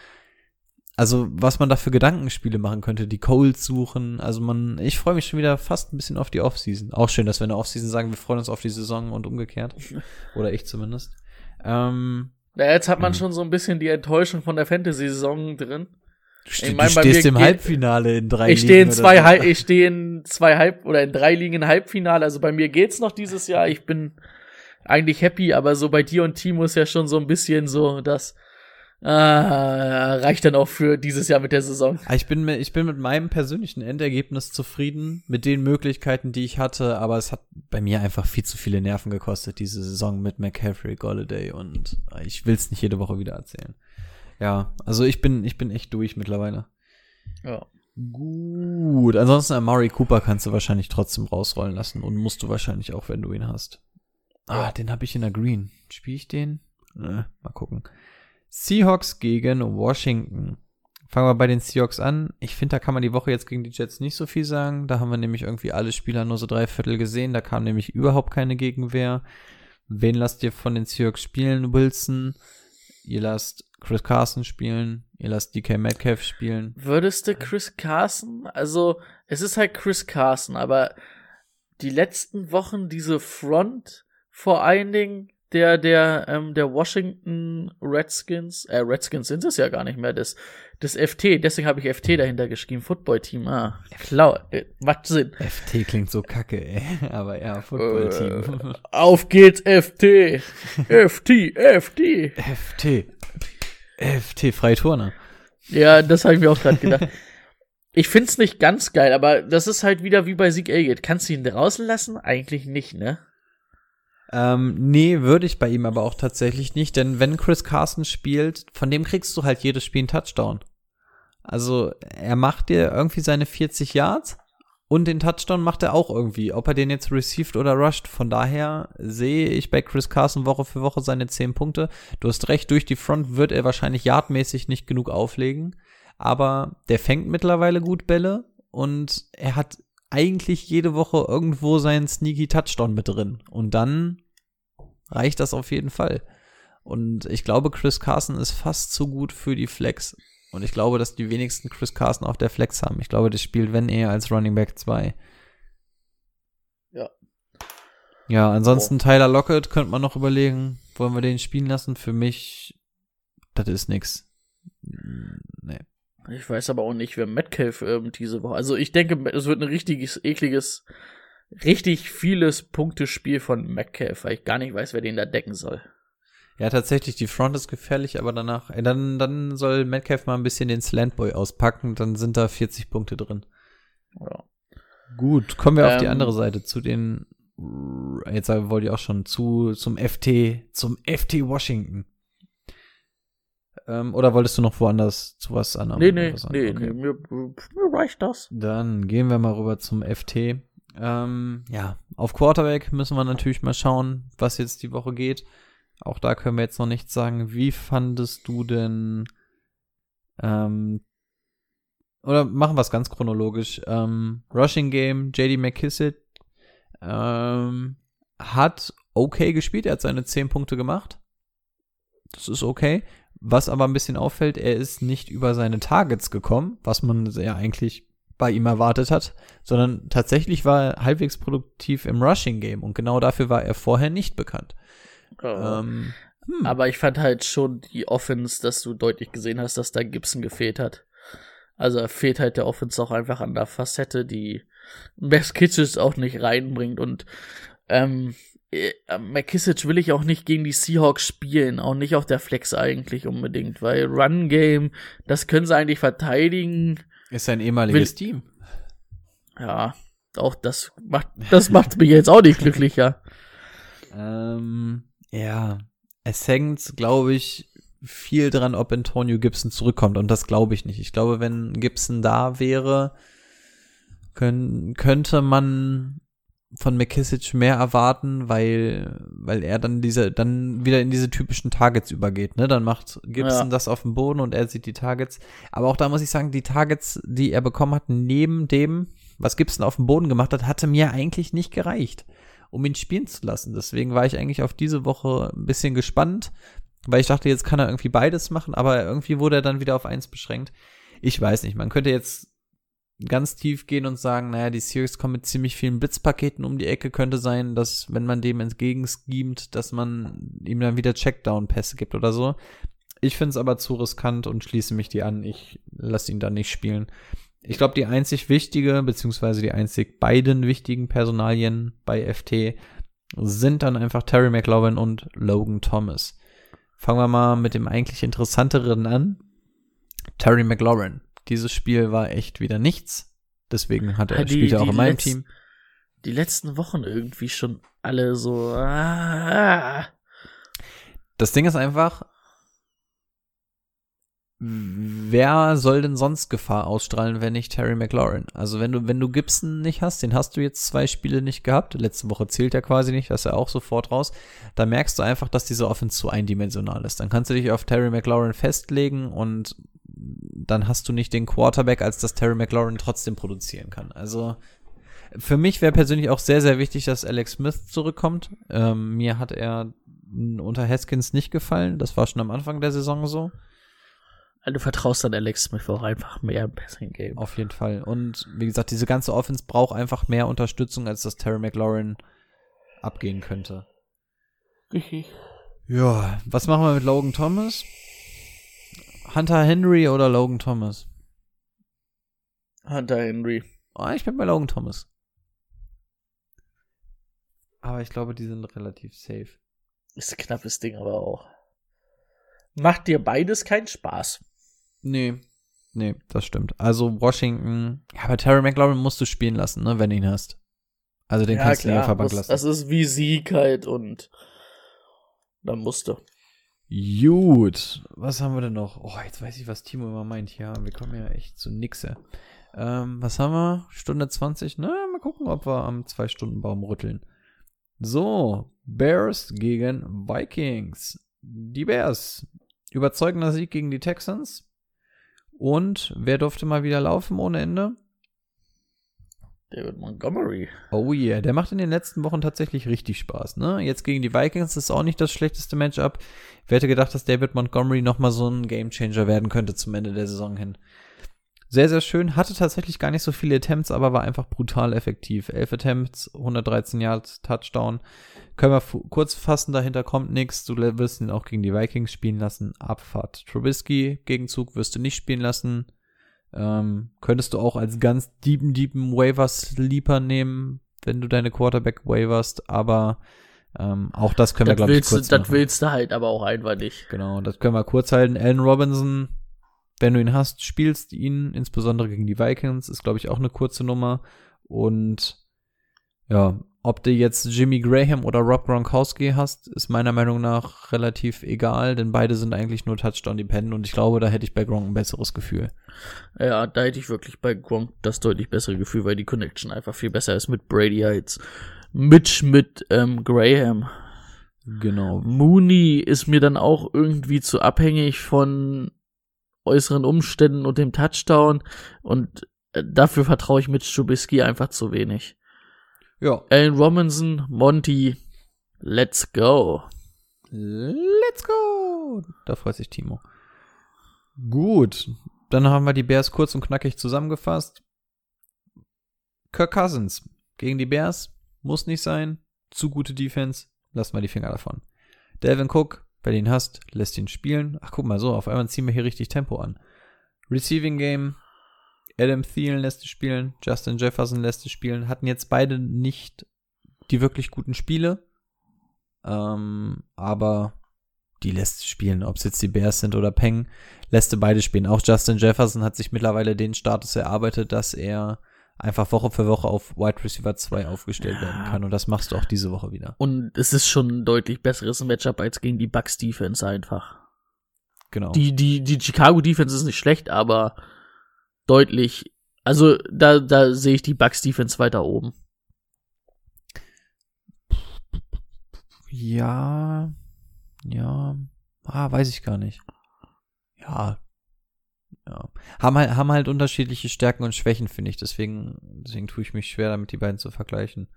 also was man da für Gedankenspiele machen könnte, die Coles suchen. Also man, ich freue mich schon wieder fast ein bisschen auf die Offseason. Auch schön, dass wir in der Offseason sagen, wir freuen uns auf die Saison und umgekehrt. Oder ich zumindest. Ähm, ja, jetzt hat man mh. schon so ein bisschen die Enttäuschung von der Fantasy-Saison drin. Du, ich mein, du stehst im Halbfinale in drei ich Ligen. in zwei, so. ich stehe in zwei Halb oder in drei Ligen im Halbfinale. Also bei mir geht's noch dieses Jahr. Ich bin eigentlich happy, aber so bei dir und Timo ist ja schon so ein bisschen so, dass Ah, reicht dann auch für dieses Jahr mit der Saison. Ah, ich bin, mit, ich bin mit meinem persönlichen Endergebnis zufrieden, mit den Möglichkeiten, die ich hatte, aber es hat bei mir einfach viel zu viele Nerven gekostet, diese Saison mit McCaffrey, Golladay und ich will es nicht jede Woche wieder erzählen. Ja, also ich bin, ich bin echt durch mittlerweile. Ja. Gut, ansonsten Amari Cooper kannst du wahrscheinlich trotzdem rausrollen lassen und musst du wahrscheinlich auch, wenn du ihn hast. Ah, den habe ich in der Green. Spiele ich den? Äh, mal gucken. Seahawks gegen Washington. Fangen wir bei den Seahawks an. Ich finde, da kann man die Woche jetzt gegen die Jets nicht so viel sagen. Da haben wir nämlich irgendwie alle Spieler nur so drei Viertel gesehen. Da kam nämlich überhaupt keine Gegenwehr. Wen lasst ihr von den Seahawks spielen? Wilson. Ihr lasst Chris Carson spielen. Ihr lasst DK Metcalf spielen. Würdest du Chris Carson? Also, es ist halt Chris Carson, aber die letzten Wochen diese Front vor allen Dingen der, der, ähm, der Washington Redskins, äh, Redskins sind es ja gar nicht mehr, das, das FT, deswegen habe ich FT dahinter geschrieben, Football Team, ah, klar, äh, macht Sinn. FT klingt so kacke, ey, aber ja, Football Team. Äh, auf geht's, FT, FT, FT. FT, FT, Freiturner. Ja, das habe ich mir auch gerade gedacht. Ich find's nicht ganz geil, aber das ist halt wieder wie bei Sieg Elliott. Kannst du ihn draußen lassen? Eigentlich nicht, ne? Ähm, nee, würde ich bei ihm aber auch tatsächlich nicht, denn wenn Chris Carson spielt, von dem kriegst du halt jedes Spiel einen Touchdown. Also er macht dir irgendwie seine 40 Yards und den Touchdown macht er auch irgendwie, ob er den jetzt received oder rushed. Von daher sehe ich bei Chris Carson Woche für Woche seine 10 Punkte. Du hast recht, durch die Front wird er wahrscheinlich yardmäßig nicht genug auflegen, aber der fängt mittlerweile gut Bälle und er hat eigentlich jede Woche irgendwo seinen sneaky Touchdown mit drin. Und dann reicht das auf jeden Fall. Und ich glaube, Chris Carson ist fast zu gut für die Flex. Und ich glaube, dass die wenigsten Chris Carson auf der Flex haben. Ich glaube, das spielt, wenn eher als Running Back 2. Ja. Ja, ansonsten oh. Tyler Lockett könnte man noch überlegen. Wollen wir den spielen lassen? Für mich, das ist nix. Nee. Ich weiß aber auch nicht, wer Metcalf ähm, diese Woche. Also ich denke, es wird ein richtiges, ekliges richtig vieles Punktespiel von Metcalf, weil ich gar nicht weiß, wer den da decken soll. Ja, tatsächlich, die Front ist gefährlich, aber danach, äh, dann, dann soll Metcalf mal ein bisschen den Slantboy auspacken, dann sind da 40 Punkte drin. Ja. Gut, kommen wir ähm, auf die ähm, andere Seite, zu den, jetzt wollte ich auch schon, zu, zum FT, zum FT Washington. Ähm, oder wolltest du noch woanders zu was anderem? Nee, nee, nee, okay. nee mir, mir reicht das. Dann gehen wir mal rüber zum FT. Ähm, ja, auf Quarterback müssen wir natürlich mal schauen, was jetzt die Woche geht. Auch da können wir jetzt noch nichts sagen. Wie fandest du denn, ähm, oder machen wir es ganz chronologisch. Ähm, Rushing Game, JD McKissick ähm, hat okay gespielt. Er hat seine 10 Punkte gemacht. Das ist okay. Was aber ein bisschen auffällt, er ist nicht über seine Targets gekommen, was man ja eigentlich bei ihm erwartet hat, sondern tatsächlich war er halbwegs produktiv im Rushing Game und genau dafür war er vorher nicht bekannt. Oh. Ähm, hm. Aber ich fand halt schon die Offense, dass du deutlich gesehen hast, dass da Gibson gefehlt hat. Also er fehlt halt der Offense auch einfach an der Facette, die Best Kitchens auch nicht reinbringt und ähm, äh, McKissick will ich auch nicht gegen die Seahawks spielen, auch nicht auf der Flex eigentlich unbedingt, weil Run Game, das können sie eigentlich verteidigen ist ein ehemaliges Will, Team. Ja, auch das macht, das macht mich jetzt auch nicht glücklicher. Ähm, ja, es hängt, glaube ich, viel dran, ob Antonio Gibson zurückkommt. Und das glaube ich nicht. Ich glaube, wenn Gibson da wäre, können, könnte man von McKissick mehr erwarten, weil, weil er dann diese, dann wieder in diese typischen Targets übergeht, ne? Dann macht Gibson Ja. das auf dem Boden und er sieht die Targets. Aber auch da muss ich sagen, die Targets, die er bekommen hat, neben dem, was Gibson auf dem Boden gemacht hat, hatte mir eigentlich nicht gereicht, um ihn spielen zu lassen. Deswegen war ich eigentlich auf diese Woche ein bisschen gespannt, weil ich dachte, jetzt kann er irgendwie beides machen, aber irgendwie wurde er dann wieder auf eins beschränkt. Ich weiß nicht, man könnte jetzt ganz tief gehen und sagen, naja, die Series kommen mit ziemlich vielen Blitzpaketen um die Ecke, könnte sein, dass, wenn man dem entgegenschemt, dass man ihm dann wieder Checkdown-Pässe gibt oder so. Ich finde es aber zu riskant und schließe mich die an. Ich lasse ihn dann nicht spielen. Ich glaube, die einzig wichtige, beziehungsweise die einzig beiden wichtigen Personalien bei FT sind dann einfach Terry McLaurin und Logan Thomas. Fangen wir mal mit dem eigentlich interessanteren an. Terry McLaurin. Dieses Spiel war echt wieder nichts. Deswegen hat er, die- spielt er auch in meinem Team. Die letzten Wochen irgendwie schon alle so. Ah, Das Ding ist einfach, wer soll denn sonst Gefahr ausstrahlen, wenn nicht Terry McLaurin? Also wenn du, wenn du Gibson nicht hast, den hast du jetzt zwei Spiele nicht gehabt. Letzte Woche zählt er quasi nicht, da ist er auch sofort raus. Da merkst du einfach, dass diese Offense zu eindimensional ist. Dann kannst du dich auf Terry McLaurin festlegen und dann hast du nicht den Quarterback, als dass Terry McLaurin trotzdem produzieren kann. Also für mich wäre persönlich auch sehr, sehr wichtig, dass Alex Smith zurückkommt. Ähm, mir hat er unter Haskins nicht gefallen. Das war schon am Anfang der Saison so. du vertraust dann Alex Smith auch einfach mehr im Passing Game. Auf jeden Fall. Und wie gesagt, diese ganze Offense braucht einfach mehr Unterstützung, als dass Terry McLaurin abgehen könnte. Richtig. Ja, was machen wir mit Logan Thomas? Hunter Henry oder Logan Thomas? Hunter Henry. Oh, ich bin bei Logan Thomas. Aber ich glaube, die sind relativ safe. Ist ein knappes Ding aber auch. Macht dir beides keinen Spaß. Nee. Nee, das stimmt. Also Washington, ja, aber Terry McLaurin musst du spielen lassen, ne, wenn du ihn hast. Also den kannst du nicht auf der Bank muss- lassen. das ist wie Sieg halt und dann musste. Gut, was haben wir denn noch? Oh, jetzt weiß ich, was Timo immer meint. Ja, wir kommen ja echt zu nixe. Ähm, was haben wir? Stunde 20? Na, mal gucken, ob wir am Zwei-Stunden-Baum rütteln. So, Bears gegen Vikings. Die Bears. Überzeugender Sieg gegen die Texans. Und wer durfte mal wieder laufen ohne Ende? David Montgomery. Oh yeah, der macht in den letzten Wochen tatsächlich richtig Spaß, ne? Jetzt gegen die Vikings ist auch nicht das schlechteste Matchup. Wer hätte gedacht, dass David Montgomery nochmal so ein Gamechanger werden könnte zum Ende der Saison hin. Sehr, sehr schön. Hatte tatsächlich gar nicht so viele Attempts, aber war einfach brutal effektiv. 11 Attempts, 113 Yards, Touchdown. Können wir kurz fassen, dahinter kommt nichts. Du wirst ihn auch gegen die Vikings spielen lassen. Abfahrt. Trubisky, Gegenzug, wirst du nicht spielen lassen. Ähm, könntest du auch als ganz deepen, deepen Waiver-Sleeper nehmen, wenn du deine Quarterback waverst, aber ähm, auch das können wir, Das glaube ich, kurz das machen. willst du halt aber auch einfach nicht. Genau, das können wir kurz halten. Allen Robinson, wenn du ihn hast, spielst ihn, insbesondere gegen die Vikings, ist, glaube ich, auch eine kurze Nummer. Und ja, ob du jetzt Jimmy Graham oder Rob Gronkowski hast, ist meiner Meinung nach relativ egal, denn beide sind eigentlich nur Touchdown-dependent und ich glaube, da hätte ich bei Gronk ein besseres Gefühl. Ja, da hätte ich wirklich bei Gronk das deutlich bessere Gefühl, weil die Connection einfach viel besser ist mit Brady als Mitch mit ähm, Graham. Genau. Mooney ist mir dann auch irgendwie zu abhängig von äußeren Umständen und dem Touchdown und äh, dafür vertraue ich mit Trubisky einfach zu wenig. Ja. Allen Robinson, Monty, let's go. Let's go! Da freut sich Timo. Gut, dann haben wir die Bears kurz und knackig zusammengefasst. Kirk Cousins gegen die Bears muss nicht sein. Zu gute Defense, lass mal die Finger davon. Delvin Cook, wer den hast, lässt ihn spielen. Ach, guck mal so, auf einmal ziehen wir hier richtig Tempo an. Receiving Game, Adam Thielen lässt es spielen, Justin Jefferson lässt es spielen. Hatten jetzt beide nicht die wirklich guten Spiele. Ähm, aber die lässt es spielen, ob es jetzt die Bears sind oder Peng, lässt du beide spielen. Auch Justin Jefferson hat sich mittlerweile den Status erarbeitet, dass er einfach Woche für Woche auf Wide Receiver 2 aufgestellt werden kann. Und das machst du auch diese Woche wieder. Und es ist schon ein deutlich besseres Matchup als gegen die Bucks Defense einfach. Genau. Die, die, die Chicago Defense ist nicht schlecht, aber deutlich, also da, da sehe ich die Bucks Defense weiter oben. Ja, ja, ah, weiß ich gar nicht. Ja, ja. Haben halt, haben halt unterschiedliche Stärken und Schwächen, finde ich. Deswegen, deswegen tue ich mich schwer, damit die beiden zu vergleichen.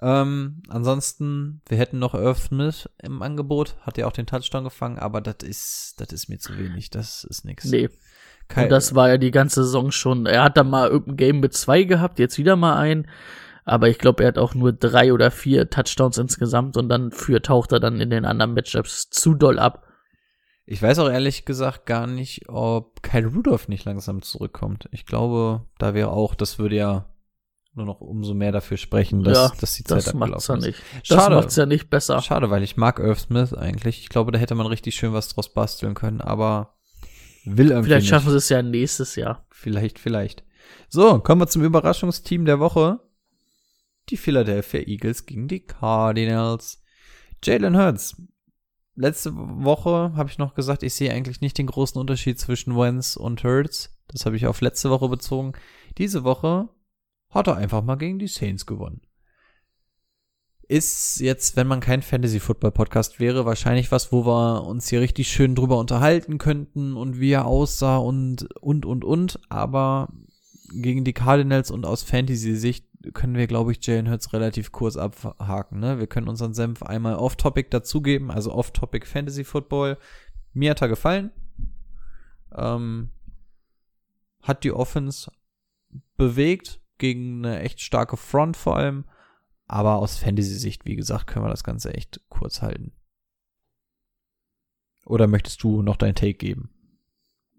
Ähm, ansonsten, wir hätten noch Irv Smith im Angebot, hat ja auch den Touchdown gefangen, aber das ist, das ist mir zu wenig, das ist nix. Nee. Und das war ja die ganze Saison schon. Er hat da mal irgendein Game mit zwei gehabt, jetzt wieder mal ein. Aber ich glaube, er hat auch nur drei oder vier Touchdowns insgesamt und dann für taucht er dann in den anderen Matchups zu doll ab. Ich weiß auch ehrlich gesagt gar nicht, ob Kyle Rudolph nicht langsam zurückkommt. Ich glaube, da wäre auch, das würde ja nur noch umso mehr dafür sprechen, dass, ja, dass die Zeit das macht's ja ist. nicht. Schade. Das macht's ja nicht besser. Schade, weil ich mag Irv Smith eigentlich. Ich glaube, da hätte man richtig schön was draus basteln können, aber will irgendwie Vielleicht schaffen sie es ja nächstes Jahr. Vielleicht, vielleicht. So, kommen wir zum Überraschungsteam der Woche. Die Philadelphia Eagles gegen die Cardinals. Jalen Hurts. Letzte Woche habe ich noch gesagt, ich sehe eigentlich nicht den großen Unterschied zwischen Wentz und Hurts. Das habe ich auf letzte Woche bezogen. Diese Woche hat er einfach mal gegen die Saints gewonnen. Ist jetzt, wenn man kein Fantasy-Football-Podcast wäre, wahrscheinlich was, wo wir uns hier richtig schön drüber unterhalten könnten und wie er aussah und, und, und, und. Aber gegen die Cardinals und aus Fantasy-Sicht können wir, glaube ich, Jalen Hurts relativ kurz abhaken. Ne? Wir können unseren Senf einmal off-topic dazugeben, also off-topic Fantasy-Football. Mir hat er gefallen. Ähm, hat die Offense bewegt, gegen eine echt starke Front vor allem. Aber aus Fantasy-Sicht, wie gesagt, können wir das Ganze echt kurz halten. Oder möchtest du noch dein Take geben?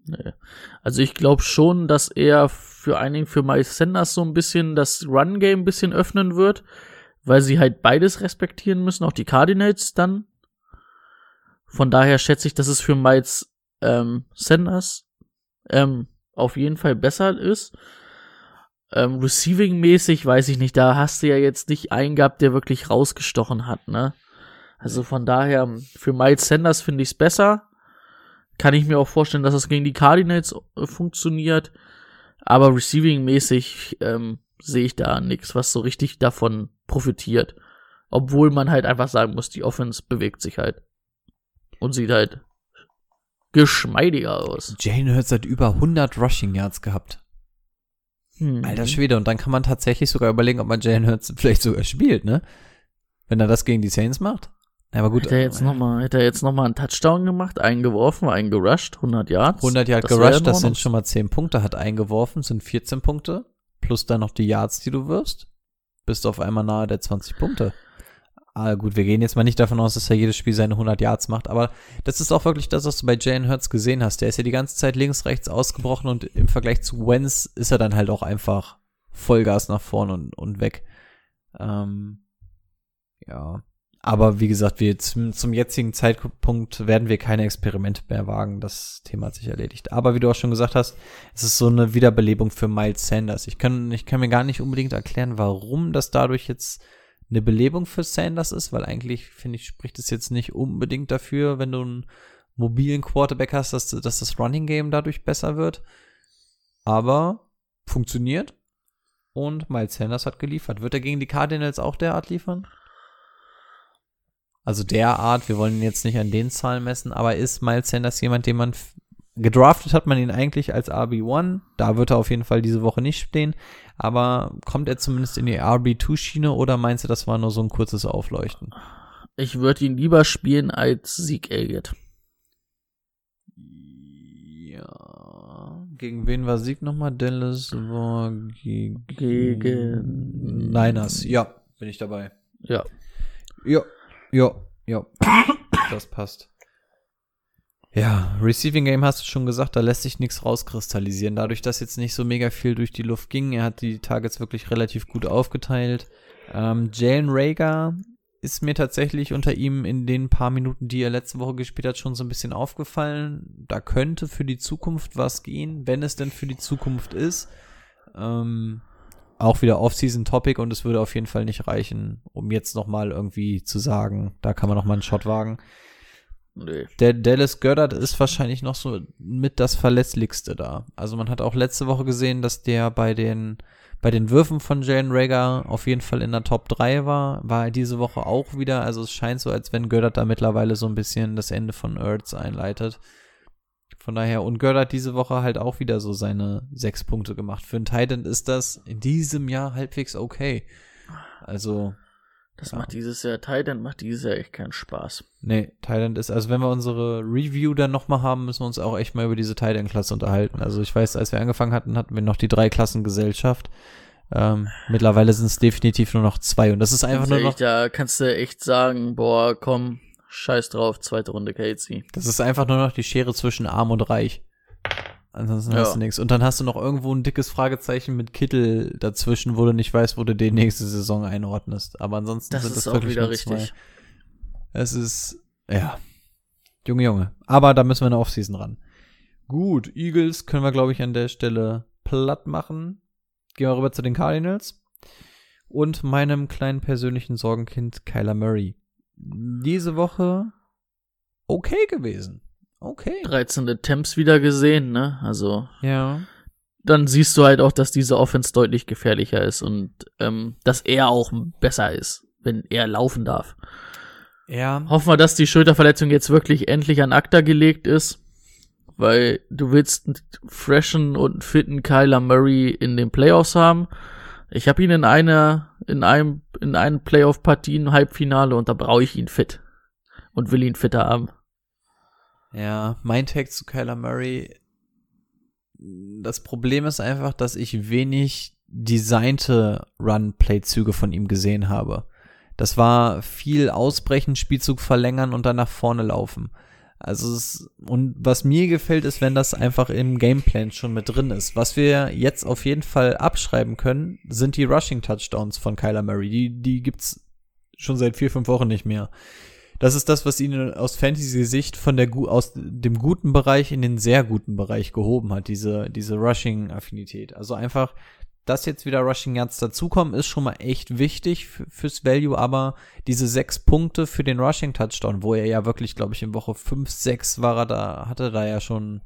Nee. Also ich glaube schon, dass er für einigen, für Miles Sanders so ein bisschen das Run-Game ein bisschen öffnen wird, weil sie halt beides respektieren müssen, auch die Cardinals dann. Von daher schätze ich, dass es für Miles ähm, Sanders ähm, auf jeden Fall besser ist. Ähm, Receiving-mäßig weiß ich nicht, da hast du ja jetzt nicht einen gehabt, der wirklich rausgestochen hat, ne? Also von daher, für Miles Sanders finde ich es besser. Kann ich mir auch vorstellen, dass es gegen die Cardinals äh, funktioniert. Aber Receiving-mäßig ähm, sehe ich da nichts, was so richtig davon profitiert. Obwohl man halt einfach sagen muss, die Offense bewegt sich halt. Und sieht halt geschmeidiger aus. Jane Hurts hat über 100 Rushing Yards gehabt. Hm. Alter Schwede, und dann kann man tatsächlich sogar überlegen, ob man Jalen Hurts vielleicht sogar spielt, ne? Wenn er das gegen die Saints macht. Aber gut. Hätte er jetzt nochmal, hätte er jetzt noch mal einen Touchdown gemacht, einen geworfen, einen gerusht, 100 Yards. 100 Yard Das wär gerusht, das sind schon mal 10 Punkte, hat eingeworfen, sind 14 Punkte. Plus dann noch die Yards, die du wirst. Bist du auf einmal nahe der 20 Punkte. Ah, gut, wir gehen jetzt mal nicht davon aus, dass er jedes Spiel seine 100 Yards macht, aber das ist auch wirklich das, was du bei Jalen Hurts gesehen hast. Der ist ja die ganze Zeit links, rechts ausgebrochen und im Vergleich zu Wentz ist er dann halt auch einfach Vollgas nach vorn und, und weg. Ähm, ja. Aber wie gesagt, wir zum, zum jetzigen Zeitpunkt werden wir keine Experimente mehr wagen. Das Thema hat sich erledigt. Aber wie du auch schon gesagt hast, es ist so eine Wiederbelebung für Miles Sanders. Ich kann, ich kann mir gar nicht unbedingt erklären, warum das dadurch jetzt eine Belebung für Sanders ist, weil eigentlich, finde ich, spricht es jetzt nicht unbedingt dafür, wenn du einen mobilen Quarterback hast, dass, dass das Running Game dadurch besser wird. Aber funktioniert. Und Miles Sanders hat geliefert. Wird er gegen die Cardinals auch derart liefern? Also derart, wir wollen ihn jetzt nicht an den Zahlen messen, aber ist Miles Sanders jemand, den man gedraftet hat man ihn eigentlich als RB1. Da wird er auf jeden Fall diese Woche nicht stehen. Aber kommt er zumindest in die RB2-Schiene oder meinst du, das war nur so ein kurzes Aufleuchten? Ich würde ihn lieber spielen als Sieg Elliott. Ja. Gegen wen war Sieg nochmal? Dallas war gegen, Gegen- Niners. Ja, bin ich dabei. Ja. Ja, ja, ja. das passt. Ja, Receiving Game hast du schon gesagt, da lässt sich nichts rauskristallisieren. Dadurch, dass jetzt nicht so mega viel durch die Luft ging, er hat die Targets wirklich relativ gut aufgeteilt. Ähm, Jalen Rager ist mir tatsächlich unter ihm in den paar Minuten, die er letzte Woche gespielt hat, schon so ein bisschen aufgefallen. Da könnte für die Zukunft was gehen, wenn es denn für die Zukunft ist. Ähm, auch wieder Off-Season-Topic und es würde auf jeden Fall nicht reichen, um jetzt nochmal irgendwie zu sagen, da kann man nochmal einen Shot wagen. Nee. Der Dallas Goddard ist wahrscheinlich noch so mit das verlässlichste da. Also man hat auch letzte Woche gesehen, dass der bei den bei den Würfen von Jalen Rager auf jeden Fall in der Top 3 war, war er diese Woche auch wieder. Also es scheint so, als wenn Gördert da mittlerweile so ein bisschen das Ende von Ertz einleitet. Von daher, und Gördert diese Woche halt auch wieder so seine sechs Punkte gemacht. Für einen Titan ist das in diesem Jahr halbwegs okay. Also, Das Ja. macht dieses Jahr, Titan macht dieses Jahr echt keinen Spaß. Nee, Thailand ist, also wenn wir unsere Review dann nochmal haben, müssen wir uns auch echt mal über diese Thailand-Klasse unterhalten. Also ich weiß, als wir angefangen hatten, hatten wir noch die drei Klassengesellschaft. Ähm, mittlerweile sind es definitiv nur noch zwei und das ist einfach Ganz nur ehrlich, noch, Da kannst du echt sagen, boah, komm, scheiß drauf, zweite Runde Casey. das ist einfach nur noch die Schere zwischen arm und reich. Ansonsten Ja. hast du nichts. Und dann hast du noch irgendwo ein dickes Fragezeichen mit Kittel dazwischen, wo du nicht weißt, wo du die nächste Saison einordnest. Aber ansonsten Das sind ist das auch wirklich wieder nur zwei. richtig. Es ist, ja. Junge, Junge. Aber da müssen wir eine Offseason ran. Gut, Eagles können wir, glaube ich, an der Stelle platt machen. Gehen wir rüber zu den Cardinals. Und meinem kleinen persönlichen Sorgenkind Kyler Murray. Diese Woche okay gewesen. Okay. 13 Attempts wieder gesehen, ne? Also, Ja. dann siehst du halt auch, dass diese Offense deutlich gefährlicher ist und ähm, dass er auch besser ist, wenn er laufen darf. Ja. Hoffen wir, dass die Schulterverletzung jetzt wirklich endlich an Akta gelegt ist, weil du willst einen freshen und fitten Kyler Murray in den Playoffs haben. Ich habe ihn in einer, in einem, in einem Playoff-Partie im Halbfinale und da brauche ich ihn fit und will ihn fitter haben. Ja, mein Tag zu Kyler Murray. Das Problem ist einfach, dass ich wenig designte Run-Play-Züge von ihm gesehen habe. Das war viel ausbrechen, Spielzug verlängern und dann nach vorne laufen. Also es, und was mir gefällt, ist, wenn das einfach im Gameplan schon mit drin ist. Was wir jetzt auf jeden Fall abschreiben können, sind die Rushing Touchdowns von Kyler Murray. Die, die gibt's schon seit vier, fünf Wochen nicht mehr. Das ist das, was ihn aus Fantasy-Sicht von der aus dem guten Bereich in den sehr guten Bereich gehoben hat, diese, diese Rushing-Affinität. Also einfach, dass jetzt wieder Rushing Yards dazukommen, ist schon mal echt wichtig fürs Value, aber diese sechs Punkte für den Rushing Touchdown, wo er ja wirklich, glaube ich, in Woche 5, 6 war er da, hatte da ja schon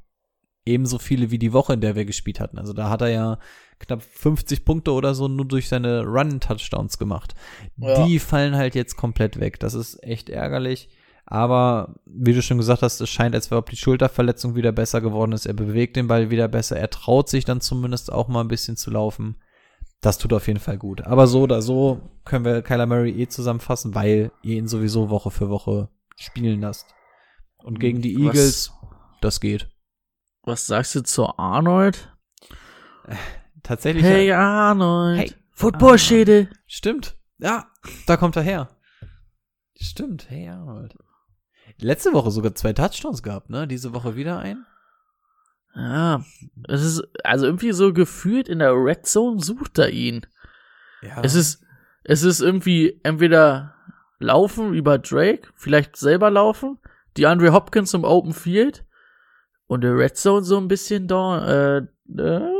ebenso viele wie die Woche, in der wir gespielt hatten. Also da hat er ja knapp 50 Punkte oder so nur durch seine Run-Touchdowns gemacht. Ja. Die fallen halt jetzt komplett weg. Das ist echt ärgerlich. Aber wie du schon gesagt hast, es scheint, als wäre ob die Schulterverletzung wieder besser geworden ist. Er bewegt den Ball wieder besser. Er traut sich dann zumindest auch mal ein bisschen zu laufen. Das tut auf jeden Fall gut. Aber so oder so können wir Kyler Murray eh zusammenfassen, weil ihr ihn sowieso Woche für Woche spielen lasst. Und gegen die Was- Eagles, das geht. Was sagst du zu Arnold? Tatsächlich. Hey Arnold. Hey. Footballschädel. Stimmt. Ja, da kommt er her. Stimmt. Hey, Arnold. Letzte Woche sogar zwei Touchdowns gehabt, ne? Diese Woche wieder ein. Ja, es ist also irgendwie so gefühlt in der Red Zone sucht er ihn. Ja. Es ist es ist irgendwie entweder laufen über Drake, vielleicht selber laufen, die Andre Hopkins im Open Field und der Red Zone so ein bisschen Don äh, äh,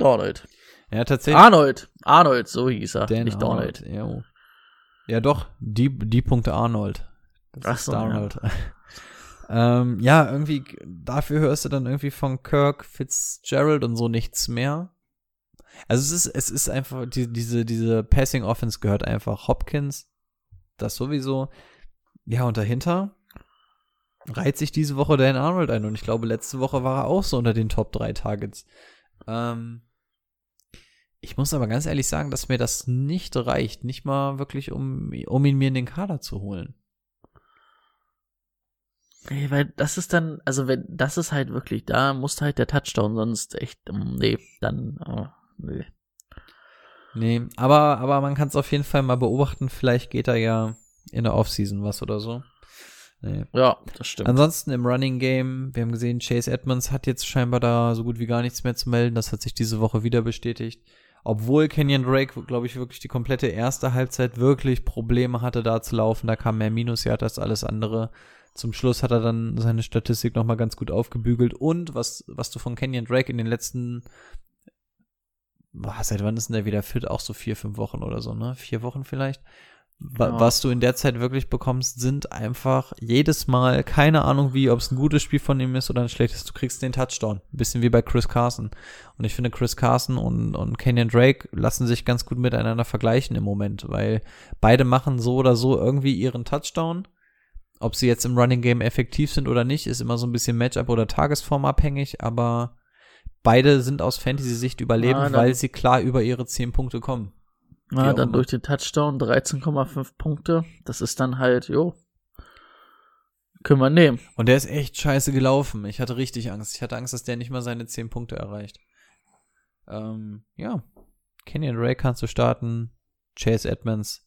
Donald. ja, tatsächlich. Arnold, Arnold, so hieß er, Dan nicht Donald. Arnold. Ja, ja, doch. Die, die Punkte Arnold. Das Ach ist so, ja. Arnold. ähm, ja, irgendwie, dafür hörst du dann irgendwie von Kirk, Fitzgerald und so nichts mehr. Also es ist, es ist einfach, die, diese, diese Passing Offense gehört einfach Hopkins, das sowieso. Ja, und dahinter reiht sich diese Woche Dan Arnold ein und ich glaube, letzte Woche war er auch so unter den Top 3 Targets. Ähm, ich muss aber ganz ehrlich sagen, dass mir das nicht reicht, nicht mal wirklich, um, um ihn mir in den Kader zu holen. Nee, weil das ist dann, also wenn, das ist halt wirklich, da muss halt der Touchdown, sonst echt, ähm, nee, dann, äh, nee. Nee, aber, aber man kann es auf jeden Fall mal beobachten, vielleicht geht da ja in der Offseason was oder so. Nee. Ja, das stimmt. Ansonsten im Running Game, wir haben gesehen, Chase Edmonds hat jetzt scheinbar da so gut wie gar nichts mehr zu melden. Das hat sich diese Woche wieder bestätigt. Obwohl Kenyon Drake, glaube ich, wirklich die komplette erste Halbzeit wirklich Probleme hatte, da zu laufen. Da kam mehr Minusjahrt als alles andere. Zum Schluss hat er dann seine Statistik nochmal ganz gut aufgebügelt. Und was, was du von Kenyon Drake in den letzten, boah, seit wann ist denn der wieder fit? Auch so vier, fünf Wochen oder so, ne? Vier Wochen vielleicht. Ja. Was du in der Zeit wirklich bekommst, sind einfach jedes Mal, keine Ahnung wie, ob es ein gutes Spiel von ihm ist oder ein schlechtes, du kriegst den Touchdown. Ein bisschen wie bei Chris Carson. Und ich finde, Chris Carson und, und Kenyon Drake lassen sich ganz gut miteinander vergleichen im Moment, weil beide machen so oder so irgendwie ihren Touchdown. Ob sie jetzt im Running Game effektiv sind oder nicht, ist immer so ein bisschen Matchup oder Tagesform abhängig, aber beide sind aus Fantasy-Sicht überleben, Ah, weil sie klar über ihre 10 Punkte kommen. Auch dann immer. durch den Touchdown 13,5 Punkte. Das ist dann halt, jo. Können wir nehmen. Und der ist echt scheiße gelaufen. Ich hatte richtig Angst. Ich hatte Angst, dass der nicht mal seine 10 Punkte erreicht. Ähm, ja. Kenyon Ray kannst du starten. Chase Edmonds.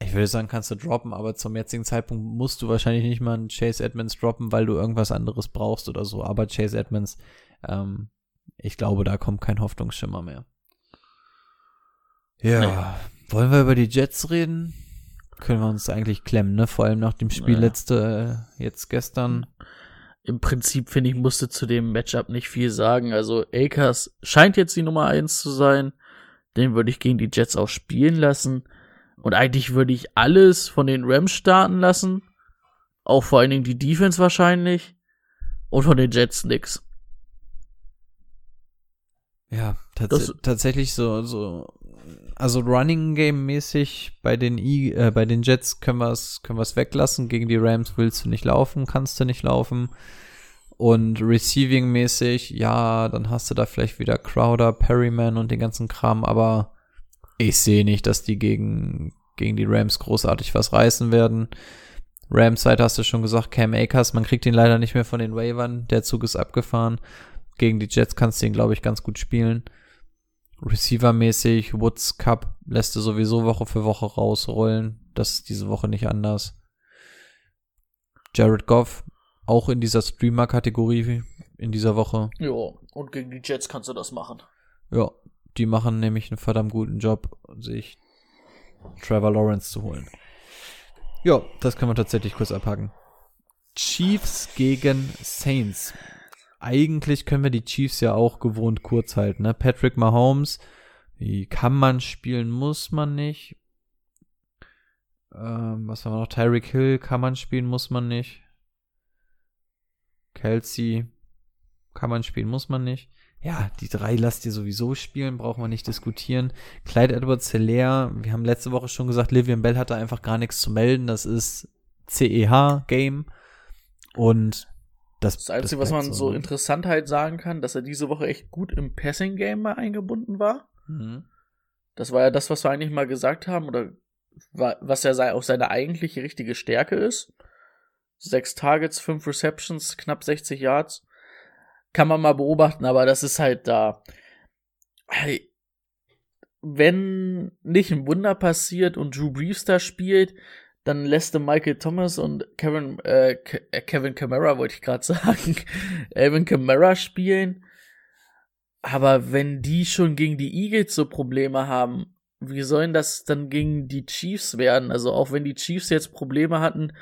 Ich würde sagen, kannst du droppen, aber zum jetzigen Zeitpunkt musst du wahrscheinlich nicht mal einen Chase Edmonds droppen, weil du irgendwas anderes brauchst oder so. Aber Chase Edmonds, ähm, ich glaube, da kommt kein Hoffnungsschimmer mehr. Ja. Wollen wir über die Jets reden? Können wir uns eigentlich klemmen, ne? Vor allem nach dem Spiel Ja. letzte, äh, jetzt gestern. Im Prinzip, finde ich, musste zu dem Matchup nicht viel sagen. Also, Akers scheint jetzt die Nummer eins zu sein. Den würde ich gegen die Jets auch spielen lassen. Und eigentlich würde ich alles von den Rams starten lassen. Auch vor allen Dingen die Defense wahrscheinlich. Und von den Jets nix. Ja, tats Das- tatsächlich so, so, also Running Game mäßig bei den I, äh, bei den Jets können wir es, können wir es weglassen. Gegen die Rams willst du nicht laufen, kannst du nicht laufen. Und Receiving mäßig, ja, dann hast du da vielleicht wieder Crowder, Perryman und den ganzen Kram, aber ich sehe nicht, dass die gegen, gegen die Rams großartig was reißen werden. Rams Seite hast du schon gesagt, Cam Akers, man kriegt ihn leider nicht mehr von den Waivern, der Zug ist abgefahren. Gegen die Jets kannst du ihn, glaube ich, ganz gut spielen. Receiver-mäßig, Woods Cup lässt du sowieso Woche für Woche rausrollen. Das ist diese Woche nicht anders. Jared Goff, auch in dieser Streamer-Kategorie in dieser Woche. Jo, und gegen die Jets kannst du das machen. Ja, die machen nämlich einen verdammt guten Job, sich Trevor Lawrence zu holen. Ja, das können wir tatsächlich kurz abhaken. Chiefs gegen Saints. Eigentlich können wir die Chiefs ja auch gewohnt kurz halten. Ne? Patrick Mahomes, wie kann man spielen, muss man nicht. Ähm, was haben wir noch? Tyreek Hill kann man spielen, muss man nicht. Kelsey kann man spielen, muss man nicht. Ja, die drei lasst ihr sowieso spielen, braucht man nicht diskutieren. Clyde Edwards Hilaire, wir haben letzte Woche schon gesagt, Livian Bell hatte einfach gar nichts zu melden. Das ist CEH-Game. Und das, Das Einzige, was bleibt man so interessant halt sagen kann, dass er diese Woche echt gut im Passing-Game mal eingebunden war. Mhm. Das war ja das, was wir eigentlich mal gesagt haben, oder wa- was ja auch seine eigentliche richtige Stärke ist. Sechs Targets, fünf Receptions, knapp 60 Yards. Kann man mal beobachten, aber das ist halt da. Hey, Wenn nicht ein Wunder passiert und Drew Brees da spielt, dann lässt er Michael Thomas und Kevin, äh, äh, Kevin Kamara, wollte ich gerade sagen, Alvin Kamara spielen. Aber wenn die schon gegen die Eagles so Probleme haben, wie sollen das dann gegen die Chiefs werden? Also auch wenn die Chiefs jetzt Probleme hatten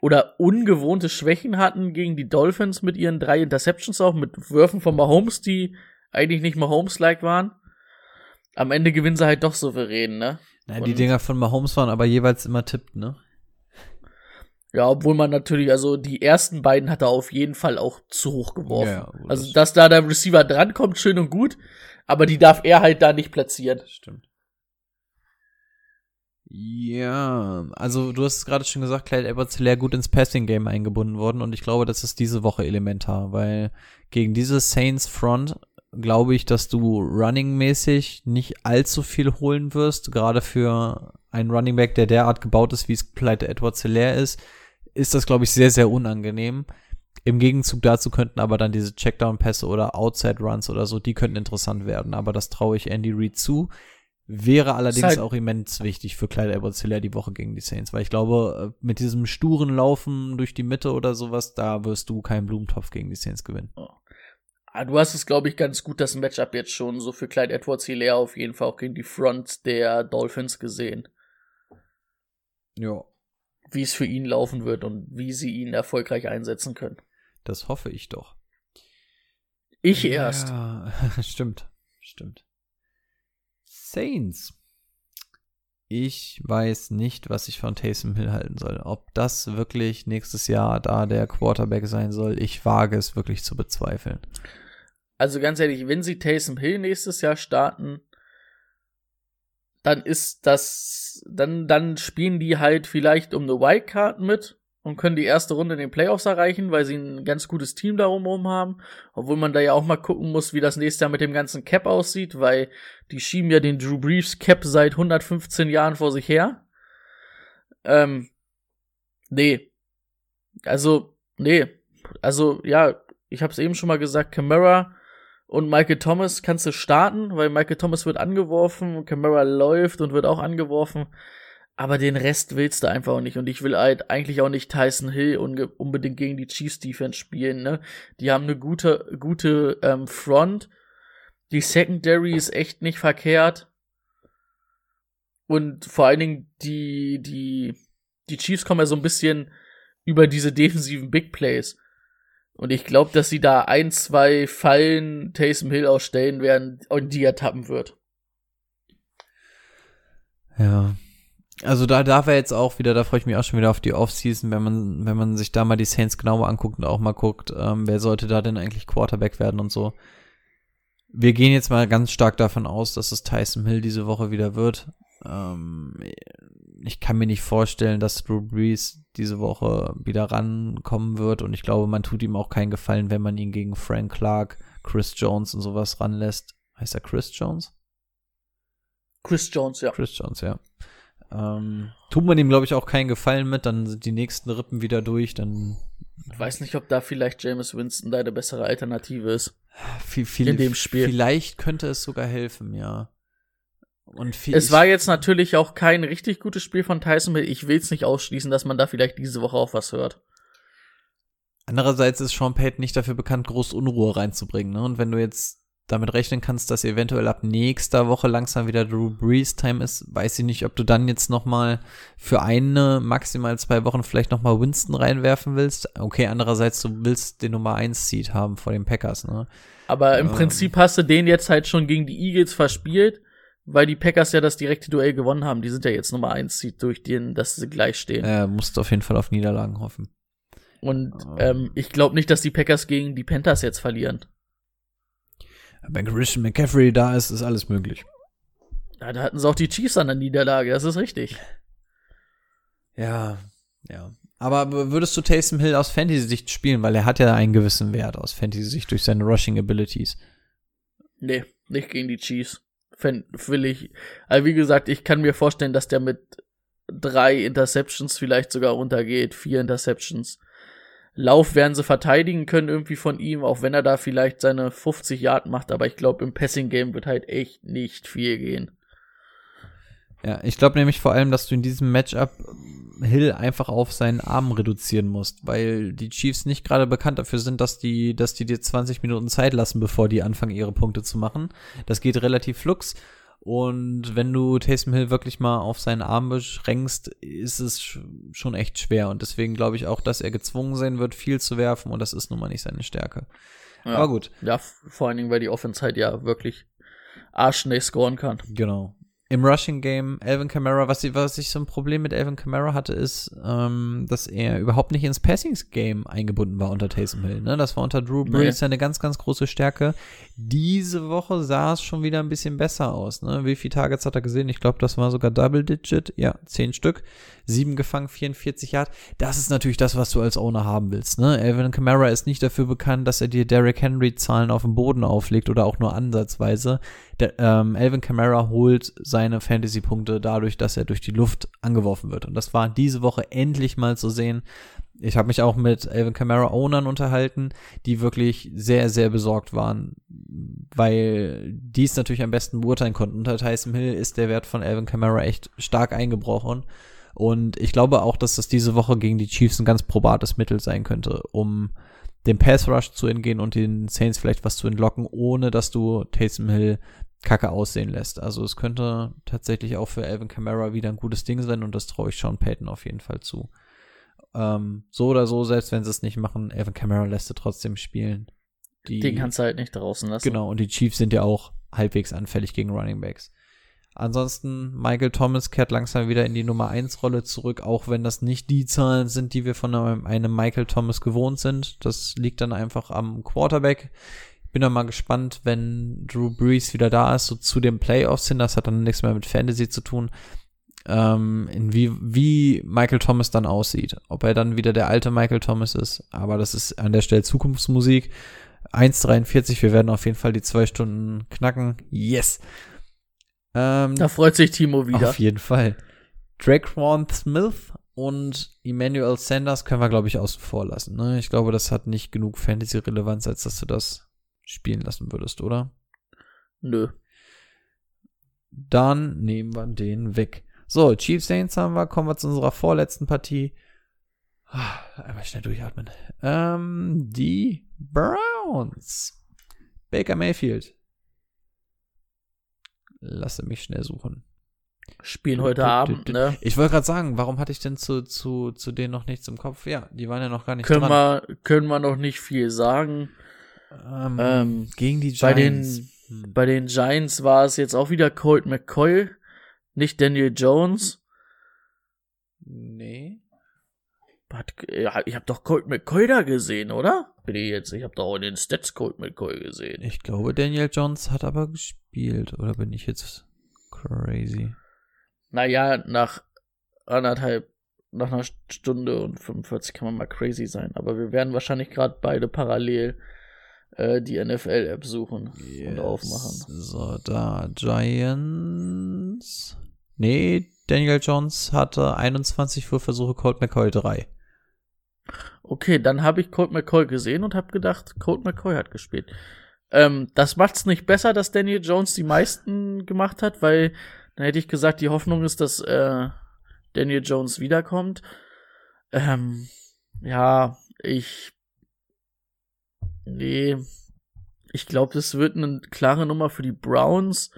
oder ungewohnte Schwächen hatten gegen die Dolphins mit ihren drei Interceptions auch, mit Würfen von Mahomes, die eigentlich nicht Mahomes-like waren. Am Ende gewinnen sie halt doch souverän, ne? Nein, die Dinger von Mahomes waren aber jeweils immer tippt, ne? Ja, obwohl man natürlich, also die ersten beiden hat er auf jeden Fall auch zu hoch geworfen. Ja, also, das- dass da der Receiver drankommt, schön und gut, aber die darf er halt da nicht platzieren. Stimmt. Ja, also du hast es gerade schon gesagt, Clyde Edwards Hilaire gut ins Passing Game eingebunden worden und ich glaube, das ist diese Woche elementar, weil gegen diese Saints Front glaube ich, dass du running-mäßig nicht allzu viel holen wirst, gerade für einen Running Back, der derart gebaut ist, wie es Clyde Edwards Hilaire ist, ist das glaube ich sehr sehr unangenehm. Im Gegenzug dazu könnten aber dann diese Checkdown-Pässe oder Outside-Runs oder so, die könnten interessant werden, aber das traue ich Andy Reid zu. Wäre allerdings halt- auch immens wichtig für Clyde edwards hilaire die Woche gegen die Saints, weil ich glaube, äh, mit diesem sturen Laufen durch die Mitte oder sowas, da wirst du keinen Blumentopf gegen die Saints gewinnen. Ah, du hast es, glaube ich, ganz gut, das Matchup jetzt schon so für Clyde Edwards Hilaire auf jeden Fall auch gegen die Front der Dolphins gesehen. Ja. Wie es für ihn laufen wird und wie sie ihn erfolgreich einsetzen können. Das hoffe ich doch. Ich erst. Ja, stimmt, stimmt. Saints. ich weiß nicht, was ich von Taysom Hill halten soll. Ob das wirklich nächstes Jahr da der Quarterback sein soll, ich wage es wirklich zu bezweifeln. Also ganz ehrlich, wenn sie Taysom Hill nächstes Jahr starten, dann ist das, dann, dann spielen die halt vielleicht um eine Wildcard mit und können die erste Runde in den Playoffs erreichen, weil sie ein ganz gutes Team da rum haben. Obwohl man da ja auch mal gucken muss, wie das nächste Jahr mit dem ganzen Cap aussieht, weil die schieben ja den Drew Brees Cap seit 115 Jahren vor sich her. Ähm, nee. Also, nee. Also, ja, ich hab's eben schon mal gesagt, Camara und Michael Thomas kannst du starten, weil Michael Thomas wird angeworfen, Camara läuft und wird auch angeworfen. Aber den Rest willst du einfach auch nicht. Und ich will halt eigentlich auch nicht Tyson Hill unbedingt gegen die Chiefs Defense spielen, ne? Die haben eine gute, gute ähm, Front. Die Secondary ist echt nicht verkehrt. Und vor allen Dingen die, die, die Chiefs kommen ja so ein bisschen über diese defensiven Big Plays. Und ich glaube, dass sie da ein, zwei Fallen Taysom Hill ausstellen werden und die er tappen wird. Ja. Also da darf er jetzt auch wieder, da freue ich mich auch schon wieder auf die Offseason, wenn man, wenn man sich da mal die Saints genauer anguckt und auch mal guckt, ähm, wer sollte da denn eigentlich Quarterback werden und so. Wir gehen jetzt mal ganz stark davon aus, dass es Tyson Hill diese Woche wieder wird. Ähm, ich kann mir nicht vorstellen, dass Drew Brees diese Woche wieder rankommen wird und ich glaube, man tut ihm auch keinen Gefallen, wenn man ihn gegen Frank Clark, Chris Jones und sowas ranlässt. Heißt er Chris Jones? Chris Jones, ja. Chris Jones, ja. Ähm, tut man ihm, glaube ich, auch keinen Gefallen mit, dann sind die nächsten Rippen wieder durch, dann. Ich weiß nicht, ob da vielleicht James Winston da eine bessere Alternative ist. Viel, viel, in dem Spiel. Vielleicht könnte es sogar helfen, ja. Und viel, es war jetzt natürlich auch kein richtig gutes Spiel von Tyson Hill. Ich will es nicht ausschließen, dass man da vielleicht diese Woche auch was hört. Andererseits ist Sean Payton nicht dafür bekannt, groß Unruhe reinzubringen. Ne? Und wenn du jetzt damit rechnen kannst, dass eventuell ab nächster Woche langsam wieder Drew Brees Time ist, weiß ich nicht, ob du dann jetzt noch mal für eine, maximal zwei Wochen vielleicht noch mal Winston reinwerfen willst. Okay, andererseits, du willst den Nummer 1 Seed haben vor den Packers, ne? Aber im ähm, Prinzip hast du den jetzt halt schon gegen die Eagles verspielt weil die Packers ja das direkte Duell gewonnen haben. Die sind ja jetzt Nummer eins Seed durch den, dass sie gleich stehen. Er musst auf jeden Fall auf Niederlagen hoffen. Und ähm, ich glaube nicht, dass die Packers gegen die Panthers jetzt verlieren. Wenn Christian McCaffrey da ist, ist alles möglich. Ja, da hatten sie auch die Chiefs an der Niederlage, das ist richtig. Ja, ja. Aber würdest du Taysom Hill aus Fantasy-Sicht spielen, weil er hat ja einen gewissen Wert aus Fantasy-Sicht durch seine Rushing Abilities? Nee, nicht gegen die Chiefs will ich. Also wie gesagt, ich kann mir vorstellen, dass der mit drei Interceptions vielleicht sogar runtergeht, vier Interceptions. Lauf werden sie verteidigen können irgendwie von ihm, auch wenn er da vielleicht seine 50 Yard macht, aber ich glaube, im Passing Game wird halt echt nicht viel gehen. Ja, ich glaube nämlich vor allem, dass du in diesem Matchup Hill einfach auf seinen Arm reduzieren musst, weil die Chiefs nicht gerade bekannt dafür sind, dass die, dass die dir 20 Minuten Zeit lassen, bevor die anfangen, ihre Punkte zu machen. Das geht relativ flux. Und wenn du Taysom Hill wirklich mal auf seinen Arm beschränkst, ist es schon echt schwer. Und deswegen glaube ich auch, dass er gezwungen sein wird, viel zu werfen. Und das ist nun mal nicht seine Stärke. Ja. Aber gut. Ja, vor allen Dingen, weil die Offense halt ja wirklich arschschnell scoren kann. Genau im Rushing Game Alvin Kamara, was, was ich so ein Problem mit Alvin Kamara hatte, ist, ähm, dass er überhaupt nicht ins Passing Game eingebunden war unter Taysom Hill. Ne? Das war unter Drew Brees nee. eine ganz, ganz große Stärke. Diese Woche sah es schon wieder ein bisschen besser aus. Ne? Wie viele Targets hat er gesehen? Ich glaube, das war sogar Double Digit. Ja, zehn Stück. Sieben gefangen, 44 Yard. Das ist natürlich das, was du als Owner haben willst. Ne? Alvin Kamara ist nicht dafür bekannt, dass er dir Derrick Henry Zahlen auf dem Boden auflegt oder auch nur ansatzweise. Der, ähm, Alvin Kamara holt seine Fantasy-Punkte dadurch, dass er durch die Luft angeworfen wird. Und das war diese Woche endlich mal zu sehen. Ich habe mich auch mit Alvin Kamara Ownern unterhalten, die wirklich sehr, sehr besorgt waren, weil die es natürlich am besten beurteilen konnten. Unter Tyson Hill ist der Wert von Alvin Kamara echt stark eingebrochen. Und ich glaube auch, dass das diese Woche gegen die Chiefs ein ganz probates Mittel sein könnte, um dem Pass Rush zu entgehen und den Saints vielleicht was zu entlocken, ohne dass du Taysom Hill kacke aussehen lässt. Also es könnte tatsächlich auch für Alvin Kamara wieder ein gutes Ding sein und das traue ich Sean Payton auf jeden Fall zu. Ähm, so oder so, selbst wenn sie es nicht machen, Alvin Kamara lässt er trotzdem spielen. Die, Den kannst du halt nicht draußen lassen. Genau, und die Chiefs sind ja auch halbwegs anfällig gegen Running Backs. Ansonsten, Michael Thomas kehrt langsam wieder in die Nummer 1 Rolle zurück, auch wenn das nicht die Zahlen sind, die wir von einem, einem Michael Thomas gewohnt sind. Das liegt dann einfach am Quarterback. Bin dann mal gespannt, wenn Drew Brees wieder da ist, so zu den Playoffs hin. Das hat dann nichts mehr mit Fantasy zu tun. Ähm, in wie, wie Michael Thomas dann aussieht. Ob er dann wieder der alte Michael Thomas ist. Aber das ist an der Stelle Zukunftsmusik. 1,43. Wir werden auf jeden Fall die zwei Stunden knacken. Yes! Ähm, Da freut sich Timo wieder. auf jeden Fall. Draquan Smith und Emmanuel Sanders können wir, glaube ich, außen vor lassen. Ne? Ich glaube, das hat nicht genug Fantasy-Relevanz, als dass du das spielen lassen würdest, oder? Nö. Dann nehmen wir den weg. So, Chiefs Saints haben wir. Kommen wir zu unserer vorletzten Partie. Ah, Einmal schnell durchatmen. Ähm, die Browns. Baker Mayfield. Lasse mich schnell suchen. Spielen heute Abend, ne? Ich wollte gerade sagen, warum hatte ich denn zu, zu, zu denen noch nichts im Kopf? Ja, die waren ja noch gar nicht Können dran. wir, können wir noch nicht viel sagen. Ähm, ähm, gegen die Giants. bei den- Hm. Bei den Giants war es jetzt auch wieder Colt McCoy, nicht Daniel Jones. Nee. Hat, ja, ich habe doch Colt McCoy da gesehen, oder? Bin ich jetzt? Ich habe doch auch in den Stats Colt McCoy gesehen. Ich glaube, Daniel Jones hat aber gespielt. Oder bin ich jetzt crazy? Naja, nach anderthalb, nach einer Stunde und 45 kann man mal crazy sein. Aber wir werden wahrscheinlich gerade beide parallel äh, die NFL-App suchen und aufmachen. So, da, Giants. Nee, Daniel Jones hatte 21 für Versuche, Colt McCoy 3. Okay, dann habe ich Colt McCoy gesehen und habe gedacht, Colt McCoy hat gespielt. Ähm, das macht's nicht besser, dass Daniel Jones die meisten gemacht hat, weil dann hätte ich gesagt, die Hoffnung ist, dass äh, Daniel Jones wiederkommt. Ähm, ja, ich. Nee. Ich glaube, das wird eine klare Nummer für die Browns.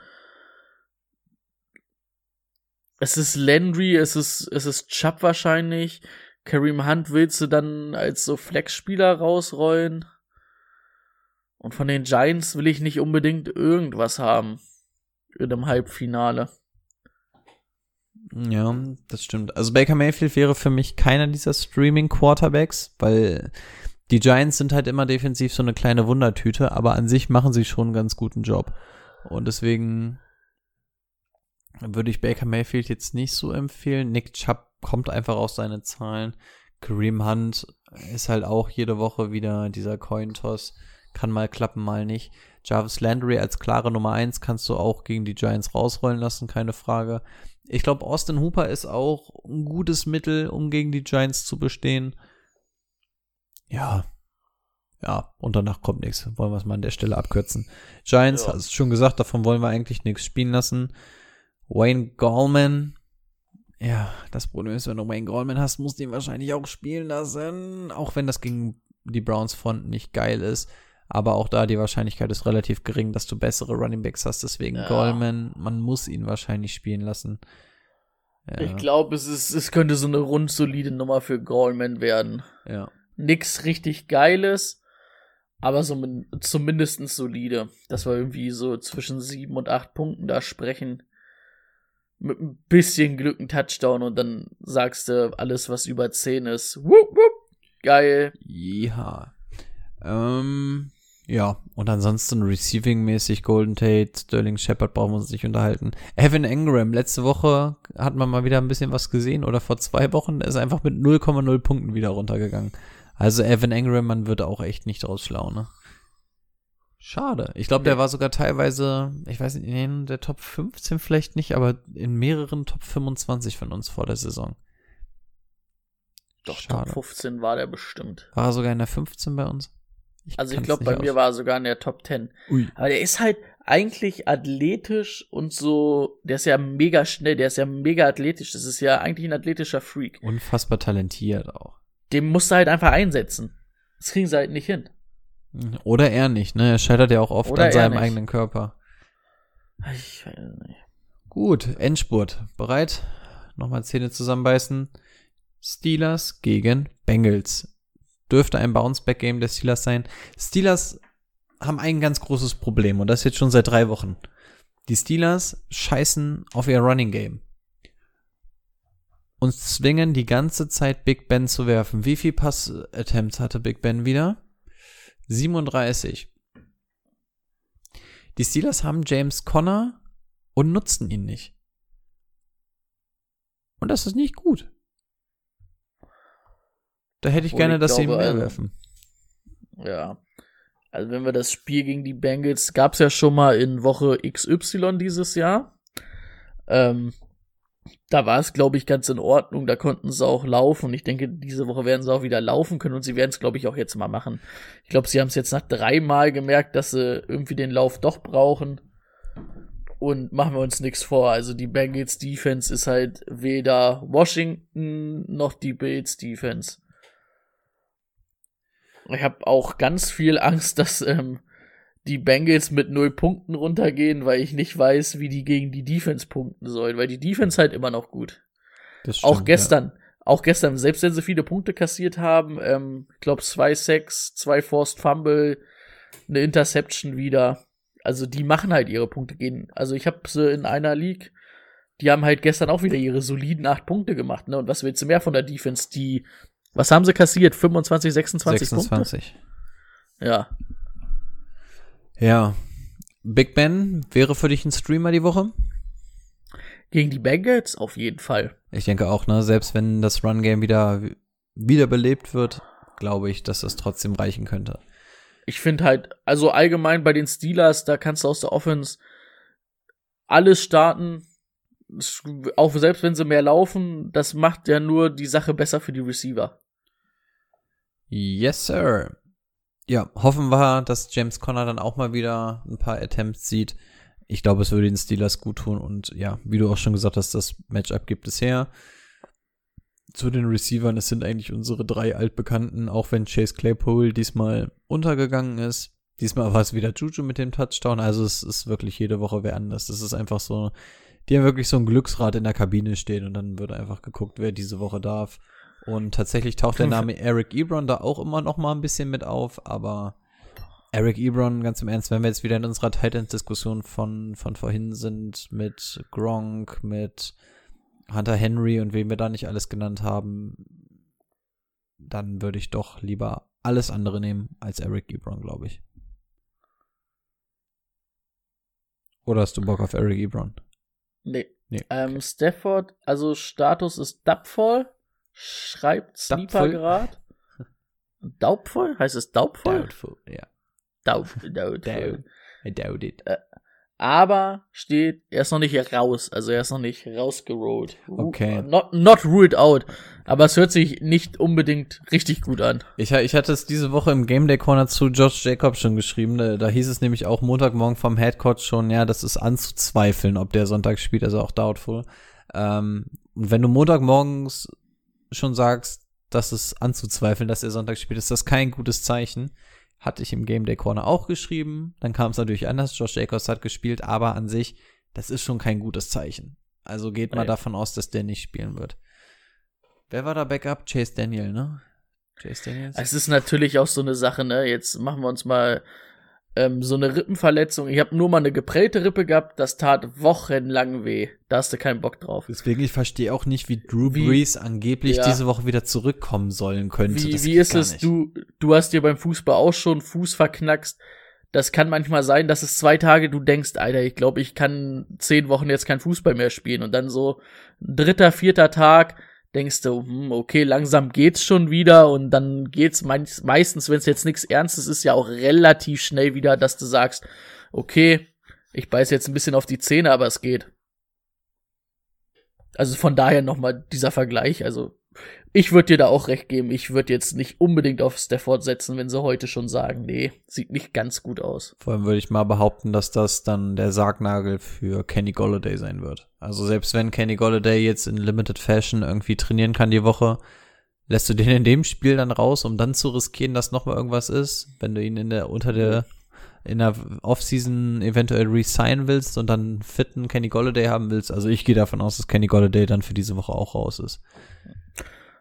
Es ist Landry, es ist, es ist Chubb wahrscheinlich. Kareem Hunt willst du dann als so Flex-Spieler rausrollen. Und von den Giants will ich nicht unbedingt irgendwas haben. In einem Halbfinale. Ja, das stimmt. Also Baker Mayfield wäre für mich keiner dieser Streaming-Quarterbacks, weil die Giants sind halt immer defensiv so eine kleine Wundertüte, aber an sich machen sie schon einen ganz guten Job. Und deswegen würde ich Baker Mayfield jetzt nicht so empfehlen. Nick Chubb kommt einfach auf seine Zahlen. Kareem Hunt ist halt auch jede Woche wieder dieser Cointoss. Kann mal klappen, mal nicht. Jarvis Landry als klare Nummer 1 kannst du auch gegen die Giants rausrollen lassen, keine Frage. Ich glaube, Austin Hooper ist auch ein gutes Mittel, um gegen die Giants zu bestehen. Ja. Ja, und danach kommt nichts. Wollen wir es mal an der Stelle abkürzen. Giants, Ja. hast du schon gesagt, davon wollen wir eigentlich nichts spielen lassen. Wayne Gallman. Ja, das Problem ist, wenn du Wayne Gallman hast, musst du ihn wahrscheinlich auch spielen lassen. Auch wenn das gegen die Browns Front nicht geil ist. Aber auch da die Wahrscheinlichkeit ist relativ gering, dass du bessere Running Backs hast. Deswegen Ja. Gallman, man muss ihn wahrscheinlich spielen lassen. Ja, Ich glaube, es ist, es könnte so eine rund solide Nummer für Gallman werden. ja. Nix richtig Geiles, aber so min- zumindest solide. Dass wir irgendwie so zwischen sieben und acht Punkten da sprechen. Mit ein bisschen Glück ein Touchdown und dann sagst du alles, was über 10 ist. Wupp, wupp. Geil. Ja. Ähm, ja, und ansonsten Receiving-mäßig Golden Tate, Sterling Shepard brauchen wir uns nicht unterhalten. Evan Engram, letzte Woche hat man mal wieder ein bisschen was gesehen oder vor zwei Wochen ist einfach mit 0,0 Punkten wieder runtergegangen. Also Evan Engram, man wird auch echt nicht draus schlau, ne? Schade. Ich glaube, der war sogar teilweise, ich weiß nicht, in der Top 15 vielleicht nicht, aber in mehreren Top 25 von uns vor der Saison. Doch, Schade. Top 15 war der bestimmt. War er sogar in der 15 bei uns? Also ich glaube, bei mir aus- war er sogar in der Top 10. Ui. Aber der ist halt eigentlich athletisch und so, der ist ja mega schnell, der ist ja mega athletisch. Das ist ja eigentlich ein athletischer Freak. Unfassbar talentiert auch. Den musst du halt einfach einsetzen. Das kriegen sie halt nicht hin. Oder er nicht, ne? Er scheitert ja auch oft Oder an seinem nicht. eigenen Körper. Ich weiß nicht. Gut, Endspurt. Bereit? Nochmal Zähne zusammenbeißen. Steelers gegen Bengals. Dürfte ein Bounce-Back-Game der Steelers sein. Steelers haben ein ganz großes Problem und das jetzt schon seit drei Wochen. Die Steelers scheißen auf ihr Running Game. Und zwingen die ganze Zeit Big Ben zu werfen. Wie viel Pass-Attempts hatte Big Ben wieder? 37. Die Steelers haben James Conner und nutzen ihn nicht. Und das ist nicht gut. Da hätte ich Obwohl gerne, ich dass sie ihn glaube, mehr also- werfen. Ja. Also wenn wir das Spiel gegen die Bengals, gab's ja schon mal in Woche XY dieses Jahr. Ähm, da war es, glaube ich, ganz in Ordnung. Da konnten sie auch laufen. Ich denke, diese Woche werden sie auch wieder laufen können und sie werden es, glaube ich, auch jetzt mal machen. Ich glaube, sie haben es jetzt nach dreimal gemerkt, dass sie irgendwie den Lauf doch brauchen. Und machen wir uns nichts vor. Also die Bengals Defense ist halt weder Washington noch die Bills Defense. Ich habe auch ganz viel Angst, dass ähm, die Bengals mit null Punkten runtergehen, weil ich nicht weiß, wie die gegen die Defense punkten sollen, weil die Defense halt immer noch gut. Das auch stimmt, gestern, auch gestern, selbst wenn sie viele Punkte kassiert haben, ähm, ich glaube zwei Sacks, zwei Forced Fumble, eine Interception wieder. Also die machen halt ihre Punkte gehen. Also ich habe sie in einer League, die haben halt gestern auch wieder ihre soliden acht Punkte gemacht, ne? Und was willst du mehr von der Defense? Die, was haben sie kassiert? 25, 26, 26. Punkte? Ja. Ja. Big Ben wäre für dich ein Streamer die Woche? Gegen die Bengals auf jeden Fall. Ich denke auch, ne, selbst wenn das Run Game wieder wiederbelebt wird, glaube ich, dass das trotzdem reichen könnte. Ich finde halt, also allgemein bei den Steelers, da kannst du aus der Offense alles starten. Auch selbst wenn sie mehr laufen, das macht ja nur die Sache besser für die Receiver. Yes, sir. Ja, hoffen wir, dass James Conner dann auch mal wieder ein paar Attempts sieht. Ich glaube, es würde den Steelers gut tun und ja, wie du auch schon gesagt hast, das Matchup gibt es her. Zu den Receivern, es sind eigentlich unsere drei Altbekannten, auch wenn Chase Claypool diesmal untergegangen ist. Diesmal war es wieder Juju mit dem Touchdown, also es ist wirklich jede Woche wer anders. Das ist einfach so, die haben wirklich so ein Glücksrad in der Kabine stehen und dann wird einfach geguckt, wer diese Woche darf. Und tatsächlich taucht der Name Eric Ebron da auch immer noch mal ein bisschen mit auf, aber Eric Ebron, ganz im Ernst, wenn wir jetzt wieder in unserer Titans-Diskussion von, von vorhin sind, mit Gronk, mit Hunter Henry und wem wir da nicht alles genannt haben, dann würde ich doch lieber alles andere nehmen als Eric Ebron, glaube ich. Oder hast du Bock auf Eric Ebron? Nee. Nee. Ähm, Stafford, also Status ist Dubfall. Schreibt Sleeper gerade. Daubvoll? Heißt es Daubvoll? Doubtful, ja. Daub, Daubvoll. Doubt. I doubt it. Aber steht, er ist noch nicht raus, also er ist noch nicht rausgerollt. Okay. Not, not ruled out. Aber es hört sich nicht unbedingt richtig gut an. Ich, ich hatte es diese Woche im Game Day Corner zu Josh Jacobs schon geschrieben. Da, da hieß es nämlich auch Montagmorgen vom Headcoach schon, ja, das ist anzuzweifeln, ob der Sonntag spielt, also auch doubtful. Ähm, und wenn du Montagmorgens schon sagst, dass es anzuzweifeln, dass er Sonntag spielt, ist das kein gutes Zeichen. Hatte ich im Game Day Corner auch geschrieben. Dann kam es natürlich anders. Josh Jacobs hat gespielt, aber an sich, das ist schon kein gutes Zeichen. Also geht mal Nee. davon aus, dass der nicht spielen wird. Wer war da Backup? Chase Daniel, ne? Chase Daniels? Es ist natürlich auch so eine Sache, ne? Jetzt machen wir uns mal ähm, so eine Rippenverletzung. Ich habe nur mal eine geprellte Rippe gehabt, das tat wochenlang weh. Da hast du keinen Bock drauf. Deswegen, ich verstehe auch nicht, wie Drew Wie- Brees angeblich Ja. diese Woche wieder zurückkommen sollen könnte. Wie, Das wie ist es? nicht. Du, du hast dir beim Fußball auch schon Fuß verknackst. Das kann manchmal sein, dass es zwei Tage, du denkst, Alter, ich glaube, ich kann zehn Wochen jetzt kein Fußball mehr spielen. Und dann so dritter, vierter Tag denkst du, hm, okay, langsam geht's schon wieder. Und dann geht's meist, meistens, wenn es jetzt nichts Ernstes ist, ja auch relativ schnell wieder, dass du sagst, okay, ich beiß jetzt ein bisschen auf die Zähne, aber es geht. Also von daher nochmal dieser Vergleich. Also ich würde dir da auch recht geben. Ich würde jetzt nicht unbedingt auf Stafford setzen, wenn sie heute schon sagen, nee, sieht nicht ganz gut aus. Vor allem würde ich mal behaupten, dass das dann der Sargnagel für Kenny Golladay sein wird. Also selbst wenn Kenny Golladay jetzt in Limited Fashion irgendwie trainieren kann die Woche, lässt du den in dem Spiel dann raus, um dann zu riskieren, dass nochmal irgendwas ist, wenn du ihn in der unter der in der Offseason eventuell resign willst und dann fitten Kenny Golladay haben willst. Also ich gehe davon aus, dass Kenny Golladay dann für diese Woche auch raus ist.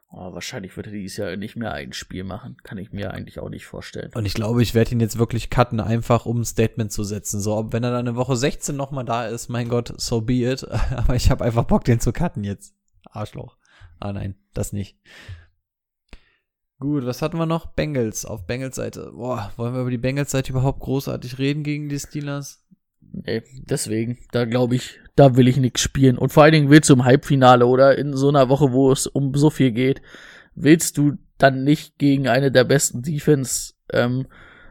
Oh, wahrscheinlich wird er dieses Jahr nicht mehr ein Spiel machen. Kann ich mir eigentlich auch nicht vorstellen. Und ich glaube, ich werde ihn jetzt wirklich cutten, einfach um ein Statement zu setzen. So, ob wenn er dann eine Woche 16 nochmal da ist, mein Gott, so be it. Aber ich habe einfach Bock, den zu cutten jetzt. Arschloch. Ah nein, das nicht. Gut, was hatten wir noch? Bengals auf Bengals Seite. Boah, wollen wir über die Bengals Seite überhaupt großartig reden gegen die Steelers? Nee, deswegen, da glaube ich, da will ich nichts spielen. Und vor allen Dingen willst du im Halbfinale oder in so einer Woche, wo es um so viel geht, willst du dann nicht gegen eine der besten Defense ähm,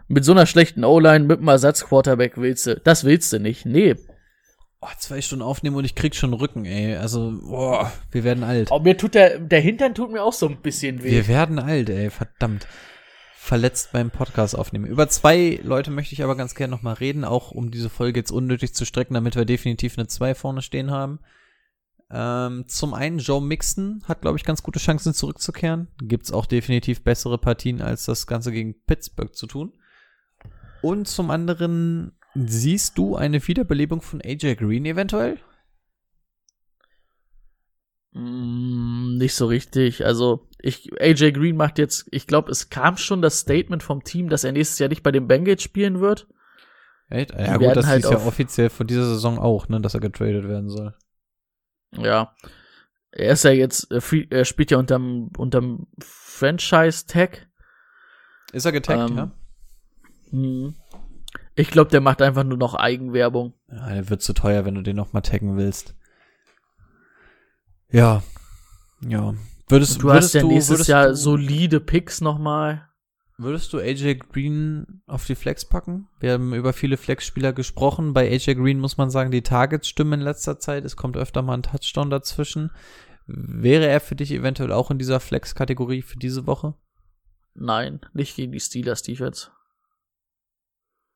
mit so einer schlechten O-Line mit einem Ersatzquarterback willst du. Das willst du nicht. Nee. Oh, zwei Stunden aufnehmen und ich krieg schon Rücken, ey. Also, boah, wir werden alt. Oh, mir tut der, der Hintern tut mir auch so ein bisschen weh. Wir werden alt, ey, verdammt. Verletzt beim Podcast aufnehmen. Über zwei Leute möchte ich aber ganz gerne nochmal reden, auch um diese Folge jetzt unnötig zu strecken, damit wir definitiv eine 2 vorne stehen haben. Ähm, zum einen, Joe Mixon hat, glaube ich, ganz gute Chancen zurückzukehren. Gibt's auch definitiv bessere Partien, als das Ganze gegen Pittsburgh zu tun. Und zum anderen, siehst du eine Wiederbelebung von AJ Green eventuell? Mm, nicht so richtig. Also, ich, AJ Green macht jetzt, ich glaube, es kam schon das Statement vom Team, dass er nächstes Jahr nicht bei den Bengals spielen wird. Echt? Ja, gut, das halt ist ja offiziell vor dieser Saison auch, ne, dass er getradet werden soll. Ja. Er ist ja jetzt, er spielt ja unterm, unterm Franchise-Tag. Ist er getaggt, ähm, ja? Mh. Ich glaube, der macht einfach nur noch Eigenwerbung. Ja, der wird zu teuer, wenn du den noch mal taggen willst. Ja. Ja. Würdest, du würdest hast ja nächstes Jahr du, solide Picks noch mal. Würdest du AJ Green auf die Flex packen? Wir haben über viele Flex-Spieler gesprochen. Bei AJ Green muss man sagen, die Targets stimmen in letzter Zeit. Es kommt öfter mal ein Touchdown dazwischen. Wäre er für dich eventuell auch in dieser Flex-Kategorie für diese Woche? Nein, nicht gegen die Steelers Defense.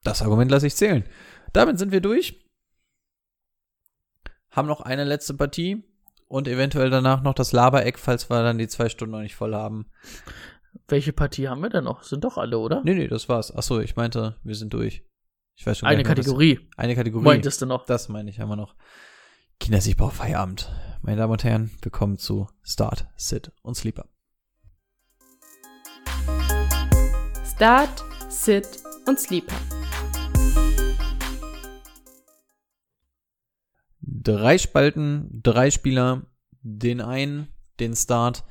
Das Argument lasse ich zählen. Damit sind wir durch. Haben noch eine letzte Partie und eventuell danach noch das Labereck, falls wir dann die zwei Stunden noch nicht voll haben. Welche Partie haben wir denn noch? Sind doch alle, oder? Nee, nee, das war's. Achso, ich meinte, wir sind durch. Ich weiß schon Eine Kategorie. Das, eine Kategorie. Meintest du noch? Das meine ich, haben wir noch. Kinder, ich brauche Feierabend. Meine Damen und Herren, willkommen zu Start, Sit und Sleeper. Start, Sit und Sleeper. Drei Spalten, drei Spieler, den einen, den Start,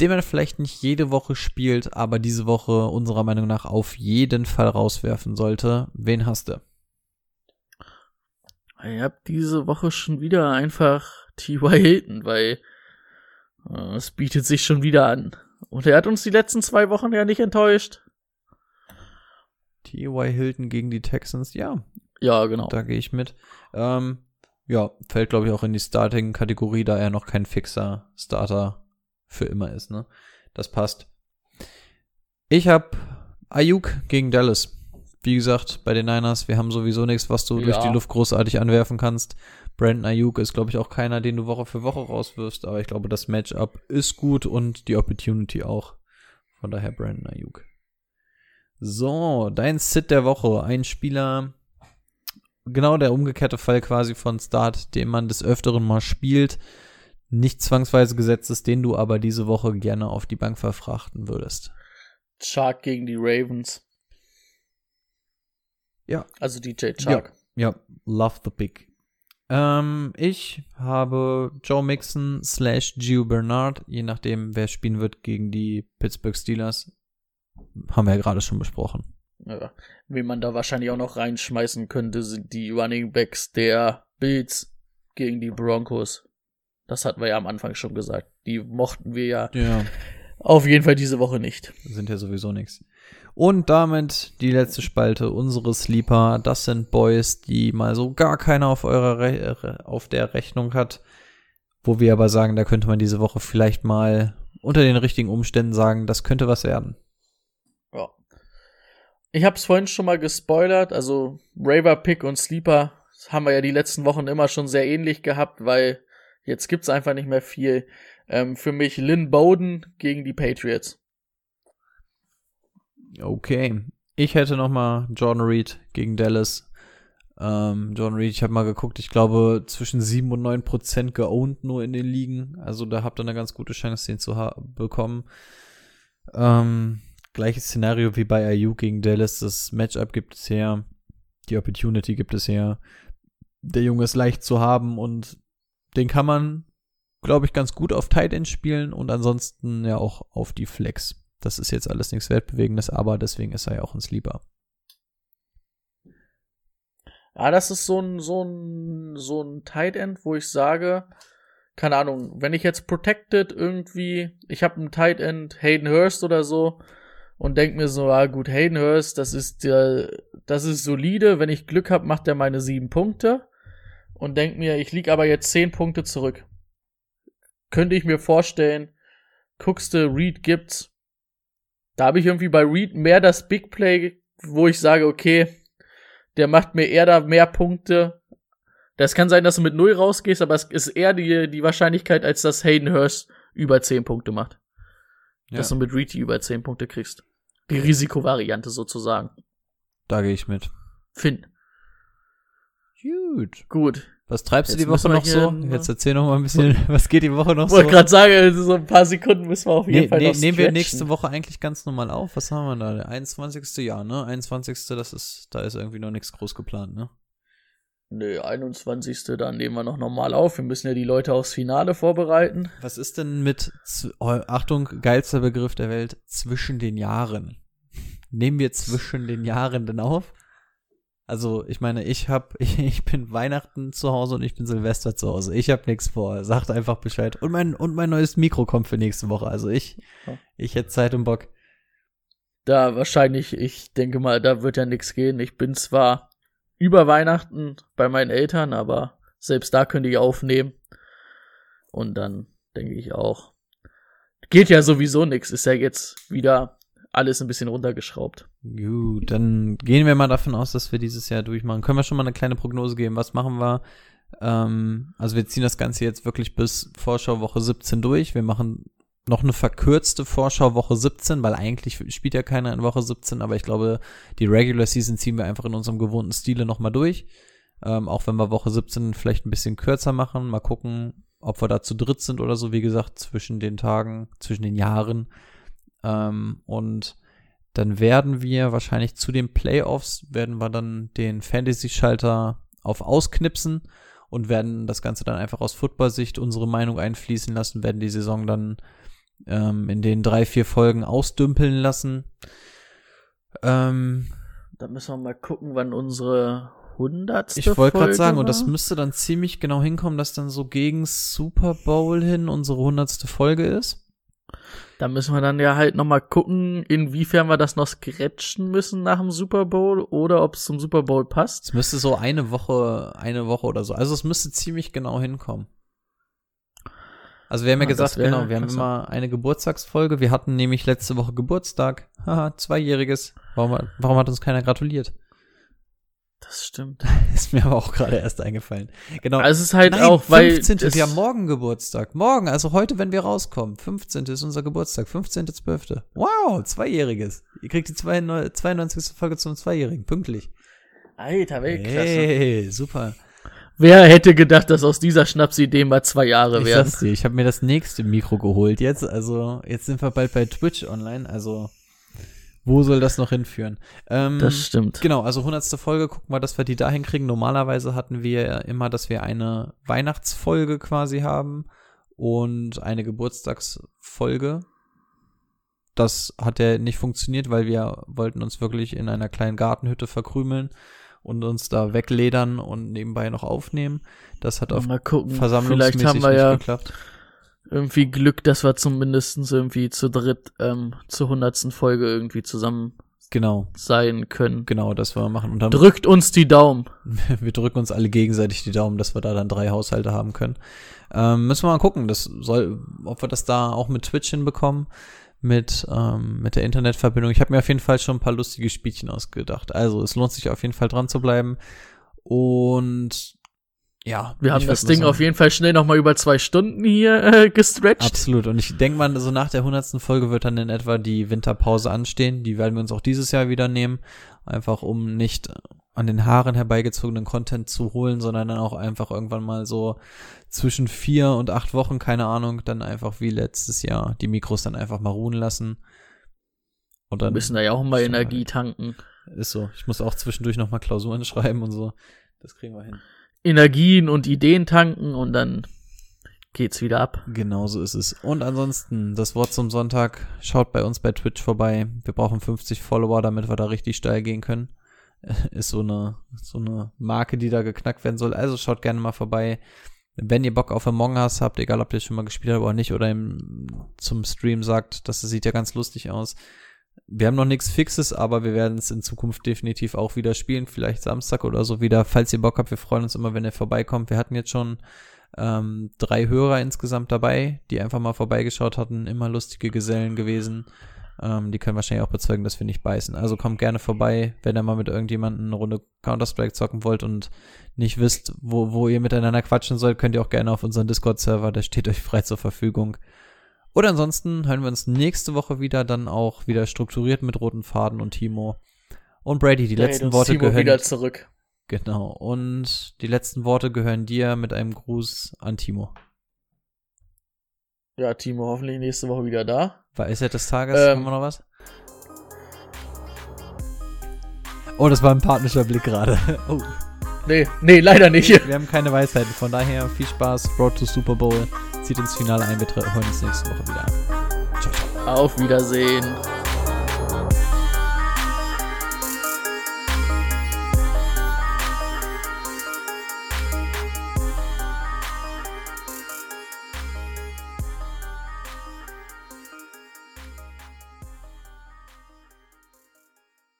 den man vielleicht nicht jede Woche spielt, aber diese Woche unserer Meinung nach auf jeden Fall rauswerfen sollte. Wen hast du? Ich habe diese Woche schon wieder einfach T.Y. Hilton, weil äh, es bietet sich schon wieder an. Und er hat uns die letzten zwei Wochen ja nicht enttäuscht. T.Y. Hilton gegen die Texans, ja. Ja, genau. Da gehe ich mit. Ähm, ja, fällt glaube ich auch in die Starting-Kategorie, da er noch kein fixer Starter für immer ist, ne? Das passt. Ich habe Ayuk gegen Dallas. Wie gesagt, bei den Niners, wir haben sowieso nichts, was du ja. durch die Luft großartig anwerfen kannst. Brandon Ayuk ist, glaube ich, auch keiner, den du Woche für Woche rauswirfst, aber ich glaube, das Matchup ist gut und die Opportunity auch. Von daher Brandon Ayuk. So, dein Sit der Woche. Ein Spieler, genau der umgekehrte Fall quasi von Start, den man des Öfteren mal spielt, nicht zwangsweise gesetzt ist, den du aber diese Woche gerne auf die Bank verfrachten würdest. Chark gegen die Ravens. Ja. Also DJ Chark. Ja, ja. love the pick. Ähm, ich habe Joe Mixon slash Gio Bernard, je nachdem, wer spielen wird gegen die Pittsburgh Steelers. Haben wir ja gerade schon besprochen. Ja. Wen man da wahrscheinlich auch noch reinschmeißen könnte, sind die Running Backs der Bills gegen die Broncos. Das hatten wir ja am Anfang schon gesagt. Die mochten wir ja, ja. auf jeden Fall diese Woche nicht. Sind ja sowieso nichts. Und damit die letzte Spalte, unsere Sleeper. Das sind Boys, die mal so gar keiner auf eurer Re auf der Rechnung hat. Wo wir aber sagen, da könnte man diese Woche vielleicht mal unter den richtigen Umständen sagen, das könnte was werden. Ich habe es vorhin schon mal gespoilert, also Raver Pick und Sleeper haben wir ja die letzten Wochen immer schon sehr ähnlich gehabt, weil jetzt gibt's einfach nicht mehr viel. Ähm, für mich Lynn Bowden gegen die Patriots. Okay. Ich hätte noch mal Jordan Reed gegen Dallas. Ähm, John Reed, ich habe mal geguckt, ich glaube zwischen 7 und 9 Prozent geowned nur in den Ligen. Also da habt ihr eine ganz gute Chance, den zu bekommen. Ähm, gleiches Szenario wie bei IU gegen Dallas. Das Matchup gibt es her. Die Opportunity gibt es her. Der Junge ist leicht zu haben und den kann man, glaube ich, ganz gut auf Tight End spielen und ansonsten ja auch auf die Flex. Das ist jetzt alles nichts Weltbewegendes, aber deswegen ist er ja auch ein Sleeper. Ja, das ist so ein, so ein, so ein Tight End, wo ich sage, keine Ahnung, wenn ich jetzt Protected irgendwie, ich habe einen Tight End, Hayden Hurst oder so, und denk mir so, ah gut, Hayden Hurst, das ist der, das ist solide, wenn ich Glück habe, macht er meine sieben Punkte. Und denk mir, ich lieg aber jetzt zehn Punkte zurück. Könnte ich mir vorstellen, guckst du, Reed gibt's. Da habe ich irgendwie bei Reed mehr das Big Play, wo ich sage, okay, der macht mir eher da mehr Punkte. Das kann sein, dass du mit null rausgehst, aber es ist eher die, die Wahrscheinlichkeit, als dass Hayden Hurst über 10 Punkte macht. Ja. Dass du mit Reedy über 10 Punkte kriegst. Die Risikovariante sozusagen. Da gehe ich mit. Finn. Gut. Gut. Was treibst Jetzt du die Woche noch so? Jetzt erzähl noch mal ein bisschen, was geht die Woche noch so? Ich wollte gerade sagen, so ein paar Sekunden müssen wir auf jeden nee, Fall nee, noch Nehmen wir nächste Woche eigentlich ganz normal auf. Was haben wir da? Der 21. Jahr, ne? 21. Das ist, da ist irgendwie noch nichts groß geplant, ne? Nö, 21. Dann nehmen wir noch normal auf. Wir müssen ja die Leute aufs Finale vorbereiten. Was ist denn mit, Achtung, geilster Begriff der Welt, zwischen den Jahren? Nehmen wir zwischen den Jahren denn auf? Also, ich meine, ich hab, ich, ich bin Weihnachten zu Hause und ich bin Silvester zu Hause. Ich hab nichts vor. Sagt einfach Bescheid. Und mein, und mein neues Mikro kommt für nächste Woche. Also ich, ich hätte Zeit und Bock. Da wahrscheinlich, ich denke mal, da wird ja nichts gehen. Ich bin zwar über Weihnachten bei meinen Eltern, aber selbst da könnte ich aufnehmen. Und dann denke ich auch, geht ja sowieso nichts. Ist ja jetzt wieder alles ein bisschen runtergeschraubt. Gut, dann gehen wir mal davon aus, dass wir dieses Jahr durchmachen. Können wir schon mal eine kleine Prognose geben? Was machen wir? Ähm, also wir ziehen das Ganze jetzt wirklich bis Vorschauwoche 17 durch. Wir machen noch eine verkürzte Vorschau Woche 17, weil eigentlich spielt ja keiner in Woche 17, aber ich glaube, die Regular Season ziehen wir einfach in unserem gewohnten Stile nochmal durch. Ähm, auch wenn wir Woche 17 vielleicht ein bisschen kürzer machen. Mal gucken, ob wir da zu dritt sind oder so, wie gesagt, zwischen den Tagen, zwischen den Jahren. Ähm, und dann werden wir wahrscheinlich zu den Playoffs, werden wir dann den Fantasy-Schalter auf ausknipsen und werden das Ganze dann einfach aus Football-Sicht unsere Meinung einfließen lassen, werden die Saison dann ähm, in den drei, vier Folgen ausdümpeln lassen. Ähm, da müssen wir mal gucken, wann unsere hundertste Ich wollte gerade sagen, war? und das müsste dann ziemlich genau hinkommen, dass dann so gegen Super Bowl hin unsere hundertste Folge ist. Da müssen wir dann ja halt nochmal gucken, inwiefern wir das noch scratchen müssen nach dem Super Bowl oder ob es zum Super Bowl passt. Es müsste so eine Woche, eine Woche oder so. Also es müsste ziemlich genau hinkommen. Also wir haben ja, ja gesagt, genau, wir haben immer eine Geburtstagsfolge. Wir hatten nämlich letzte Woche Geburtstag. Haha, zweijähriges. Warum, warum hat uns keiner gratuliert? Das stimmt. Ist mir aber auch gerade erst eingefallen. Genau. Also es ist halt Nein, auch, weil 15. Wir haben morgen Geburtstag. Morgen, also heute, wenn wir rauskommen. 15. ist unser Geburtstag. 15.12. Wow, Zweijähriges. Ihr kriegt die 92. Folge zum Zweijährigen. Pünktlich. Alter, Weltklasse. Hey, super. Wer hätte gedacht, dass aus dieser Schnapsidee mal zwei Jahre werden? Ich dir, ich habe mir das nächste Mikro geholt jetzt. Also, jetzt sind wir bald bei Twitch online. Also, wo soll das noch hinführen? Ähm, das stimmt. Genau, also hundertste Folge, gucken wir, dass wir die da hinkriegen. Normalerweise hatten wir immer, dass wir eine Weihnachtsfolge quasi haben und eine Geburtstagsfolge. Das hat ja nicht funktioniert, weil wir wollten uns wirklich in einer kleinen Gartenhütte verkrümeln und uns da wegledern und nebenbei noch aufnehmen. Das hat auf Mal gucken. Versammlungsmäßig Vielleicht haben wir ja geklappt irgendwie Glück, dass wir zumindest irgendwie zu dritt ähm, zur hundertsten Folge irgendwie zusammen genau. sein können. Genau, das wir machen. Und dann Drückt uns die Daumen. wir drücken uns alle gegenseitig die Daumen, dass wir da dann drei Haushalte haben können. Ähm, müssen wir mal gucken, das soll, ob wir das da auch mit Twitch hinbekommen, mit, ähm, mit der Internetverbindung. Ich habe mir auf jeden Fall schon ein paar lustige Spielchen ausgedacht. Also es lohnt sich auf jeden Fall dran zu bleiben. Und ja. Wir haben das Ding sagen. auf jeden Fall schnell nochmal über zwei Stunden hier äh, gestretched. Absolut. Und ich denke mal, so nach der hundertsten Folge wird dann in etwa die Winterpause anstehen. Die werden wir uns auch dieses Jahr wieder nehmen. Einfach um nicht an den Haaren herbeigezogenen Content zu holen, sondern dann auch einfach irgendwann mal so zwischen vier und acht Wochen, keine Ahnung, dann einfach wie letztes Jahr die Mikros dann einfach mal ruhen lassen. Und dann. Wir müssen da ja auch mal Energie tanken. Ist so. Ich muss auch zwischendurch nochmal Klausuren schreiben und so. Das kriegen wir hin. Energien und Ideen tanken und dann geht's wieder ab. Genau so ist es. Und ansonsten, das Wort zum Sonntag, schaut bei uns bei Twitch vorbei. Wir brauchen 50 Follower, damit wir da richtig steil gehen können. Ist so eine, so eine Marke, die da geknackt werden soll. Also schaut gerne mal vorbei. Wenn ihr Bock auf Among Us habt, egal ob ihr schon mal gespielt habt oder nicht, oder im, zum Stream sagt, das sieht ja ganz lustig aus. Wir haben noch nichts Fixes, aber wir werden es in Zukunft definitiv auch wieder spielen. Vielleicht Samstag oder so wieder. Falls ihr Bock habt, wir freuen uns immer, wenn ihr vorbeikommt. Wir hatten jetzt schon ähm, drei Hörer insgesamt dabei, die einfach mal vorbeigeschaut hatten. Immer lustige Gesellen gewesen. Ähm, die können wahrscheinlich auch bezeugen, dass wir nicht beißen. Also kommt gerne vorbei, wenn ihr mal mit irgendjemandem eine Runde Counter-Strike zocken wollt und nicht wisst, wo, wo ihr miteinander quatschen sollt, könnt ihr auch gerne auf unseren Discord-Server, der steht euch frei zur Verfügung. Oder ansonsten hören wir uns nächste Woche wieder, dann auch wieder strukturiert mit roten Faden und Timo. Und Brady, die hey, letzten Worte Timo gehören. wieder zurück. Genau. Und die letzten Worte gehören dir mit einem Gruß an Timo. Ja, Timo, hoffentlich nächste Woche wieder da. Weisheit des Tages, ähm, haben wir noch was? Oh, das war ein partnerischer Blick gerade. Oh. Nee, nee, leider nicht. Wir haben keine Weisheiten, von daher viel Spaß, Road to Super Bowl. Zieht ins Finale ein, wir hören uns nächste Woche wieder. Ciao, ciao. Auf Wiedersehen.